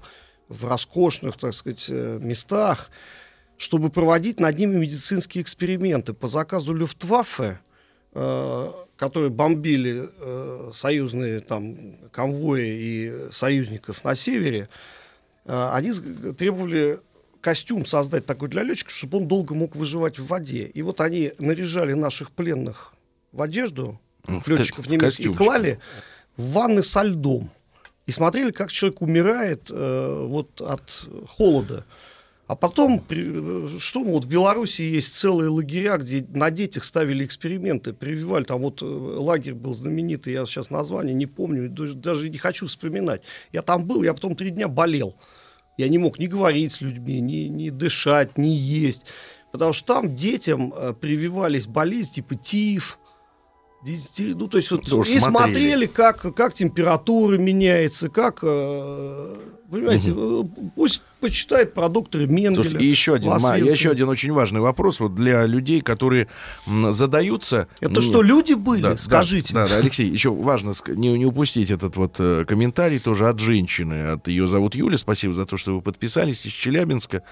в роскошных, так сказать, э, местах, чтобы проводить над ними медицинские эксперименты по заказу Люфтваффе, которые бомбили э, союзные там конвои и союзников на севере, э, они требовали костюм создать такой для летчика, чтобы он долго мог выживать в воде. И вот они наряжали наших пленных в одежду, В летчиков немецких, и клали в ванны со льдом. И смотрели, как человек умирает э, вот от холода. А потом, э, что вот в Беларуси есть целые лагеря, где на детях ставили эксперименты, прививали, там вот э, лагерь был знаменитый, я сейчас название не помню, даже- не хочу вспоминать. Я там был, я потом три дня болел. Я не мог ни говорить с людьми, ни, ни дышать, ни есть. Потому что там детям э, прививались болезни типа тиф, ну, то есть вот, Тоже и смотрели. смотрели, как, как температура меняется, как, э, понимаете, э, пусть почитает про доктора Менгеля. Слушай, и еще один, Ма, еще один очень важный вопрос вот для людей, которые задаются. Это ну, что, люди были? да, Скажите. Да, да, Алексей, еще важно не, не упустить этот вот э, комментарий тоже от женщины. От ее зовут Юля. Спасибо за то, что вы подписались из Челябинска.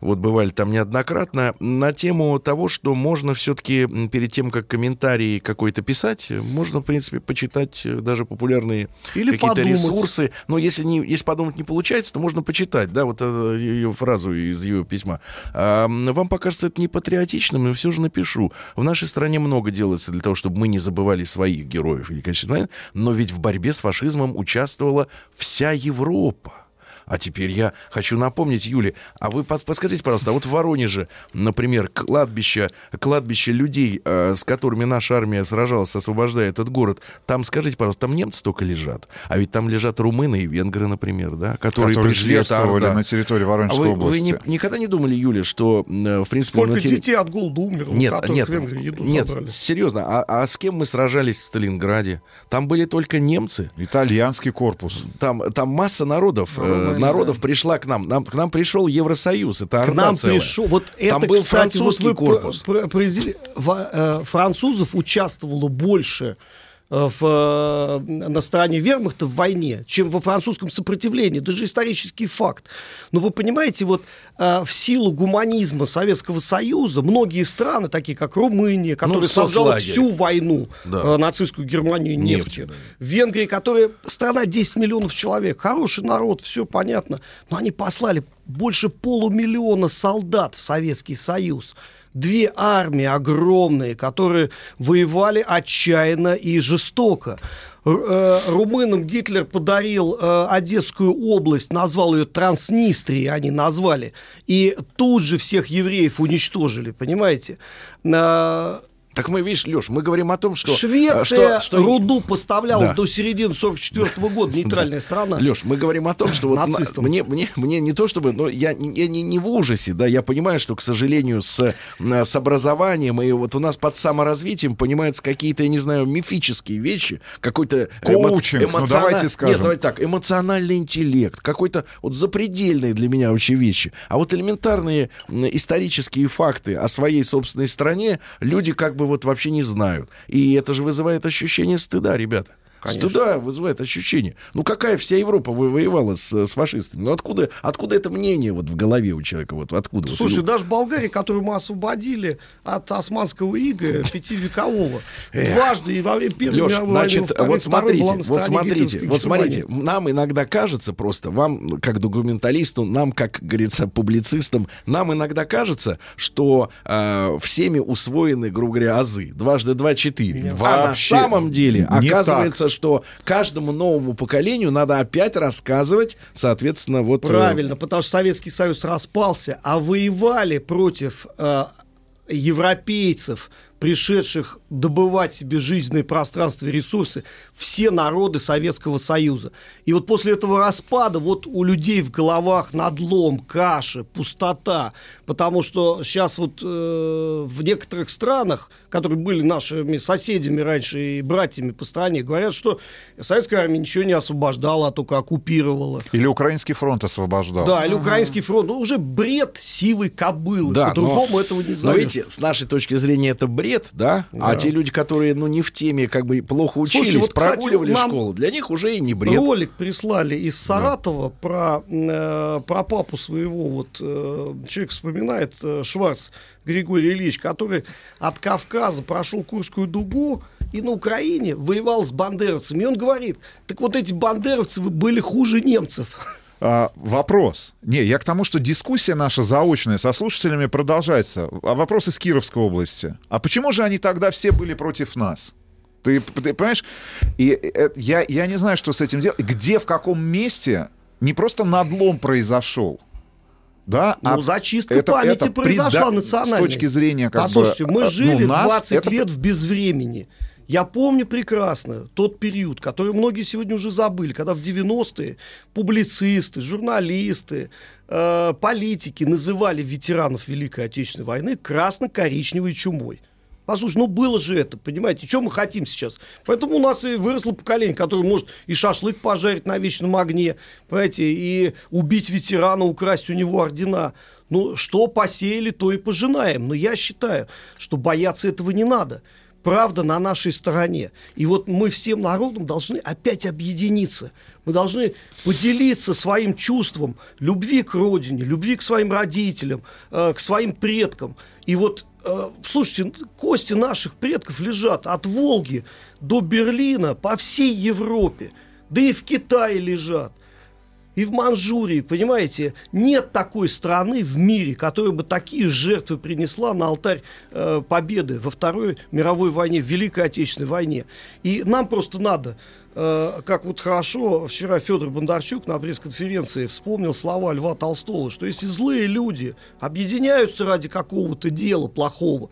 Вот бывали там неоднократно. На тему того, что можно все-таки перед тем, как комментарий какой-то писать, можно, в принципе, почитать э, даже популярные какие-то ресурсы. Но если, не, если подумать не получается, то можно почитать, да, вот э, ее фразу из ее письма. А, вам покажется это не патриотичным, но все же напишу. В нашей стране много делается для того, чтобы мы не забывали своих героев Великой войны, но ведь в борьбе с фашизмом участвовала вся Европа. А теперь я хочу напомнить, Юле, а вы под- подскажите, пожалуйста, а вот в Воронеже, например, кладбище, кладбище людей, э, с которыми наша армия сражалась, освобождая этот город, там, скажите, пожалуйста, там немцы только лежат? А ведь там лежат румыны и венгры, например, да? Которые, Которые пришли от Орда. на территории Воронежской а вы, вы области. не- никогда не думали, Юля, что, э, в принципе... Сколько на терри- детей от голода умерло, нет, нет, нет, забрали? серьезно, а, а с кем мы сражались в Сталинграде? Там были только немцы. Итальянский корпус. Там, там масса народов, э, Народов пришла к нам. нам. К нам пришел Евросоюз, это К нам целая. пришел, вот Там это, был кстати, вот французский вы корпус. про- про- произвели- э, французов участвовало больше в, э, на стороне вермахта в войне, чем во французском сопротивлении. Это же исторический факт. Но вы понимаете, вот э, в силу гуманизма Советского Союза многие страны, такие как Румыния, которая сажала соцлагерь. всю войну Да. э, нацистскую Германию Нефтью, нефтью, да. Венгрия, которая страна 10 миллионов человек, хороший народ, все понятно, но они послали больше полумиллиона солдат в Советский Союз. Две армии огромные, которые воевали отчаянно и жестоко. Э, Румынам Гитлер подарил э, Одесскую область, назвал ее Транснистрией, они назвали. И тут же всех евреев уничтожили, понимаете? Э, Так мы, видишь, Леш, мы говорим о том, что... Швеция что, что- руду поставляла Да. до середины 44 года, нейтральная страна. Леш, мы говорим о том, что вот на- Нацистам. мне, мне, мне не то чтобы, но я, не- я не, не в ужасе, да, я понимаю, что, к сожалению, с, э, с образованием и вот у нас под саморазвитием понимаются какие-то, я не знаю, мифические вещи, какой-то эмо- Коучинг, ну, давайте скажем. Нет, давайте так, эмоциональный интеллект, какой-то вот запредельные для меня вообще вещи. А вот элементарные исторические факты о своей собственной стране люди как бы вот вообще не знают. И это же вызывает ощущение стыда, ребята. Конечно. Стыда вызывает ощущение. Ну какая вся Европа во- воевала с, с фашистами? Ну откуда, откуда это мнение вот в голове у человека? Вот откуда? Вот Слушай, ну, даже Болгария, которую мы освободили от османского ига пятивекового, дважды и во время Первой Лёш, мировой войны, значит, во Второй, вот смотрите, была на вот смотрите, вот смотрите, нам иногда кажется просто, вам, ну, как документалисту, нам, как говорится, публицистам, нам иногда кажется, что э, всеми усвоены, грубо говоря, азы. Дважды два — четыре. А на самом деле оказывается, что каждому новому поколению надо опять рассказывать, соответственно, вот... э, Правильно, потому что Советский Союз распался, а воевали против э, европейцев, пришедших добывать себе жизненные пространства и ресурсы, все народы Советского Союза. И вот после этого распада вот у людей в головах надлом, каша, пустота, потому что сейчас вот э, в некоторых странах, которые были нашими соседями раньше и братьями по стране, говорят, что советская армия ничего не освобождала, а только оккупировала. Или Украинский фронт освобождал. Да, или украинский фронт. Ну, уже бред сивой кобылы. Да, По-другому но- этого не Но назовешь. видите, с нашей точки зрения это бред, да? А Да. Те люди, которые, ну, не в теме, как бы плохо учились, Слушайте, вот, кстати, прогуливали нам школу, для них уже и не бред. Ролик прислали из Саратова про, э, про папу своего. Вот э, человек вспоминает э, Шварц Григорий Ильич, который от Кавказа прошел Курскую дугу и на Украине воевал с бандеровцами. И он говорит, так вот эти бандеровцы были хуже немцев. А, вопрос. Не, я к тому, что дискуссия наша заочная со слушателями продолжается. А вопрос из Кировской области. А почему же они тогда все были против нас? Ты, ты понимаешь? И э, я, я не знаю, что с этим делать. Где, в каком месте не просто надлом произошел, да? Ну, а зачистка это- памяти это произошла преда- национальной. С точки зрения как Послушайте, бы, мы э, жили ну, нас 20 это- лет в безвремени. Я помню прекрасно тот период, который многие сегодня уже забыли, когда в 90-е публицисты, журналисты, э, политики называли ветеранов Великой Отечественной войны красно-коричневой чумой. Послушай, ну было же это, понимаете, что мы хотим сейчас? Поэтому у нас и выросло поколение, которое может и шашлык пожарить на вечном огне, понимаете, и убить ветерана, украсть у него ордена. Ну, что посеяли, то и пожинаем. Но я считаю, что бояться этого не надо. Правда на нашей стороне. И вот мы всем народом должны опять объединиться. Мы должны поделиться своим чувством любви к родине, любви к своим родителям, э, к своим предкам. И вот, э, слушайте, кости наших предков лежат от Волги до Берлина по всей Европе. Да и в Китае лежат. И в Манчжурии, понимаете, нет такой страны в мире, которая бы такие жертвы принесла на алтарь э, победы во Второй мировой войне, в Великой Отечественной войне. И нам просто надо, э, как вот хорошо вчера Федор Бондарчук на пресс-конференции вспомнил слова Льва Толстого, что если злые люди объединяются ради какого-то дела плохого,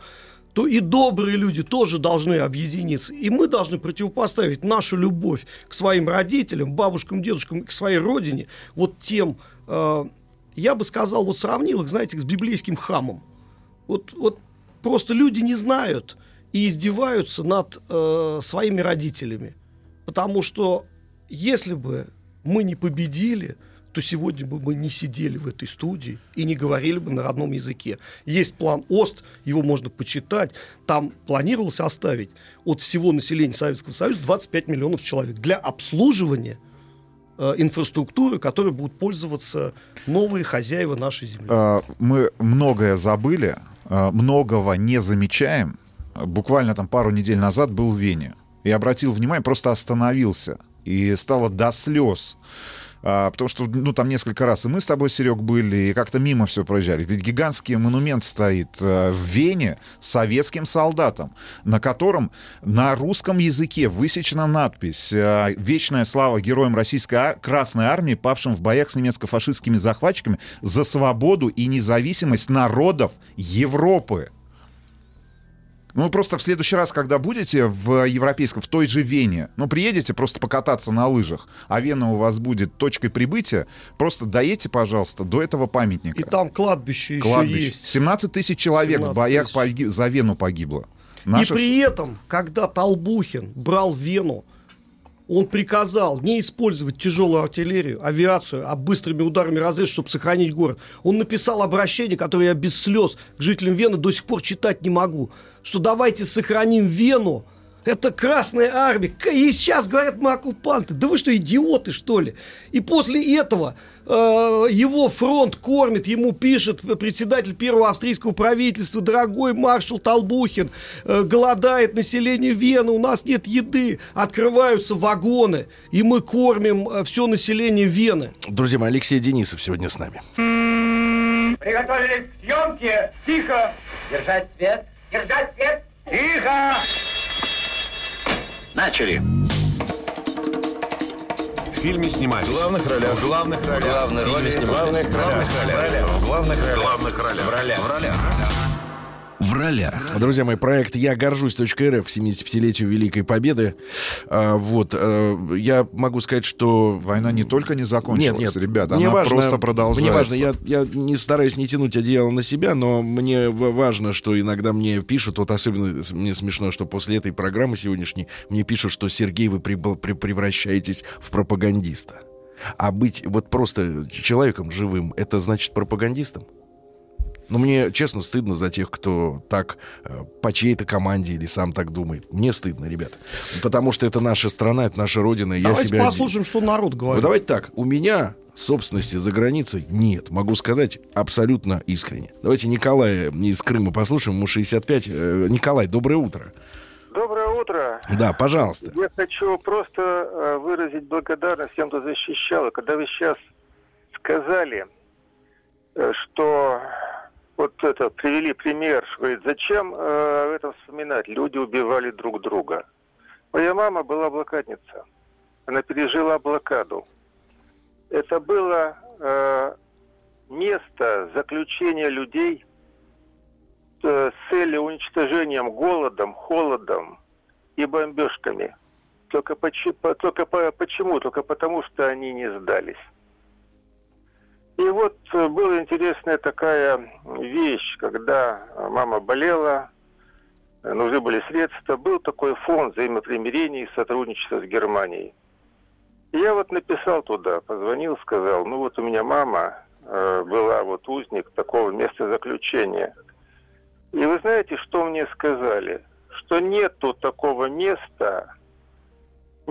то и добрые люди тоже должны объединиться. И мы должны противопоставить нашу любовь к своим родителям, бабушкам, дедушкам, к своей родине, вот тем, э, я бы сказал, вот сравнил их, знаете, с библейским хамом. Вот, вот просто люди не знают и издеваются над э, своими родителями. Потому что если бы мы не победили, то сегодня бы мы не сидели в этой студии и не говорили бы на родном языке. Есть план ОСТ, его можно почитать. Там планировалось оставить от всего населения Советского Союза 25 миллионов человек для обслуживания э, инфраструктуры, которой будут пользоваться новые хозяева нашей земли. Э, мы многое забыли, э, многого не замечаем. Буквально там пару недель назад был в Вене. И обратил внимание, просто остановился. И стало до слез. А, потому что, ну, там несколько раз и мы с тобой, Серег, были, и как-то мимо все проезжали. Ведь гигантский монумент стоит э, в Вене советским солдатам, на котором на русском языке высечена надпись э, «Вечная слава героям Российской ар- Красной Армии, павшим в боях с немецко-фашистскими захватчиками за свободу и независимость народов Европы». Ну, просто в следующий раз, когда будете в европейском, в той же Вене, ну, приедете просто покататься на лыжах, а Вена у вас будет точкой прибытия, просто доедьте, пожалуйста, до этого памятника. И там кладбище еще Кладбище. есть. 17 тысяч человек 17 в боях тысяч. поги- за Вену погибло. И Наших при этом, когда Толбухин брал Вену, он приказал не использовать тяжелую артиллерию, авиацию, а быстрыми ударами разрез, чтобы сохранить город. Он написал обращение, которое я без слез к жителям Вены до сих пор читать не могу, что давайте сохраним Вену, это Красная Армия. И сейчас говорят, мы оккупанты. Да вы что, идиоты, что ли? И после этого его фронт кормит, ему пишет председатель первого австрийского правительства, дорогой маршал Толбухин, э, голодает население Вены, у нас нет еды, открываются вагоны, и мы кормим все население Вены. Друзья мои, Алексей Денисов сегодня с нами. Приготовились к съемке. Тихо. Держать свет. Держать свет. Тихо. Начали. Фильме снимались? В главных ролях. В главных ролях. В главных ролях. В главных ролях. В главных ролях. В ролях. В ролях. В ролях. Друзья мои, проект «Я горжусь.рф» к 75-летию Великой Победы. А, вот, а, я могу сказать, что... Война не только не закончилась, нет, нет, ребята, она важно, просто продолжается. Мне важно, я, я не стараюсь не тянуть одеяло на себя, но мне в- важно, что иногда мне пишут, вот особенно мне смешно, что после этой программы сегодняшней мне пишут, что Сергей, вы прибыл- при- превращаетесь в пропагандиста. А быть вот просто человеком живым, это значит пропагандистом? Но мне, честно, стыдно за тех, кто так э, по чьей-то команде или сам так думает. Мне стыдно, ребята. Потому что это наша страна, это наша родина. и я Давайте себя... послушаем, что народ Ну, говорит. давайте так. У меня собственности за границей нет. Могу сказать абсолютно искренне. Давайте Николая из Крыма послушаем. Ему 65. Э, Николай, доброе утро. Доброе утро. Да, пожалуйста. Я хочу просто э, выразить благодарность тем, кто защищал. И Когда вы сейчас сказали, что вот это привели пример, говорит, зачем э, об этом вспоминать? Люди убивали друг друга. Моя мама была блокадница. Она пережила блокаду. Это было э, место заключения людей э, с целью уничтожением голодом, холодом и бомбежками. Только, почи- по- только по- почему? Только потому, что они не сдались. И вот э, была интересная такая вещь, когда мама болела, э, нужны были средства, был такой фонд взаимопримирения и сотрудничества с Германией. И я вот написал туда, позвонил, сказал, ну вот у меня мама э, была вот узник такого места заключения. И вы знаете, что мне сказали? Что нету такого места,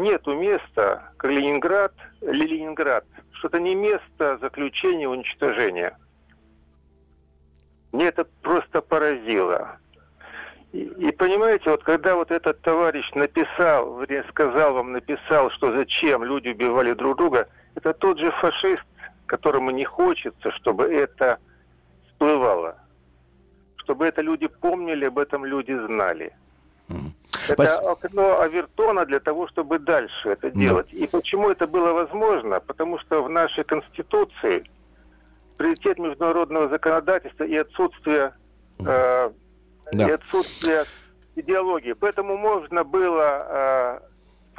нету места, как Ленинград, Ленинград, что это не место заключения уничтожения. Мне это просто поразило. И, и понимаете, вот когда вот этот товарищ написал, сказал вам, написал, что зачем люди убивали друг друга, это тот же фашист, которому не хочется, чтобы это всплывало. Чтобы это люди помнили, об этом люди знали. Это Спас- окно Авертона для того, чтобы дальше это Да. делать. И почему это было возможно? Потому что в нашей Конституции приоритет международного законодательства и отсутствие, э, Да. и отсутствие идеологии. Поэтому можно было э,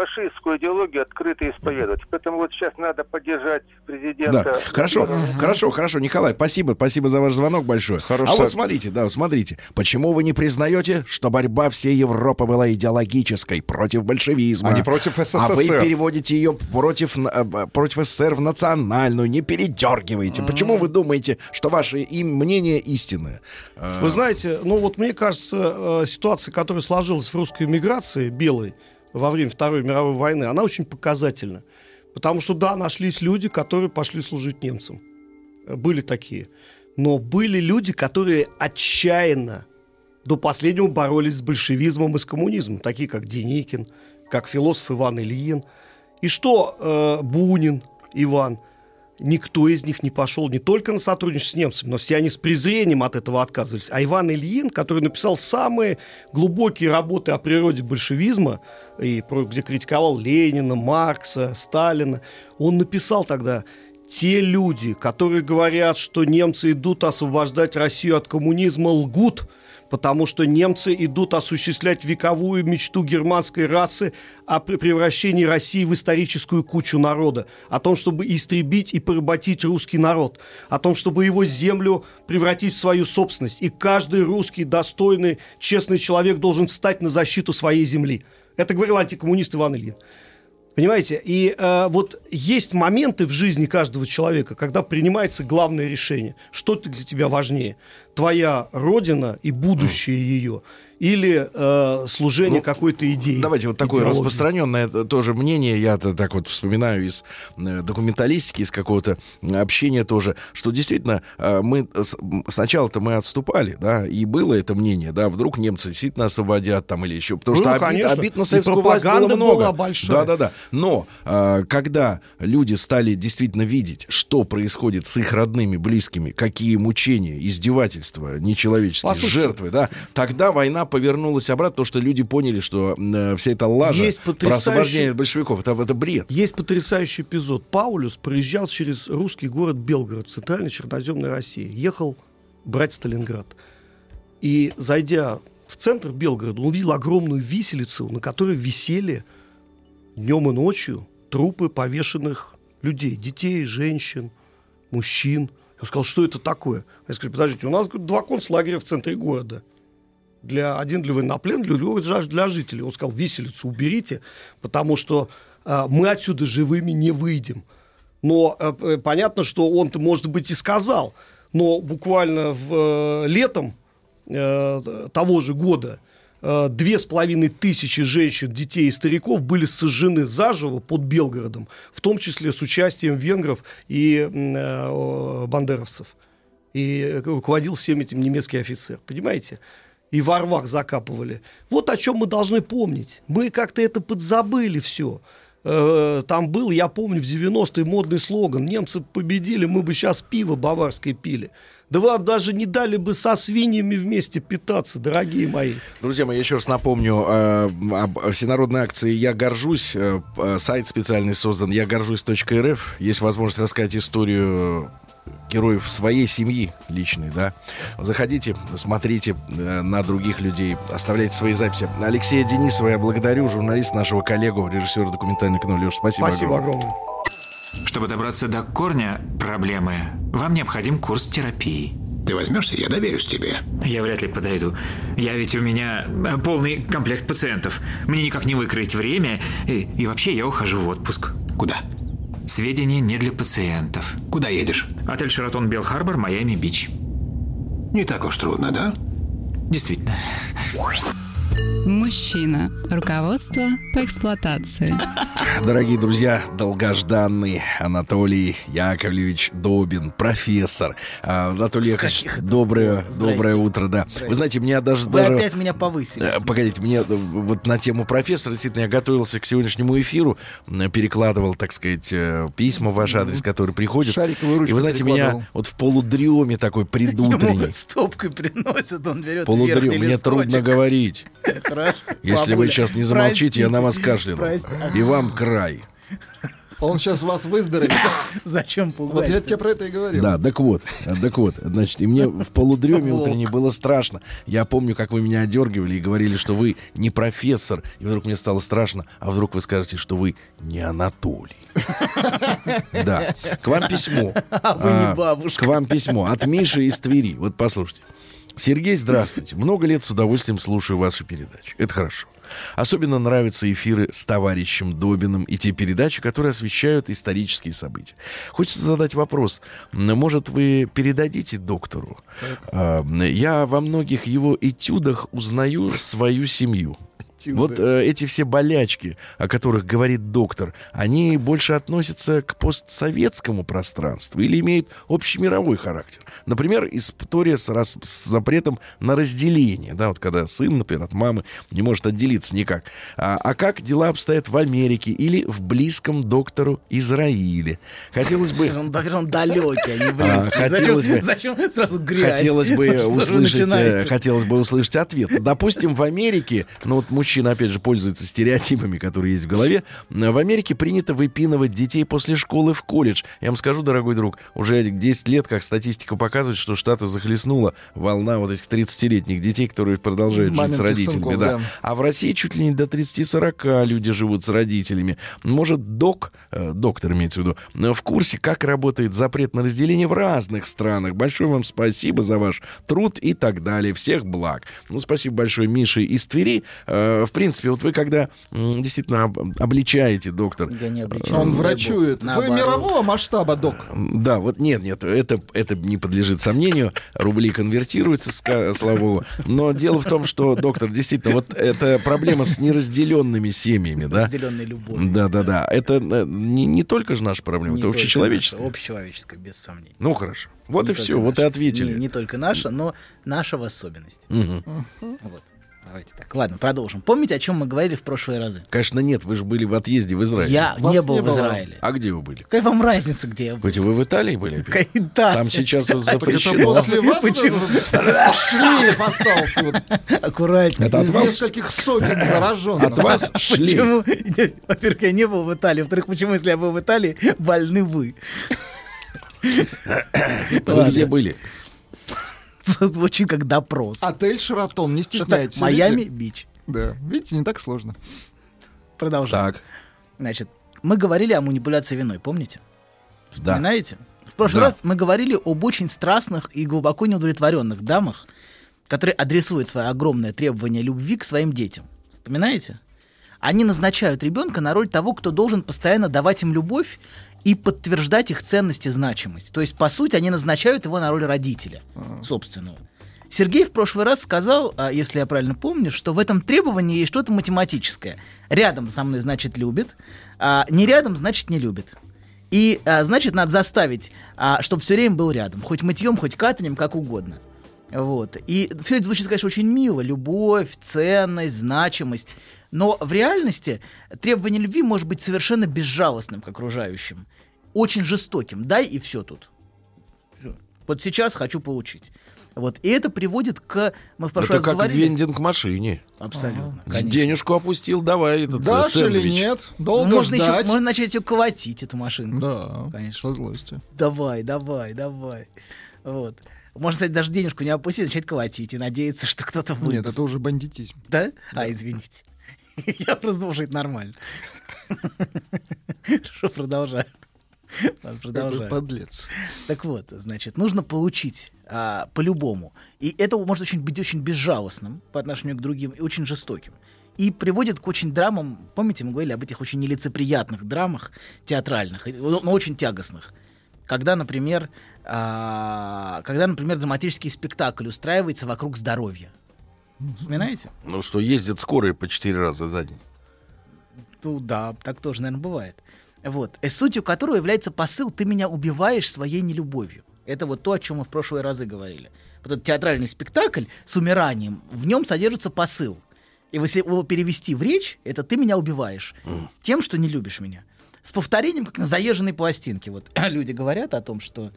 фашистскую идеологию открыто исповедовать. Поэтому вот сейчас надо поддержать президента. Да, хорошо, хорошо, хорошо. Николай, спасибо, спасибо за ваш звонок большой. Хороший а вот смотрите, да, смотрите, почему вы не признаете, что борьба всей Европы была идеологической против большевизма? А не против А вы СССР. переводите ее против, э, против СССР в национальную, не передергивайте. Почему вы думаете, что ваше им мнение истинное? Э, Вы знаете, ну вот мне кажется, э, ситуация, которая сложилась в русской миграции белой во время Второй мировой войны, она очень показательна. Потому что, да, нашлись люди, которые пошли служить немцам. Были такие. Но были люди, которые отчаянно до последнего боролись с большевизмом и с коммунизмом, такие как Деникин, как философ Иван Ильин. И что э, Бунин Иван, никто из них не пошел не только на сотрудничество с немцами, но все они с презрением от этого отказывались. А Иван Ильин, который написал самые глубокие работы о природе большевизма, и где критиковал Ленина, Маркса, Сталина, он написал тогда те люди, которые говорят, что немцы идут освобождать Россию от коммунизма, лгут, потому что немцы идут осуществлять вековую мечту германской расы о пре- превращении России в историческую кучу народа, о том, чтобы истребить и поработить русский народ, о том, чтобы его землю превратить в свою собственность. И каждый русский достойный, честный человек должен встать на защиту своей земли. Это говорил антикоммунист Иван Ильин. Понимаете? И э, вот есть моменты в жизни каждого человека, когда принимается главное решение. Что для тебя важнее? Твоя родина и будущее ее? Или э, служение какой-то идеи? Ну, Давайте вот такое идеологии? распространенное э, тоже мнение, я то так вот вспоминаю из э, документалистики, из какого-то общения тоже, что действительно э, мы сначала-то мы отступали, да, и было это мнение, да, вдруг немцы действительно освободят там или еще, потому Ну, что обид, конечно. обид на советскую власть было много. была большая. Да-да-да. Но э, когда люди стали действительно видеть, что происходит с их родными, близкими, какие мучения, издевательства нечеловеческие, Послушайте. жертвы, да, тогда война повернулась обратно, то, что люди поняли, что э, вся эта лажа Есть про потрясающий- освобождение большевиков, это, это бред. Есть потрясающий эпизод. Паулюс проезжал через русский город Белгород в центральной черноземной России. Ехал брать Сталинград. И, зайдя в центр Белгорода, он увидел огромную виселицу, на которой висели днем и ночью трупы повешенных людей. Детей, женщин, мужчин. Я сказал, что это такое? Я сказал, подождите, у нас говорит, два концлагеря в центре города. Для, один для военнопленных, другой для, для жителей. Он сказал, виселицу уберите, потому что а, мы отсюда живыми не выйдем. Но э, э, понятно, что он-то, может быть, и сказал. Но буквально в, э, летом э, того же года э, две с половиной тысячи женщин, детей и стариков были сожжены заживо под Белгородом, в том числе с участием венгров и э, бандеровцев. И руководил всем этим немецкий офицер. Понимаете? И во рвах закапывали. Вот о чем мы должны помнить. Мы как-то это подзабыли все. Э, Там был, я помню, в 90-е модный слоган. Немцы победили, мы бы сейчас пиво баварское пили. Да вам даже не дали бы со свиньями вместе питаться, дорогие мои. Друзья мои, я еще раз напомню э, об всенародной акции «Я горжусь». Э, э, сайт специальный создан «Я горжусь.рф». Есть возможность рассказать историю героев своей семьи личной, да. Заходите, смотрите э, на других людей, оставляйте свои записи. Алексея Денисова я благодарю, журналист нашего коллегу, режиссера документального кино. Леш, спасибо, Спасибо огромное. огромное. Чтобы добраться до корня проблемы, вам необходим курс терапии. Ты возьмешься, я доверюсь тебе. Я вряд ли подойду. Я ведь у меня э, полный комплект пациентов. Мне никак не выкроить время. И, и вообще я ухожу в отпуск. Куда? Сведения не для пациентов. Куда едешь? Отель Шератон Белл Харбор, Майами Бич. Не так уж трудно, да? Действительно. Мужчина. Руководство по эксплуатации. Дорогие друзья, долгожданный Анатолий Яковлевич Добин, профессор. А, Анатолий Яковлевич, доброе, доброе утро, да. Вы знаете, меня даже... Вы даже... опять меня повысили. Э, Погодите, мне э, вот на тему профессора, действительно, я готовился к сегодняшнему эфиру, перекладывал, так сказать, э, письма в ваш адрес, которые приходят. Шариковую И ручку вы знаете, меня вот в полудреме такой предутренний, Ему стопкой приносят, он берет полудрем, мне листочек. трудно говорить. Хорошо. Если вы сейчас не замолчите, я на вас кашляну. И вам край. Он сейчас вас выздоровит. Зачем пугать? Вот я тебе про это и говорил. Да, так вот, так вот, значит, и мне в полудреме Волк. утренней было страшно. Я помню, как вы меня одергивали и говорили, что вы не профессор, и вдруг мне стало страшно, а вдруг вы скажете, что вы не Анатолий. Да, к вам письмо. А вы не бабушка. К вам письмо от Миши из Твери. Вот послушайте. Сергей, здравствуйте. Много лет с удовольствием слушаю ваши передачи. Это хорошо. Особенно нравятся эфиры с товарищем Добиным и те передачи, которые освещают исторические события. Хочется задать вопрос. Может, вы передадите доктору? А, Я во многих его этюдах узнаю свою семью. Вот э, эти все болячки, о которых говорит доктор, они больше относятся к постсоветскому пространству или имеют общемировой характер. Например, история с, рас- с запретом на разделение, да, вот когда сын, например, от мамы не может отделиться никак. А, а как дела обстоят в Америке или в близком доктору Израиле? Хотелось бы... Он, он далекий, а не А, близкий. хотелось зачем, бы- зачем сразу грязь? Хотелось бы услышать, э, хотелось бы услышать ответ. Допустим, в Америке, ну вот мужчина, опять же, пользуется стереотипами, которые есть в голове. В Америке принято выпинывать детей после школы в колледж. Я вам скажу, дорогой друг, уже 10 лет, как статистика показывает, что штаты захлестнула волна вот этих 30-летних детей, которые продолжают жить с Маменьких родителями. сынков, да. да. А в России чуть ли не до 30-40 люди живут с родителями. Может, док, э, доктор имеется в виду, э, в курсе, как работает запрет на разделение в разных странах. Большое вам спасибо за ваш труд и так далее. Всех благ. Ну, спасибо большое Мише из Твери. Э, В принципе, вот вы когда действительно об- обличаете, доктор... Я не обличаю. Он врачует. Вы мирового масштаба, док. Да, вот нет, нет, это, это не подлежит сомнению. Рубли конвертируются, слава богу. Но дело в том, что, доктор, действительно, вот эта проблема с неразделенными семьями, да? Разделенной любовью. Да, да, да. Это э, не, не только же наша проблема, Не это общечеловеческая. наша, Общечеловеческая, без сомнений. Ну, хорошо. Вот Не и все, вот и наша. ответили. Не, не только наша, но наша в особенности. Мгм. Вот. Давайте так. Ладно, продолжим. Помните, о чем мы говорили в прошлые разы? Конечно, нет, вы же были в отъезде в Израиле. Я Вас не был не в. Израиле. А где вы были? Какая вам разница, где я был? Вы, вы в Италии были? Да. Там сейчас это запрещено. после вас Почему? шлейф остался Аккуратнее. Это от вас? нескольких сотен зараженных. От вас шлейф. Почему? Во-первых, я не был в Италии. Во-вторых, почему, если я был в Италии, больны вы? Вы где были? Звучит как допрос. Отель Шератон, не стесняйтесь. Майами видите? Бич. Да, видите, не так сложно. Продолжаем. Так, Значит, мы говорили о манипуляции виной, помните? да. Вспоминаете? В прошлый Да. раз мы говорили об очень страстных и глубоко неудовлетворенных дамах, которые адресуют свои огромные требования любви к своим детям. Вспоминаете? Они назначают ребенка на роль того, кто должен постоянно давать им любовь и подтверждать их ценность и значимость. То есть, по сути, они назначают его на роль родителя собственного. Сергей в прошлый раз сказал, а, если я правильно помню, что в этом требовании есть что-то математическое. Рядом со мной значит любит, а не рядом значит не любит. И а, значит, надо заставить, чтобы все время был рядом. Хоть мытьем, хоть катанием, как угодно. Вот. И все это звучит, конечно, очень мило. Любовь, ценность, значимость. Но в реальности требование любви может быть совершенно безжалостным к окружающим. Очень жестоким. Дай и все тут. Всё. Вот сейчас хочу получить. Вот. И это приводит к... Мы в прошлый Это раз как говорили... вендинг машине. Абсолютно. конечно. Денежку опустил, давай этот э, Дашь или сэндвич. нет? Ну, Долго можно, еще, ждать. можно начать ее колотить, эту машинку. Да, Конечно. со злостью. Давай, давай, давай. Вот. Можно, кстати, даже денежку не опустить, начать колотить и надеяться, что кто-то выдаст. Нет, это уже бандитизм. Да? А, извините. Я просто думал, что это нормально. Что продолжаю. Продолжаю. подлец. Так вот, значит, нужно получить а, по-любому. И это может очень, быть очень безжалостным по отношению к другим и очень жестоким. И приводит к очень драмам, помните, мы говорили об этих очень нелицеприятных драмах театральных, но очень тягостных. Когда, например, а, когда, например, драматический спектакль устраивается вокруг здоровья. Вспоминаете? Ну что, ездят скорые по четыре раза за день. Ну да, так тоже, наверное, бывает. Вот. И сутью которого является посыл «ты меня убиваешь своей нелюбовью». Это вот то, о чем мы в прошлые разы говорили. Вот этот театральный спектакль с умиранием, в нем содержится посыл. И если его перевести в речь, это «ты меня убиваешь тем, что не любишь меня». С повторением, как на заезженной пластинке. Вот люди говорят о том, что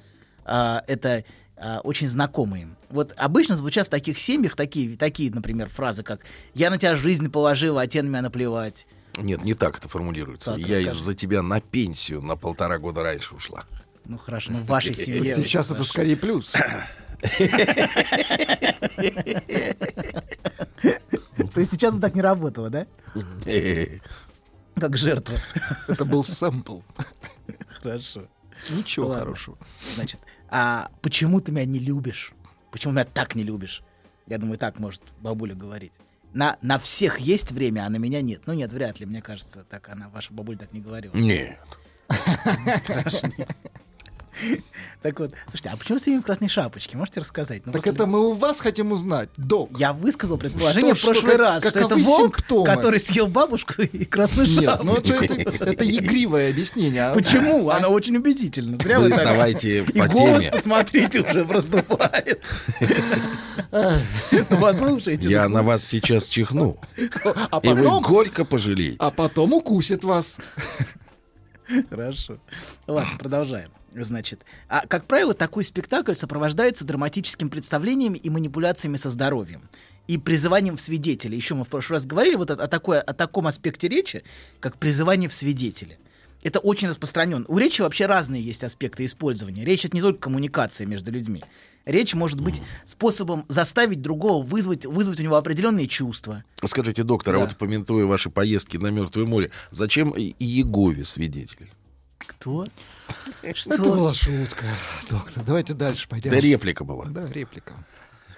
а, это а, очень знакомо им. Вот обычно звучат в таких семьях такие, такие, например, фразы, как «я на тебя жизнь положила, а тебе на меня наплевать». Нет, не так это формулируется. Так, Я из-за тебя на пенсию на полтора года раньше ушла. Ну хорошо, ну в вашей семье. Сейчас это хорошо. скорее плюс. То есть сейчас бы так не работало, да? Как жертва. Это был сэмпл. Хорошо. Ничего хорошего. Значит, а почему ты меня не любишь? Почему меня так не любишь? Я думаю, так может бабуля говорить. На, на всех есть время, а на меня нет. Ну нет, вряд ли, мне кажется, так она, ваша бабуля так не говорила. Нет. Хорошо. Так вот, слушайте, а почему все время в красной шапочке? Можете рассказать? Ну, Так просто это мы у вас хотим узнать, док. Я высказал предположение Что- в прошлый что, как- раз, что это волк, симптомы? который съел бабушку и красную Нет, шапочку. ну это, это, это игривое объясение. а- Почему? а- Она очень убедительна. Зря Вы вы так- давайте И по голос, теме. посмотрите, уже проступает. Ну, Послушайте. Я на вас сейчас чихну. А И вы горько пожалеете. а потом укусит вас. Хорошо. Ладно, продолжаем. Значит, а, как правило, такой спектакль сопровождается драматическим представлениями и манипуляциями со здоровьем и призыванием в свидетели. Еще мы в прошлый раз говорили вот о, о такой, о таком аспекте речи, как призывание в свидетели. Это очень распространен. У речи вообще разные есть аспекты использования. Речь это не только коммуникация между людьми. Речь может быть способом заставить другого вызвать, вызвать у него определенные чувства. Скажите, доктор, а Да. вот помянуя ваши поездки на Мертвое море, зачем и Егове свидетелей? Кто? Это была шутка, доктор. Давайте дальше пойдем. Это реплика была. Да, реплика.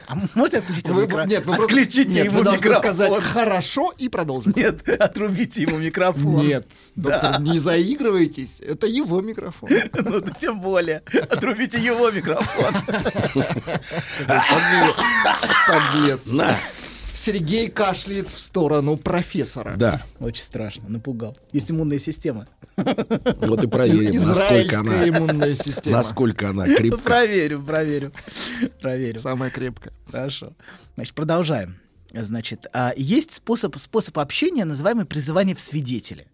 А можете отключить Вы- микро- нет, вы просто- Отключите нет, ему вы микрофон. сказать хорошо и продолжить. Нет, отрубите ему микрофон. Нет, доктор, не заигрывайтесь. Это его микрофон. Ну, да тем более. Отрубите его микрофон. Подлец. На. Сергей кашляет в сторону профессора. Да. Очень страшно, напугал. Есть иммунная система. Вот и проверим, насколько она, иммунная система. насколько она Ну, крепка. Проверю, проверю. Проверю. Самая крепкая. Хорошо. Значит, продолжаем. Значит, а, есть способ, способ общения, называемый призывание в свидетели.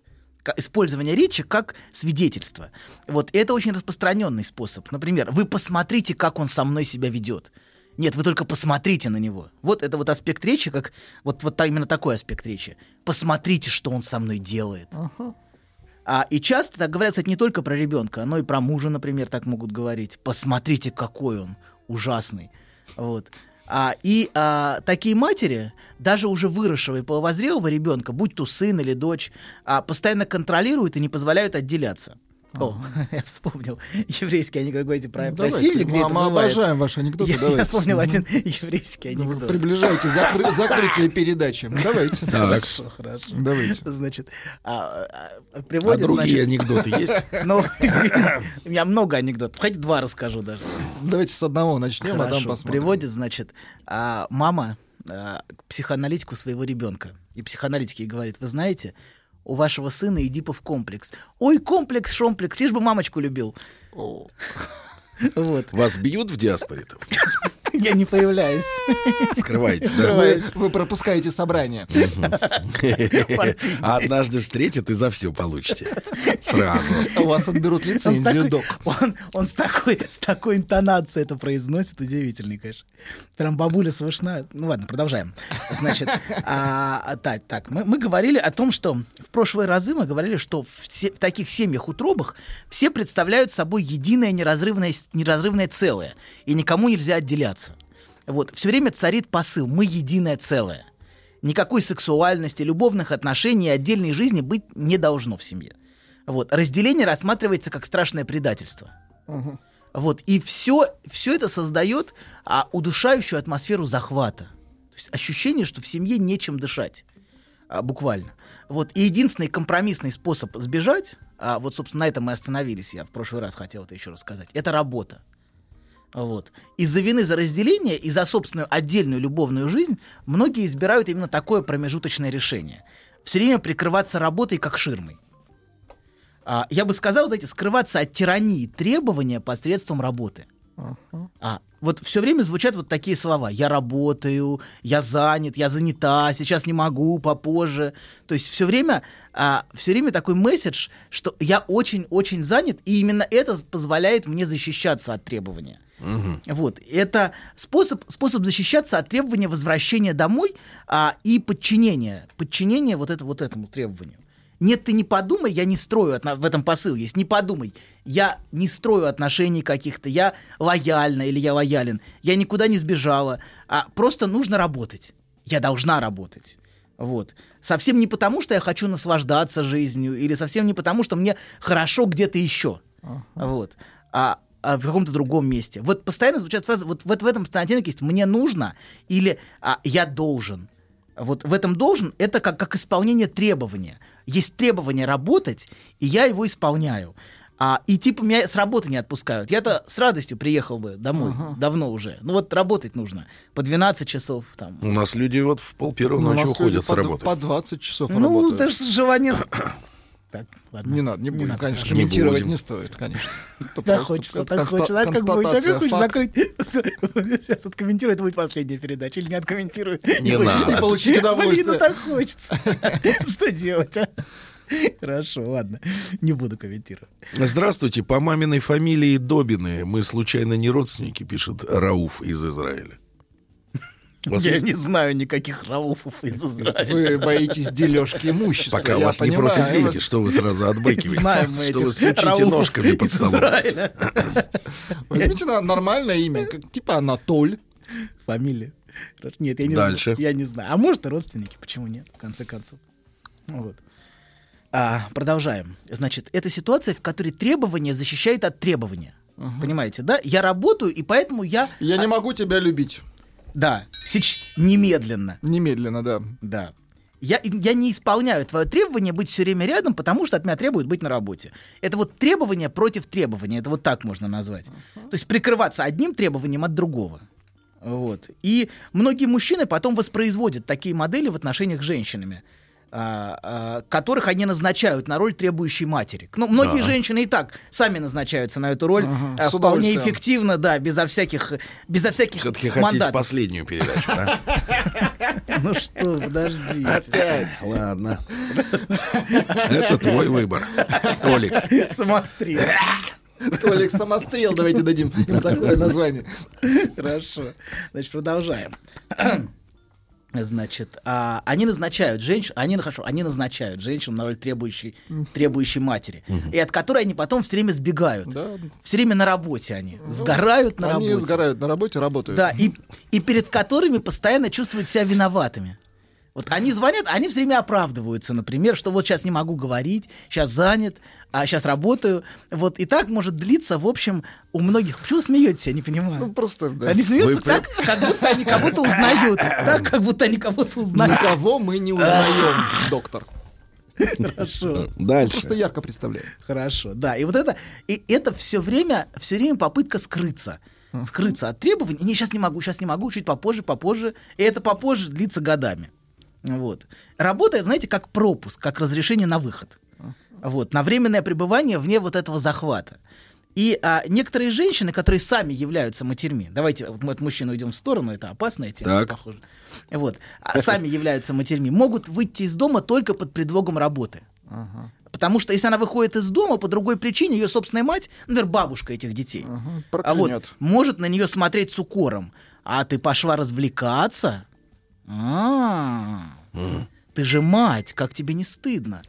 Использование речи как свидетельство. Вот это очень распространенный способ. Например, вы посмотрите, как он со мной себя ведет. Нет, вы только посмотрите на него. Вот это вот аспект речи, как вот, вот именно такой аспект речи. Посмотрите, что он со мной делает. А, и часто так говорят, кстати, не только про ребенка, но и про мужа, например, так могут говорить. Посмотрите, какой он ужасный. Вот. А, и а, такие матери, даже уже выросшего и половозрелого ребенка, будь то сын или дочь, а, постоянно контролируют и не позволяют отделяться. О, я вспомнил еврейский анекдот, говорите про, про Давайте, семьи, где мы- обожаем ваши анекдоты, Я, я вспомнил один еврейский анекдот. Приближайте закры- закрытие передачи. Давайте. Хорошо, хорошо. Давайте. Значит, а, а, приводит, А другие значит- анекдоты есть? Ну, у меня много анекдотов. Хоть два расскажу даже. Давайте с одного начнем, а там Хорошо. посмотрим. Приводит, значит, а, мама а, к психоаналитику своего ребенка. И психоаналитик ей говорит, вы знаете, у вашего сына Эдипов комплекс. Ой, комплекс, шомплекс, лишь бы мамочку любил. Вот. Вас бьют в диаспоре-то? Я не появляюсь. Скрываетесь, да? Вы, вы пропускаете собрание. А однажды встретят и за все получите. Сразу. У вас отберут лицензию, док. Он, он с, такой, с такой интонацией это произносит, удивительный, конечно. Прям бабуля слышна. Ну ладно, продолжаем. Значит, а, так, так мы, мы говорили о том, что в прошлые разы мы говорили, что в, се- в таких семьях утробах все представляют собой единое неразрывное целое, и никому нельзя отделяться. Вот, все время царит посыл «мы единое целое». Никакой сексуальности, любовных отношений и отдельной жизни быть не должно в семье. Вот. Разделение рассматривается как страшное предательство. Вот. И все, все это создает а, удушающую атмосферу захвата. То есть ощущение, что в семье нечем дышать. А, буквально. Вот. И единственный компромиссный способ сбежать, а вот, собственно, на этом мы остановились, я в прошлый раз хотел это еще рассказать, это работа. Вот. Из-за вины за разделение и за собственную отдельную любовную жизнь многие избирают именно такое промежуточное решение. Все время прикрываться работой как ширмой. А, я бы сказал, знаете, скрываться от тирании требования посредством работы. А, вот все время звучат вот такие слова. Я работаю, я занят, я занята, сейчас не могу, попозже. То есть все время, а, все время такой месседж, что я очень-очень занят, и именно это позволяет мне защищаться от требования. Вот. Это способ, способ защищаться от требования возвращения домой а, и подчинения. Подчинения вот, это, вот этому требованию. Нет, ты не подумай, я не строю, отно- в этом посыл есть, не подумай, я не строю отношений каких-то, я лояльна или я лоялен, я никуда не сбежала, а просто нужно работать, я должна работать. Вот. Совсем не потому, что я хочу наслаждаться жизнью, или совсем не потому, что мне хорошо где-то еще. Вот. А, а в каком-то другом месте. Вот постоянно звучат фразы, вот, вот в этом оттенок есть «мне нужно» или а, «я должен». Вот в этом должен это как, как исполнение требования. Есть требование работать, и я его исполняю. А, и типа меня с работы не отпускают. Я-то с радостью приехал бы домой давно уже. Ну вот работать нужно по 12 часов там. У нас люди вот в пол первого Ну, ночи уходят с работы. по 20 часов Ну, работают. даже желание... Так, ладно. Не надо, не будем, надо, конечно, хорошо. комментировать будем. не стоит, конечно. Это Да, просто хочется, так хочется. Как быть? А как хочешь закрыть? Сейчас откомментирую, это будет последняя передача. Или не откомментирую? Не надо. И получить удовольствие. Блин, ну так хочется. Что делать, а? Хорошо, ладно. Не буду комментировать. Здравствуйте, по маминой фамилии Добины. Мы случайно не родственники, пишет Рауф из Израиля. Вас Я есть- не знаю никаких рауфов из Израиля. Вы боитесь дележки имущества. Пока я вас не понимаю просят деньги, вас. что вы сразу? Знаем мы Что вы стучите ножками под из столом? Израиля. Возьмите нормальное имя, как, типа Анатоль. Фамилия. Нет, я не Дальше. знаю. Я не знаю. А может, и родственники, почему нет, в конце концов. Вот. А, продолжаем. Значит, это ситуация, в которой требование защищает от требования. Понимаете, да? Я работаю, и поэтому я... Я не могу тебя любить. Да, сеч... немедленно. Немедленно, да. Да. Я, я не исполняю твое требование быть все время рядом, потому что от меня требуют быть на работе. Это вот требование против требования. Это вот так можно назвать. То есть прикрываться одним требованием от другого. Вот. И многие мужчины потом воспроизводят такие модели в отношениях с женщинами, которых они назначают на роль требующей матери. Ну, многие Да. женщины и так сами назначаются на эту роль Ага, а, с вполне эффективно, да, безо всяких, безо всяких Все-таки хотите последнюю передачу, да? Ну что, подождите. Опять. Ладно. Это твой выбор, Толик. Самострел. Толик Самострел, давайте дадим ему такое название. Хорошо. Значит, продолжаем. Значит, а, они назначают женщин, они, хорошо, они назначают женщину на роль требующей, требующей матери, и от которой они потом все время сбегают. Да. Все время на работе они. Сгорают на Они работе. сгорают на работе, работают. Да, и, и перед которыми постоянно чувствуют себя виноватыми. Вот они звонят, они все время оправдываются, например, что вот сейчас не могу говорить, сейчас занят, а сейчас работаю. Вот и так может длиться, в общем, у многих. Почему вы смеетесь, я не понимаю. Ну, просто, да. Они смеются Вы так, как будто они кого-то узнают. Так, как будто они кого-то узнают. Никого мы не узнаем, доктор. Хорошо. Дальше. Просто ярко представляю. Хорошо, да. И вот это, и это все время, все время попытка скрыться. Скрыться от требований. Не, сейчас не могу, сейчас не могу, чуть попозже, попозже. И это попозже длится годами. Вот. Работает, знаете, как пропуск, как разрешение на выход. Вот. На временное пребывание вне вот этого захвата. И а, некоторые женщины, которые сами являются матерьми, давайте вот мы от мужчин уйдем в сторону, это опасная тема, Так. похоже. Вот. А сами являются матерьми, могут выйти из дома только под предлогом работы. Потому что если она выходит из дома по другой причине, ее собственная мать, например, бабушка этих детей, а вот, может на нее смотреть с укором. А ты пошла развлекаться? А, ты же мать, как тебе не стыдно?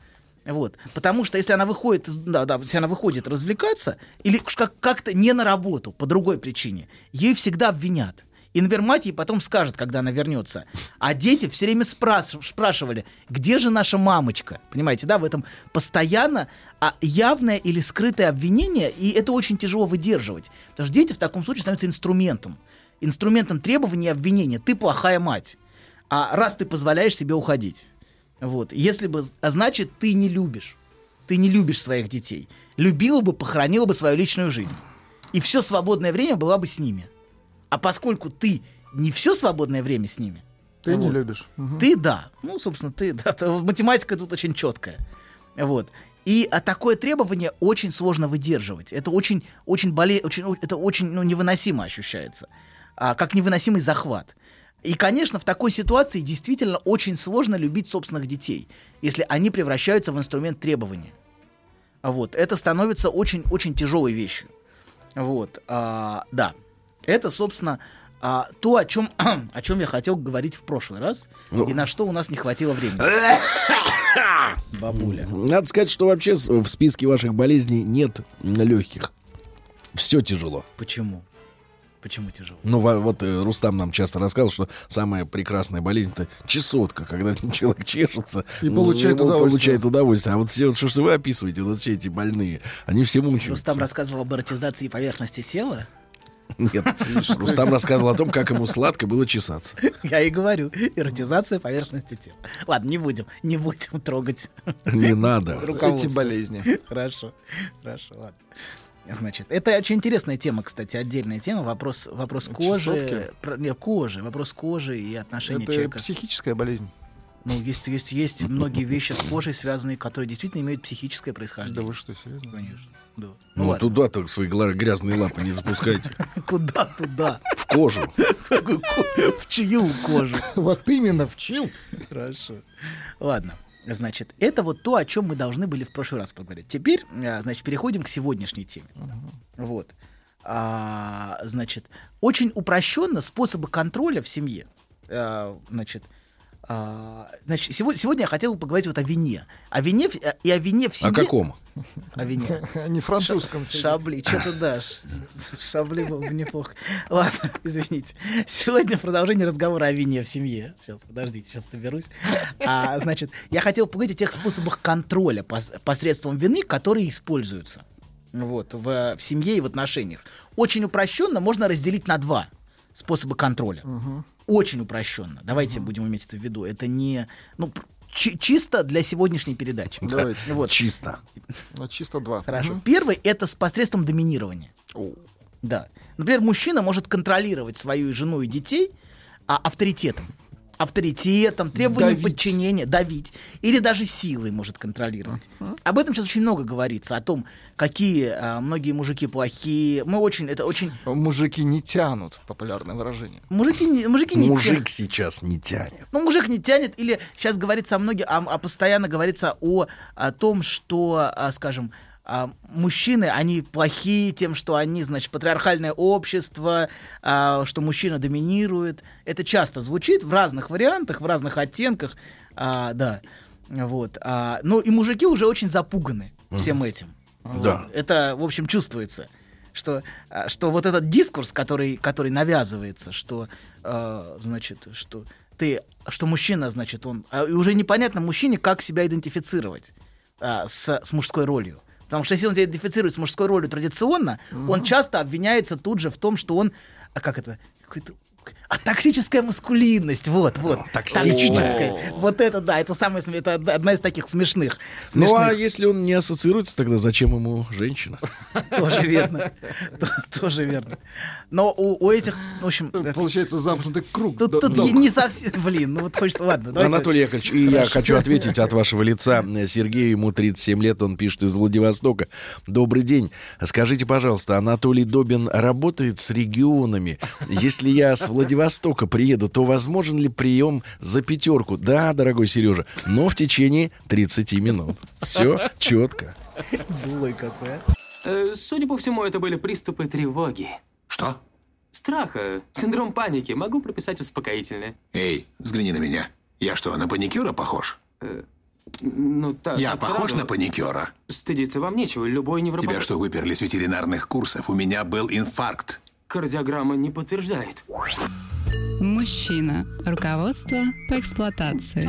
Вот. Потому что если она выходит, да, да, если она выходит развлекаться, или как-то не на работу, по другой причине, ей всегда обвинят. И, например, мать ей потом скажет, когда она вернется. А дети все время спрас- спрашивали, где же наша мамочка? Понимаете, да, в этом постоянно а, явное или скрытое обвинение, и это очень тяжело выдерживать. Потому что дети в таком случае становятся инструментом. Инструментом требования и обвинения. Ты плохая мать. А раз ты позволяешь себе уходить. Вот. Если бы, а значит, ты не любишь. Ты не любишь своих детей. Любила бы, похоронила бы свою личную жизнь. И все свободное время была бы с ними. А поскольку ты не все свободное время с ними, Ты не вот, любишь. Мгм. Ты да. Ну, собственно, ты да. Математика тут очень четкая. Вот. И а такое требование очень сложно выдерживать. Это очень, очень боле... очень, это очень ну, невыносимо ощущается. А, как невыносимый захват. И, конечно, в такой ситуации действительно очень сложно любить собственных детей, если они превращаются в инструмент требования. Вот. Это становится очень-очень тяжелой вещью. Вот. А, да. Это, собственно, а, то, о чем, о чем я хотел говорить в прошлый раз, Ну. и на что у нас не хватило времени. Бабуля. Надо сказать, что вообще в списке ваших болезней нет легких. Все тяжело. Почему? Почему тяжело? Ну, во- вот э, Рустам нам часто рассказывал, что самая прекрасная болезнь это чесотка, когда человек чешется И ну, получает ему удовольствие. получает удовольствие. А вот все, вот, что, что вы описываете, вот все эти больные, они все мучаются. Рустам рассказывал об эротизации поверхности тела. Нет, Рустам рассказывал о том, как ему сладко было чесаться. Я и говорю, эротизация поверхности тела. Ладно, не будем, не будем трогать. Не надо. Эти болезни. Хорошо, хорошо, ладно. Значит, это очень интересная тема, кстати, отдельная тема. Вопрос, вопрос кожи, про- не, кожи, вопрос кожи и отношения Это человека. с- психическая болезнь. Ну, есть, есть, есть многие вещи с кожей связанные, которые действительно имеют психическое происхождение. Да вы что, серьезно? Конечно. Да. Ну, ладно. туда так свои грязные лапы не запускайте. Куда туда? В кожу. В чью кожу? Вот именно в чью? Хорошо. Ладно. Значит, это вот то, о чем мы должны были в прошлый раз поговорить. Теперь, а, значит, переходим к сегодняшней теме. Вот. А, значит, очень упрощенно способы контроля в семье. А, значит, а, значит сегодня, сегодня я хотел бы поговорить вот о вине. О вине в- и о вине в О семье. каком? О вине. Не французском. Шабли, что ты дашь? Шабли было бы неплохо. Ладно, извините. Сегодня продолжение разговора о вине в семье. Сейчас, подождите, сейчас соберусь. А, значит, я хотел поговорить о тех способах контроля пос- посредством вины, которые используются вот, в, в семье и в отношениях. Очень упрощенно можно разделить на два способа контроля. Очень упрощенно. Давайте будем иметь это в виду. Это не... Ну, чисто для сегодняшней передачи. Давайте. Вот. Чисто. Ну, чисто два. Хорошо. Мгм. Первый это с посредством доминирования. Да. Например, мужчина может контролировать свою жену и детей а, авторитетом. Авторитетом, требованием Давить. подчинения, давить, или даже силой может контролировать. Об этом сейчас очень много говорится, о том, какие а, многие мужики плохие. Мы очень, это очень... Мужики не тянут, популярное выражение. Мужики, не- мужики не Мужик тянут. сейчас не тянет. Ну, мужик не тянет, или сейчас говорится о многих, а, а постоянно говорится о, о том, что, а, скажем, а, мужчины, они плохие тем, что они, значит, патриархальное общество, а, что мужчина доминирует. Это часто звучит в разных вариантах, в разных оттенках, а, да. Вот. А, ну, и мужики уже очень запуганы всем этим. Да. Это, в общем, чувствуется. Что, а, что вот этот дискурс, который, который навязывается, что, э, значит, что ты, что мужчина, значит, он... а, И уже непонятно мужчине, как себя идентифицировать а, с, с мужской ролью. Потому что если он идентифицирует с мужской ролью традиционно, он часто обвиняется тут же в том, что он... А как это? Какой-то... А токсическая маскулинность, вот, вот. Токсическая. Вот это, да, это самое, это одна из таких смешных. Ну а смешных. если он не ассоциируется, тогда зачем ему женщина? Тоже верно. Тоже верно. Но у, у этих, в общем... Получается замкнутый круг. Тут, тут не совсем... Блин, ну вот хочется... Ладно, давайте- Анатолий Яковлевич, и я хочу ответить от вашего лица. Сергею, ему 37 лет, он пишет из Владивостока. Добрый день. Скажите, пожалуйста, Анатолий Добин работает с регионами? Если я с Владивостока приеду, то возможен ли прием за пятерку? Да, дорогой Сережа, но в течение 30 минут. Все четко. Злой какой, а. Э, Судя по всему, это были приступы тревоги. Что? Страха, синдром паники. Могу прописать успокоительное. Эй, взгляни на меня. Я что, на паникюра похож? Ну, так. Я похож сразу. на паникюра? Стыдиться вам нечего. Любой невропат... Тебя что, выперли с ветеринарных курсов? У меня был инфаркт. Кардиограмма не подтверждает. Мужчина. Руководство по эксплуатации.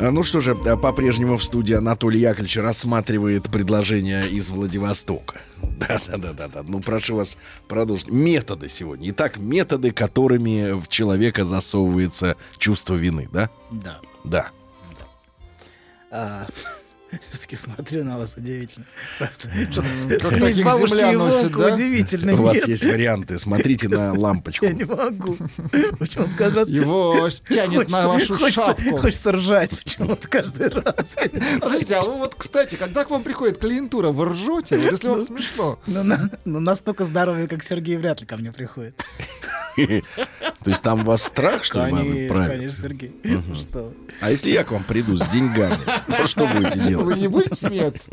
А, Ну что же, а, по-прежнему в студии Анатолий Яковлевич рассматривает предложение из Владивостока. Да-да-да-да. Ну, прошу вас продолжить. Методы сегодня. Итак, методы, которыми в человека засовывается чувство вины, да? Да. Да. Все-таки смотрю на вас удивительно. Что-то бабушки носит, да? удивительно. У вас есть варианты. Смотрите на лампочку. Я не могу. Почему-то каждый раз... Его тянет на вашу шапку. Хочется ржать почему-то каждый раз. Подождите, а вы вот, кстати, когда к вам приходит клиентура, вы ржете? Если вам смешно. Ну, ну, настолько здоровый, как Сергей, вряд ли ко мне приходит. То есть там у вас страх, что ли, правильно? конечно, Сергей. Что? А если я к вам приду с деньгами, то что будете делать? Вы не будете смеяться?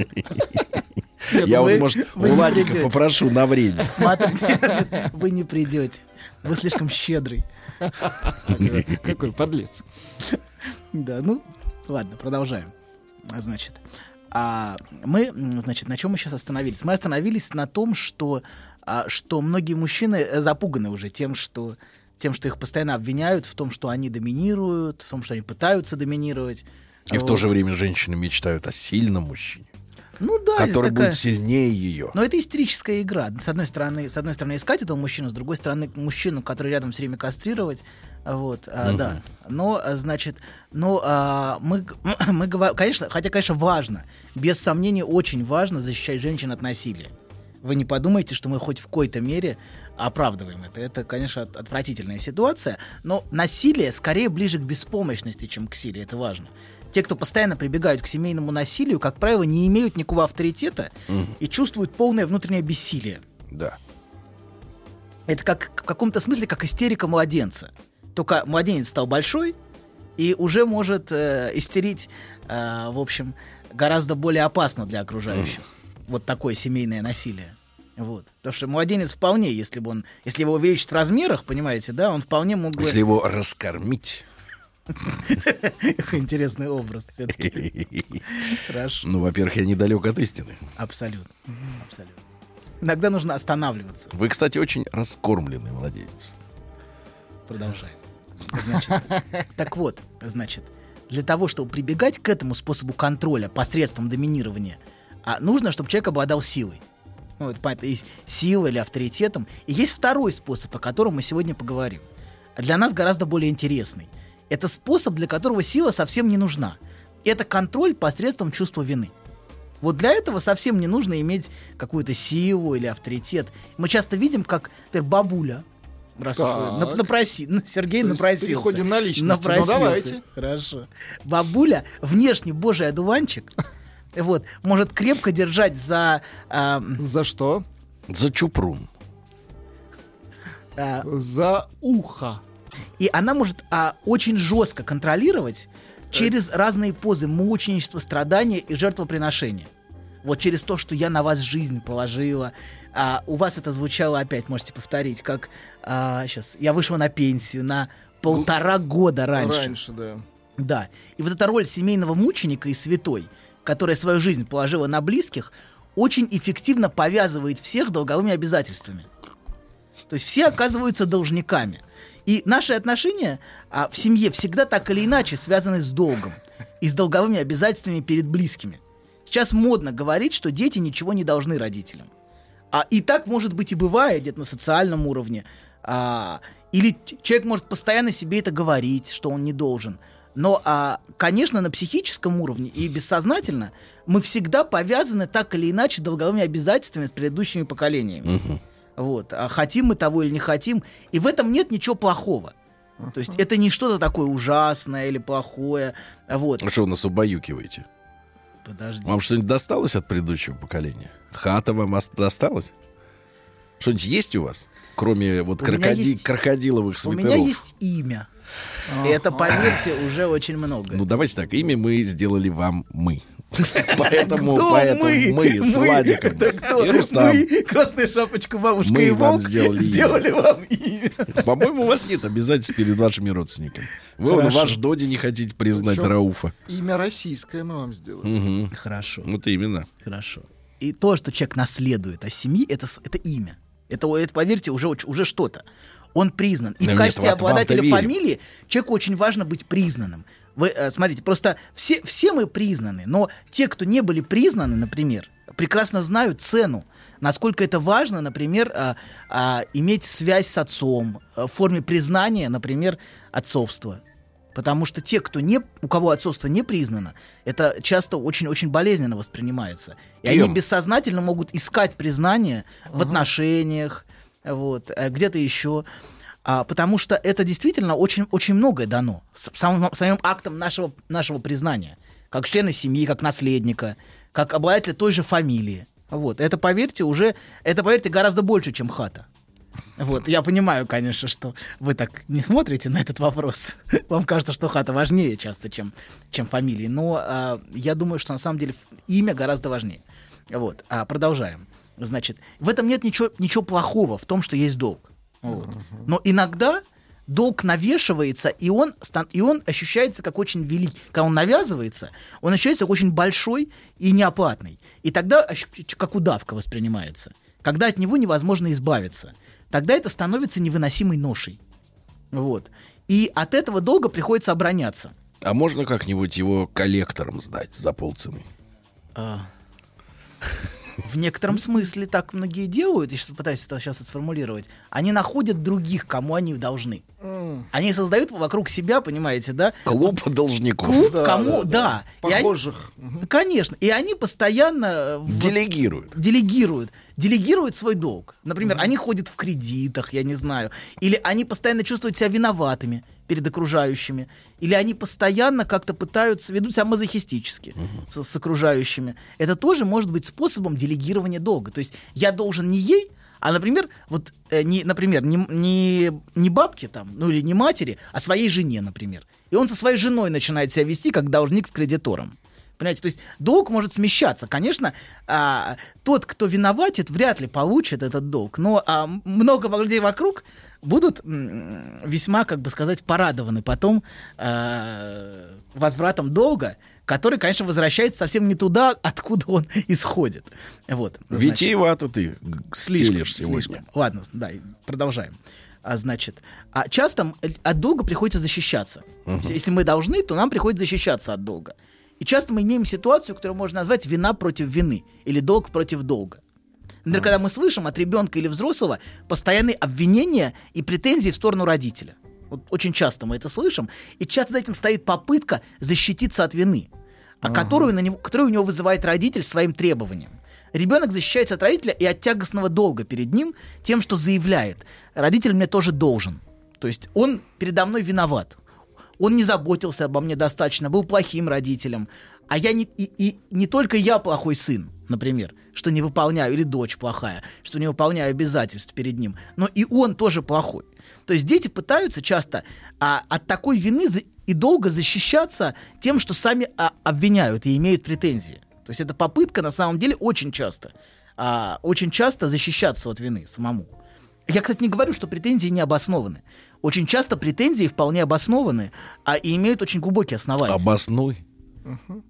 Я вы- вот, может, вы у не Ладика придете. попрошу на время. Смотрите, вы не придете. Вы слишком щедрый. Какой подлец. Да, ну, ладно, продолжаем. А, Значит, а мы, значит, на чем мы сейчас остановились? Мы остановились на том, что, а, что многие мужчины э, запуганы уже тем, что тем, что их постоянно обвиняют в том, что они доминируют, в том, что они пытаются доминировать. И в Вот. то же время женщины мечтают о сильном мужчине, ну, да, который такая- будет сильнее ее. Но это истерическая игра. С одной стороны, с одной стороны искать этого мужчину, с другой стороны мужчину, который рядом все время кастрировать. Вот, а, Мгм. да. Но, а, значит, но а, мы, мы говорим, конечно, хотя, конечно, важно, без сомнения, очень важно защищать женщин от насилия. Вы не подумайте, что мы хоть в какой-то мере оправдываем это. Это, конечно, от- отвратительная ситуация, но насилие скорее ближе к беспомощности, чем к силе. Это важно. Те, кто постоянно прибегают к семейному насилию, как правило, не имеют никакого авторитета Мгм. и чувствуют полное внутреннее бессилие. Да. Это как в каком-то смысле как истерика младенца. Только младенец стал большой и уже может э, истерить, э, в общем, гораздо более опасно для окружающих. Вот такое семейное насилие. Вот. Потому что младенец вполне, если бы он, если его увеличить в размерах, понимаете, да, он вполне мог бы... Если его раскормить. Интересный образ все-таки. Хорошо. Ну, во-первых, я недалек от истины. Абсолютно. Абсолютно. Иногда нужно останавливаться. Вы, кстати, очень раскормленный младенец. Продолжаем. Значит, так вот, значит, для того, чтобы прибегать к этому способу контроля посредством доминирования, а, нужно, чтобы человек обладал силой. Ну, это понятно, есть сила или авторитетом. И есть второй способ, о котором мы сегодня поговорим. Для нас гораздо более интересный. Это способ, для которого сила совсем не нужна. Это контроль посредством чувства вины. Вот для этого совсем не нужно иметь какую-то силу или авторитет. Мы часто видим, как например, бабуля, Раз Так. нап- напроси, ну, Сергей То напросился. переходим на личности. Ну, Напросился. давайте. Хорошо. Бабуля, внешне божий одуванчик, вот, может крепко держать за... за что? За чупрун. За ухо. И она может а, очень жестко контролировать через разные позы мученичества, страдания и жертвоприношения. Вот через то, что я на вас жизнь положила. А, у вас это звучало опять, можете повторить, как сейчас я вышла на пенсию на полтора года раньше. Раньше, да. Да. И вот эта роль семейного мученика и святой, которая свою жизнь положила на близких, очень эффективно повязывает всех долговыми обязательствами. То есть все оказываются должниками. И наши отношения а, в семье всегда так или иначе связаны с долгом и с долговыми обязательствами перед близкими. Сейчас модно говорить, что дети ничего не должны родителям. А, и так, может быть, и бывает где-то на социальном уровне. А, или человек может постоянно себе это говорить, что он не должен. Но, а, конечно, на психическом уровне и бессознательно мы всегда повязаны так или иначе долговыми обязательствами с предыдущими поколениями. Вот. А хотим мы того или не хотим. И в этом нет ничего плохого. То есть это не что-то такое ужасное или плохое. Вот. А что вы нас убаюкиваете? Подожди. Вам что-нибудь досталось от предыдущего поколения? Хата вам ос- досталась? Что-нибудь есть у вас? Кроме вот У крокоди- есть- крокодиловых У свитеров. меня есть имя. И это, поверьте, уже очень много. Ну, давайте так, имя мы сделали вам мы. Поэтому, Кто поэтому мы? мы, с Мы? Владиком Это кто? и Рустам. Мы, Красная шапочка, бабушка Мы и вам волк сделали имя. сделали вам имя. По-моему, у вас нет обязательств перед вашими родственниками. Вы вон, Хорошо. ваш Доди не хотите признать Причем Рауфа. Имя российское мы вам сделали. Мгм. Хорошо. Вот именно. Хорошо. И то, что человек наследует от семьи, это, это имя. Это, это, поверьте, уже, уже что-то. Он признан. И Да в нет, качестве вам-то обладателя фамилии человеку очень важно быть признанным. Вы э, смотрите, просто все, все мы признаны, но те, кто не были признаны, например, прекрасно знают цену, насколько это важно, например, а, а, иметь связь с отцом э, в форме признания, например, отцовства. Потому что те, кто не, у кого отцовство не признано, это часто очень-очень болезненно воспринимается. И Кем? они бессознательно могут искать признание в отношениях, вот, где-то еще. А, потому что это действительно очень, очень многое дано самым, самим актом нашего, нашего признания. Как члена семьи, как наследника, как обладателя той же фамилии. Вот. Это, поверьте, уже, это, поверьте, гораздо больше, чем хата. Вот, я понимаю, конечно, что вы так не смотрите на этот вопрос. Вам кажется, что хата важнее часто, чем, чем фамилии. Но а, я думаю, что на самом деле имя гораздо важнее. Вот, а, продолжаем. Значит, в этом нет ничего, ничего плохого в том, что есть долг. Вот. Но иногда долг навешивается, и он, стан- и он ощущается как очень великий. Когда он навязывается, он ощущается как очень большой и неоплатный. И тогда как удавка воспринимается. Когда от него невозможно избавиться. Тогда это становится невыносимой ношей. Вот. И от этого долга приходится обороняться. А можно как-нибудь его коллектором сдать за полцены? А, В некотором смысле так многие делают, я сейчас пытаюсь это сейчас сформулировать. Они находят других, кому они должны. Они создают вокруг себя, понимаете, да? Клуб должников. Клуб, Да, кому, да, да. да. И они- Похожих. конечно. И они постоянно... э, вот Делегируют. Делегируют. Делегируют свой долг. Например, они ходят в кредитах, я не знаю. Или они постоянно чувствуют себя виноватыми перед окружающими. Или они постоянно как-то пытаются, ведут себя мазохистически с, с окружающими. Это тоже может быть способом делегирования долга. То есть я должен не ей, а, например, вот, э, не, например, не, не, не бабке там, ну или не матери, а своей жене, например. И он со своей женой начинает себя вести как должник с кредитором. Понимаете, то есть долг может смещаться. Конечно, а, тот, кто виноватит, вряд ли получит этот долг. Но а, много людей вокруг будут весьма, как бы сказать, порадованы потом а, возвратом долга, который, конечно, возвращается совсем не туда, откуда он исходит. Вот. Витиевато ты Слишком, сегодня. слишком. Ладно, да, продолжаем. А, значит, а часто от долга приходится защищаться. Если- Если мы должны, то нам приходится защищаться от долга. И часто мы имеем ситуацию, которую можно назвать вина против вины или долг против долга. Например, когда мы слышим от ребенка или взрослого постоянные обвинения и претензии в сторону родителя. Вот очень часто мы это слышим, и часто за этим стоит попытка защититься от вины, а которую, на него, которую у него вызывает родитель своим требованием. Ребенок защищается от родителя и от тягостного долга перед ним тем, что заявляет, родитель мне тоже должен. То есть он передо мной виноват. Он не заботился обо мне достаточно, был плохим родителем. А я не, и, и не только я плохой сын, например, что не выполняю, или дочь плохая, что не выполняю обязательств перед ним, но и он тоже плохой. То есть дети пытаются часто а, от такой вины за- и долго защищаться тем, что сами а, обвиняют и имеют претензии. То есть это попытка на самом деле очень часто, а, очень часто защищаться от вины самому. Я, кстати, не говорю, что претензии не обоснованы. Очень часто претензии вполне обоснованы, а и имеют очень глубокие основания. Обоснуй.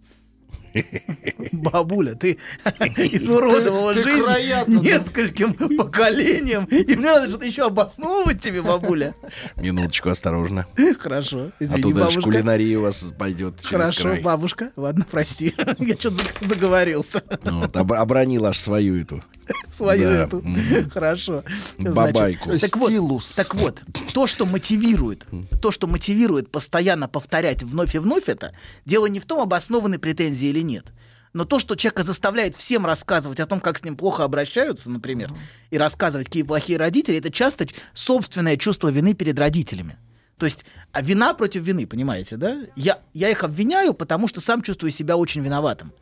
Бабуля, ты изуродовала Ты- ты жизнь крояту, да. нескольким поколениям. И мне надо что-то еще обосновывать тебе, бабуля. Минуточку, осторожно. Хорошо, а извини, то дальше бабушка. кулинария у вас пойдет Хорошо, бабушка. Ладно, прости. Я что-то заговорился. Вот, об- обронил аж свою эту. Свою Да. эту. Хорошо. Бабайку. так, вот, так вот, то, что мотивирует, то, что мотивирует постоянно повторять вновь и вновь это, дело не в том, обоснованы претензии или нет. Но то, что человека заставляет всем рассказывать о том, как с ним плохо обращаются, например, и рассказывать, какие плохие родители, это часто собственное чувство вины перед родителями. То есть а вина против вины, понимаете, да? Я, я их обвиняю, потому что сам чувствую себя очень виноватым.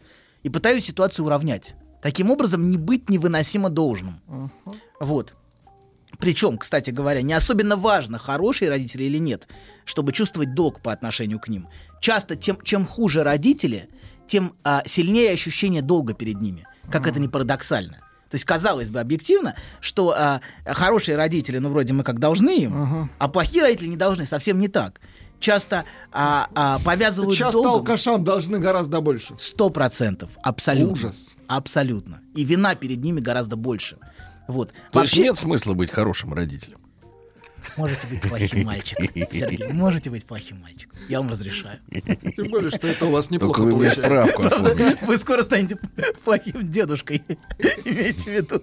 И пытаюсь ситуацию уравнять. Таким образом, не быть невыносимо должным. Вот. Причем, кстати говоря, не особенно важно, хорошие родители или нет, чтобы чувствовать долг по отношению к ним. Часто тем, чем хуже родители, тем а, сильнее ощущение долга перед ними. Как это не парадоксально. То есть, казалось бы, объективно, что а, хорошие родители, ну, вроде мы как должны им, а плохие родители не должны, совсем не так. Часто а, а, повязывают Часто долгом... алкашам должны гораздо больше. Сто процентов, абсолютно. Ужас. Абсолютно. И вина перед ними гораздо больше. Вот. То есть Вообще- нет смысла быть хорошим родителем. Можете быть плохим мальчиком, Сергей. Можете быть плохим мальчиком. Я вам разрешаю. Тем более, что это у вас неплохо Только вы мне получается. справку оформите. Вы скоро станете плохим дедушкой. Имейте в виду.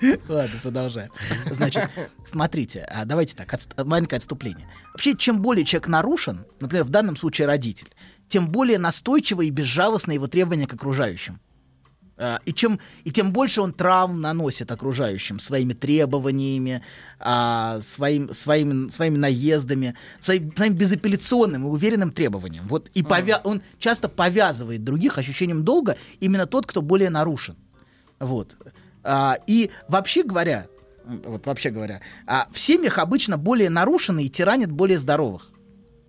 Ладно, продолжаем. Значит, смотрите, а давайте так, отст- маленькое отступление. Вообще, чем более человек нарушен, например, в данном случае родитель, тем более настойчиво и безжалостно его требования к окружающим. А, И, чем, и тем больше он травм наносит окружающим своими требованиями, а, своим, своим, своими наездами, своим, своим безапелляционным и уверенным требованием. Вот, и повя- он часто повязывает других ощущением долга именно тот, кто более нарушен. Вот. А, и вообще говоря, вот вообще говоря, а, в семьях обычно более нарушенные тиранят более здоровых.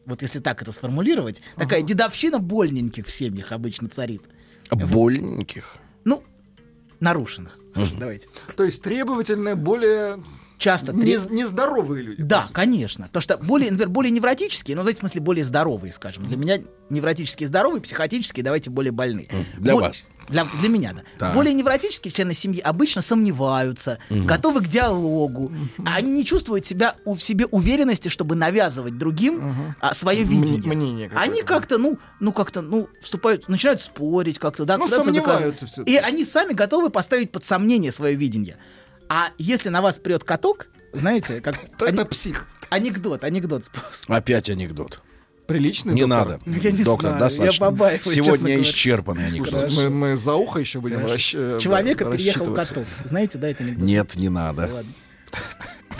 Вот если так это сформулировать, такая дедовщина больненьких в семьях обычно царит. Больненьких. Ну, нарушенных. Давайте. То есть требовательные, более Часто не- нездоровые люди. Да, конечно. То, что более, например, более невротические, но в этом смысле более здоровые, скажем. Для меня невротические здоровые, психотические, давайте более больные. Для Бо- вас. Для, для меня, да. Так. Более невротические члены семьи обычно сомневаются, Мгм. готовы к диалогу. А они не чувствуют себя у, в себе уверенности, чтобы навязывать другим а, свое видение. мнение они как-то, ну, ну как-то, ну, вступают, начинают спорить как-то, да, Ну, сомневаются. И они сами готовы поставить под сомнение свое видение. А если на вас прет каток, знаете, как... То это псих. Анекдот, анекдот. Опять анекдот. Приличный Не доктор? надо. Ну, Я не Доктор, знаю, достаточно. я побаиваюсь, Сегодня исчерпанный анекдот. Мы, мы за ухо еще будем расщ- э, Человека да, переехал каток. Знаете, да, это анекдот? Нет, не надо. Ладно.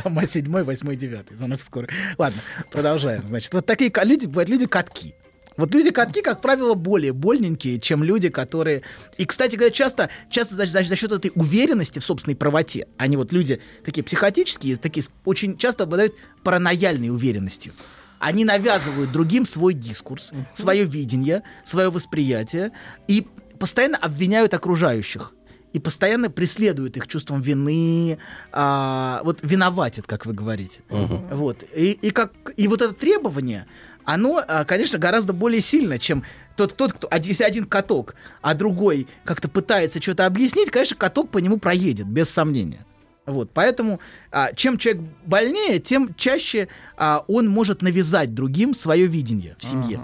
Дома седьмой, восьмой, девятый. Она скоро. Ладно, продолжаем. Значит, вот такие люди, бывают люди катки. Вот люди-катки, как правило, более больненькие, чем люди, которые... И, кстати говоря, часто, часто за, за- за счет этой уверенности в собственной правоте, они вот люди такие психотические, такие очень часто обладают паранояльной уверенностью. Они навязывают другим свой дискурс, свое видение, свое восприятие и постоянно обвиняют окружающих и постоянно преследуют их чувством вины, а, вот виноватят, как вы говорите. Вот. И, и, как, и вот это требование, оно, а, конечно, гораздо более сильно, чем тот, тот кто, если один каток, а другой как-то пытается что-то объяснить, конечно, каток по нему проедет, без сомнения. Вот, поэтому а, чем человек больнее, тем чаще а, он может навязать другим свое видение в семье.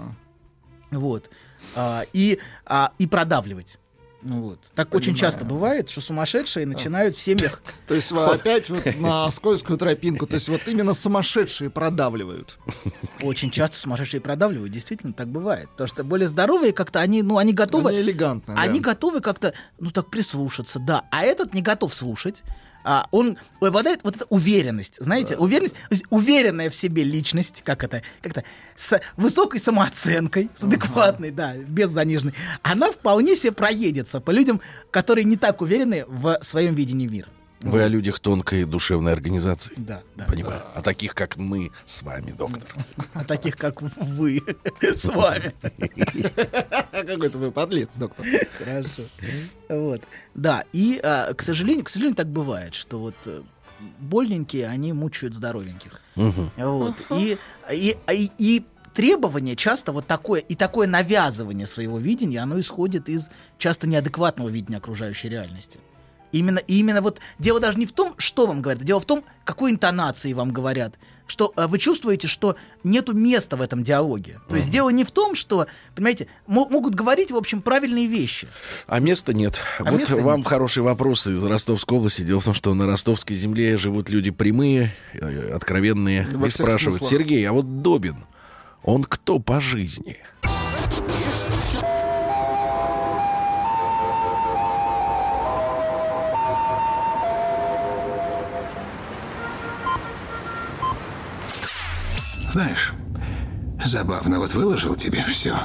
Вот. А, и, а, и продавливать. Ну Вот. Так очень часто бывает, что сумасшедшие начинают в семьях. То есть опять вот на скользкую тропинку. То есть вот именно сумасшедшие продавливают. Очень часто сумасшедшие продавливают, действительно так бывает. Потому что более здоровые как-то они, ну, они готовы. Они элегантные, Они да. готовы как-то, ну, так прислушаться, да. А этот не готов слушать. А он обладает вот эта уверенность, знаете, уверенность, уверенная в себе личность, как это, как-то с высокой самооценкой, с адекватной, да, без заниженной, она вполне себе проедется по людям, которые не так уверены в своем видении мира. Вы о людях тонкой душевной организации. Да, да. Понимаю. О таких, как мы с вами, доктор. А таких, как вы с вами. Какой-то вы подлец, доктор. Хорошо. Вот. Да, и, а, к сожалению, к сожалению, так бывает, что вот э, больненькие, они мучают здоровеньких. Вот. И, и, и, и требование часто вот такое, и такое навязывание своего видения, оно исходит из часто неадекватного видения окружающей реальности. Именно, и именно вот дело даже не в том, что вам говорят, дело в том, какой интонации вам говорят, что э, вы чувствуете, что нету места в этом диалоге. То есть дело не в том, что, понимаете, мо- могут говорить, в общем, правильные вещи. А места нет. А вот места вам нет. хороший вопрос из Ростовской области. Дело в том, что на ростовской земле живут люди прямые, э, откровенные, Во и спрашивают, смыслах. Сергей, а вот Добин, он кто по жизни? Знаешь, забавно, вот выложил тебе все,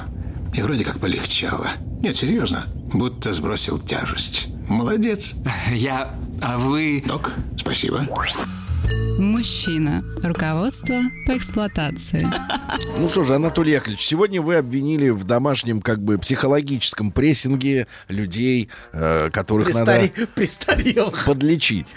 и вроде как полегчало. Нет, серьезно, будто сбросил тяжесть. Молодец. Я... А вы... Док, спасибо. Мужчина. Руководство по эксплуатации. Ну что же, Анатолий Яковлевич, сегодня вы обвинили в домашнем как бы психологическом прессинге людей, э, которых Престаре- надо Престарелых. подлечить.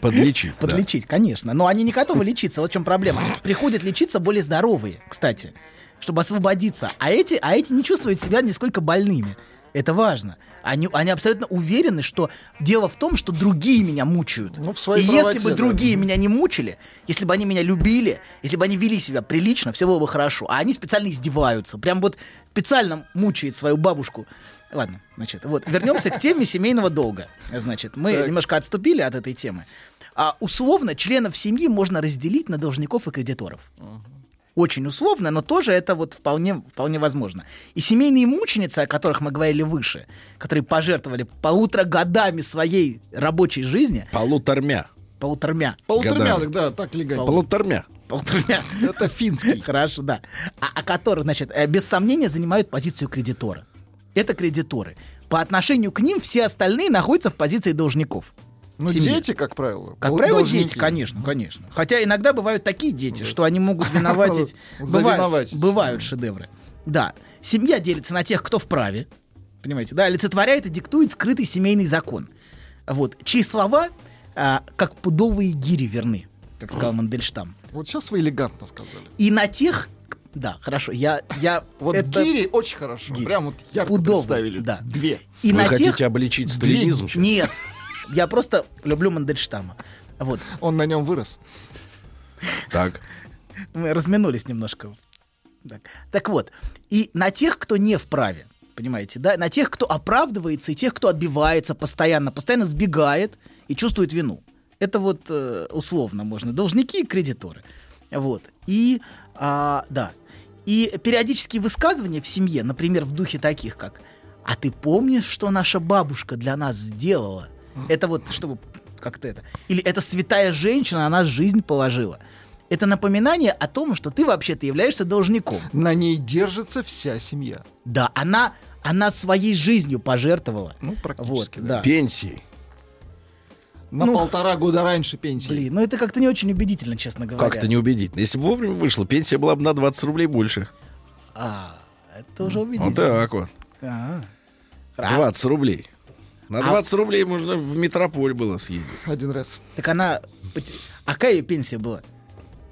Подлечить. да. Подлечить, конечно. Но они не готовы лечиться. Вот в чем проблема. Приходят лечиться более здоровые, кстати, чтобы освободиться. А эти, а эти не чувствуют себя нисколько больными. Это важно. Они, они абсолютно уверены, что дело в том, что другие меня мучают. Ну, в своей И правоте, если бы да. другие меня не мучили, если бы они меня любили, если бы они вели себя прилично, все было бы хорошо. А они специально издеваются. Прям вот специально мучает свою бабушку. Ладно, значит, вот вернемся к теме семейного долга. Значит, мы Так. немножко отступили от этой темы. А условно членов семьи можно разделить на должников и кредиторов. Очень условно, но тоже это вот вполне, вполне возможно. И семейные мученицы, о которых мы говорили выше, которые пожертвовали полутора годами своей рабочей жизни, Полутормя. полутормя, Полутормя, Годами. да, так легально. Полутормя. полутормя, Это финский. Хорошо, да. А, а которые, значит, э, без сомнения занимают позицию кредитора. Это кредиторы. По отношению к ним все остальные находятся в позиции должников. Ну, дети, как правило. Как правило, должники. дети, конечно, конечно. Хотя иногда бывают такие дети, что они могут виноватить. Бывают, бывают шедевры. Да. Семья делится на тех, кто вправе. Понимаете, да, олицетворяет и диктует скрытый семейный закон. Вот. Чьи слова, а, как пудовые гири, верны, как сказал Мандельштам. Вот сейчас вы элегантно сказали. И на тех, да, хорошо, я, я Вот это- гири очень хорошо. Гири. Прям вот ярко Пудовые, представили. да. Две. И Вы на хотите тех, обличить сталинизм? сейчас? нет, я просто люблю Мандельштама. Вот. Он на нем вырос. Так. Мы разминулись немножко. Так. так вот, и на тех, кто не вправе, понимаете, да, на тех, кто оправдывается, и тех, кто отбивается постоянно, постоянно сбегает и чувствует вину. Это вот э, условно можно. Должники и кредиторы. Вот. И, а, да. И периодические высказывания в семье, например, в духе таких, как «А ты помнишь, что наша бабушка для нас сделала?» Это вот, чтобы как-то это. Или «Это святая женщина, она жизнь положила». Это напоминание о том, что ты вообще-то являешься должником. На ней держится вся семья. Да, она, она своей жизнью пожертвовала. Ну, практически. Вот, да. Пенсии. На Ну, полтора года раньше пенсии. Блин, ну это как-то не очень убедительно, честно говоря. Как-то неубедительно. Если бы вовремя вышло, пенсия была бы на 20 рублей больше. А, это уже Вот убедительно. так вот. А. 20 рублей. На А- 20 рублей можно в метрополь было съездить. Один раз. Так она... А какая ее пенсия была?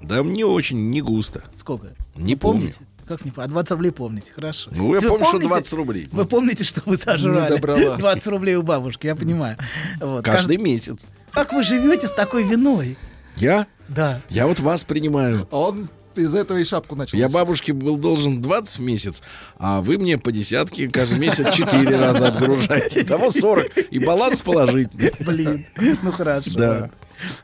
Да мне очень не густо. Сколько? Не помните? Как не помните? А 20 рублей помните, хорошо. Ну, я Вы помню, что помните- 20 рублей. Вы помните, что вы сожрали? Не добрала. 20 рублей у бабушки, я понимаю. Вот. Каждый месяц. Как вы живете с такой виной? Я? Да. Я вот вас принимаю. Он из-за этого и шапку начал. Я бабушке был должен 20 в месяц, а вы мне по десятке каждый месяц 4 раза отгружаете. Итого 40. И баланс положительный. Блин, ну хорошо. Да.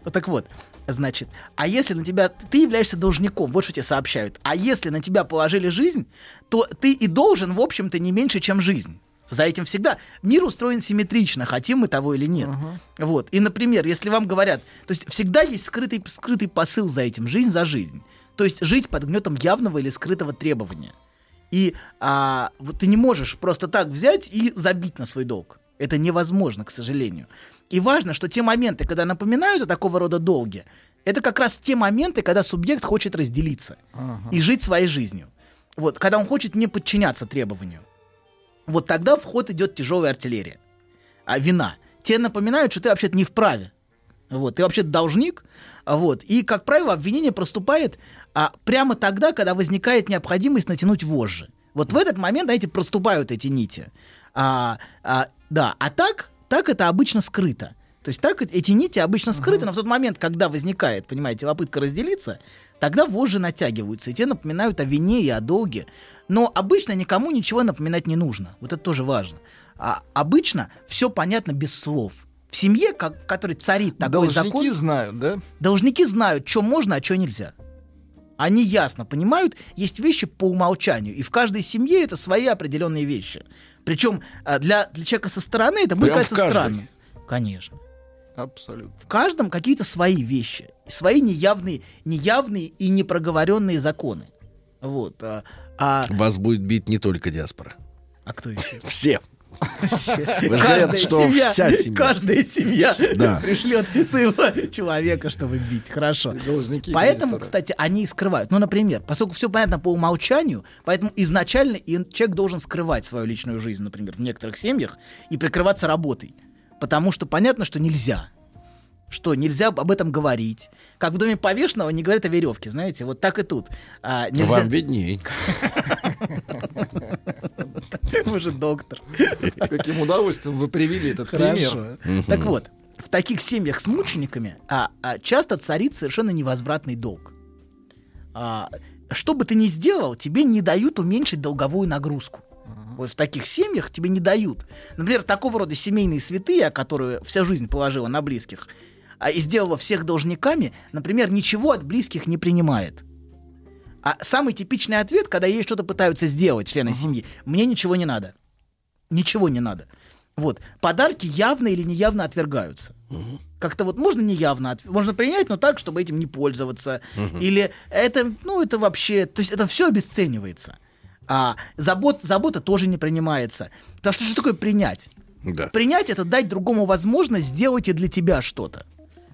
Вот так вот, значит, а если на тебя, ты являешься должником, вот что тебе сообщают, а если на тебя положили жизнь, то ты и должен, в общем-то, не меньше, чем жизнь. За этим всегда. Мир устроен симметрично, хотим мы того или нет. Вот. И, например, если вам говорят, то есть всегда есть скрытый, скрытый посыл за этим, жизнь за жизнь. То есть жить под гнетом явного или скрытого требования. И а, вот ты не можешь просто так взять и забить на свой долг. Это невозможно, к сожалению. И важно, что те моменты, когда напоминают о такого рода долге, это как раз те моменты, когда субъект хочет разделиться и жить своей жизнью. Вот, когда он хочет не подчиняться требованию. Вот тогда в ход идет тяжелая артиллерия. А вина. Тебе напоминают, что ты вообще-то не вправе. Вот, ты вообще должник. А Вот. И, как правило, обвинение проступает а, прямо тогда, когда возникает необходимость натянуть вожжи. Вот в этот момент, знаете, проступают эти нити. А, а, да, а так, так это обычно скрыто. То есть так эти нити обычно скрыты, но в тот момент, когда возникает, понимаете, попытка разделиться, тогда вожжи натягиваются, и те напоминают о вине и о долге. Но обычно никому ничего напоминать не нужно. Вот это тоже важно. А обычно все понятно без слов. В семье, как, в которой царит такой Должники закон... знают, да? Должники знают, что можно, а что нельзя. Они ясно понимают, есть вещи по умолчанию, и в каждой семье это свои определенные вещи. Причем а, для, для человека со стороны это будет кажется странным. Конечно. Абсолютно. В каждом какие-то свои вещи, свои неявные, неявные и непроговоренные законы. Вот. А, а- Вас будет бить не только диаспора. а кто еще? Все. Вы же говорят, Каждая что семья, вся семья. Каждая семья Да. пришлет своего человека, чтобы бить. Хорошо. Должники Поэтому, кредиторы. кстати, они и скрывают. Ну, например, поскольку все понятно по умолчанию, поэтому изначально человек должен скрывать свою личную жизнь, например, в некоторых семьях и прикрываться работой. Потому что понятно, что нельзя. Что нельзя об этом говорить. Как в доме повешенного не говорят о веревке, знаете, вот так и тут. А, нельзя... Вам видней. Вы же доктор. Каким удовольствием вы привели этот пример. Так вот, в таких семьях с мучениками а, а, часто царит совершенно невозвратный долг. А, что бы ты ни сделал, тебе не дают уменьшить долговую нагрузку. Вот в таких семьях тебе не дают. Например, такого рода семейные святые, которые вся жизнь положила на близких, а, и сделала всех должниками, например, ничего от близких не принимает. А самый типичный ответ, когда ей что-то пытаются сделать члены семьи, мне ничего не надо. Ничего не надо. Вот. Подарки явно или неявно отвергаются. Как-то вот можно неявно, отв- можно принять, но так, чтобы этим не пользоваться. Мгм. Или это, ну, это вообще, то есть это все обесценивается. А забот, забота тоже не принимается. Потому что что такое принять? Да. Принять это дать другому возможность сделать и для тебя что-то.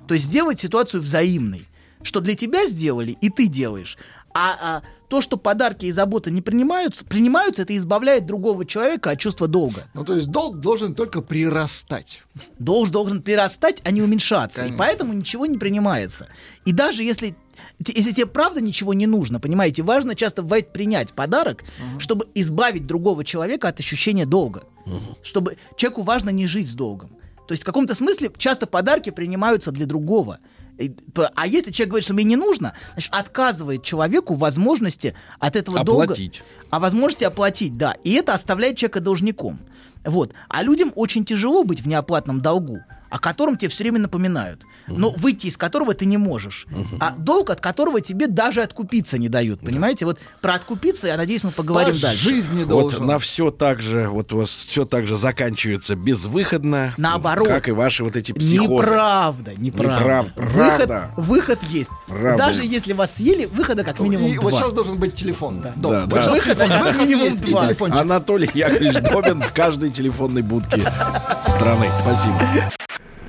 То есть сделать ситуацию взаимной. Что для тебя сделали, и ты делаешь. А, а то, что подарки и забота не принимаются, принимаются, это избавляет другого человека от чувства долга. Ну, то есть долг должен только прирастать. Долг должен прирастать, а не уменьшаться. Конечно. И поэтому ничего не принимается. И даже если, если тебе правда ничего не нужно, понимаете, важно часто бывает принять подарок, чтобы избавить другого человека от ощущения долга. Чтобы человеку важно не жить с долгом. То есть в каком-то смысле часто подарки принимаются для другого. А если человек говорит, что мне не нужно, значит, отказывает человеку возможности от этого долга... Оплатить. О возможности оплатить, да. И это оставляет человека должником. Вот. А людям очень тяжело быть в неоплатном долгу, о котором тебе все время напоминают, но выйти из которого ты не можешь. А долг, от которого тебе даже откупиться не дают. Понимаете? Вот про откупиться, я надеюсь, мы поговорим По дальше. жизни Вот должен. на все так же, вот у вас все так же заканчивается безвыходно. Наоборот. Как и ваши вот эти психозы. Неправда, неправда. Неправда, правда. Выход, выход есть. Правда. Даже если вас съели, выхода как минимум И два. вот сейчас должен быть телефон. Да. Да, Вот да. сейчас Выход телефон. как Выход минимум есть и два. телефончик. Анатолий Яковлевич Добин в каждой телефонной будке страны. Спасибо.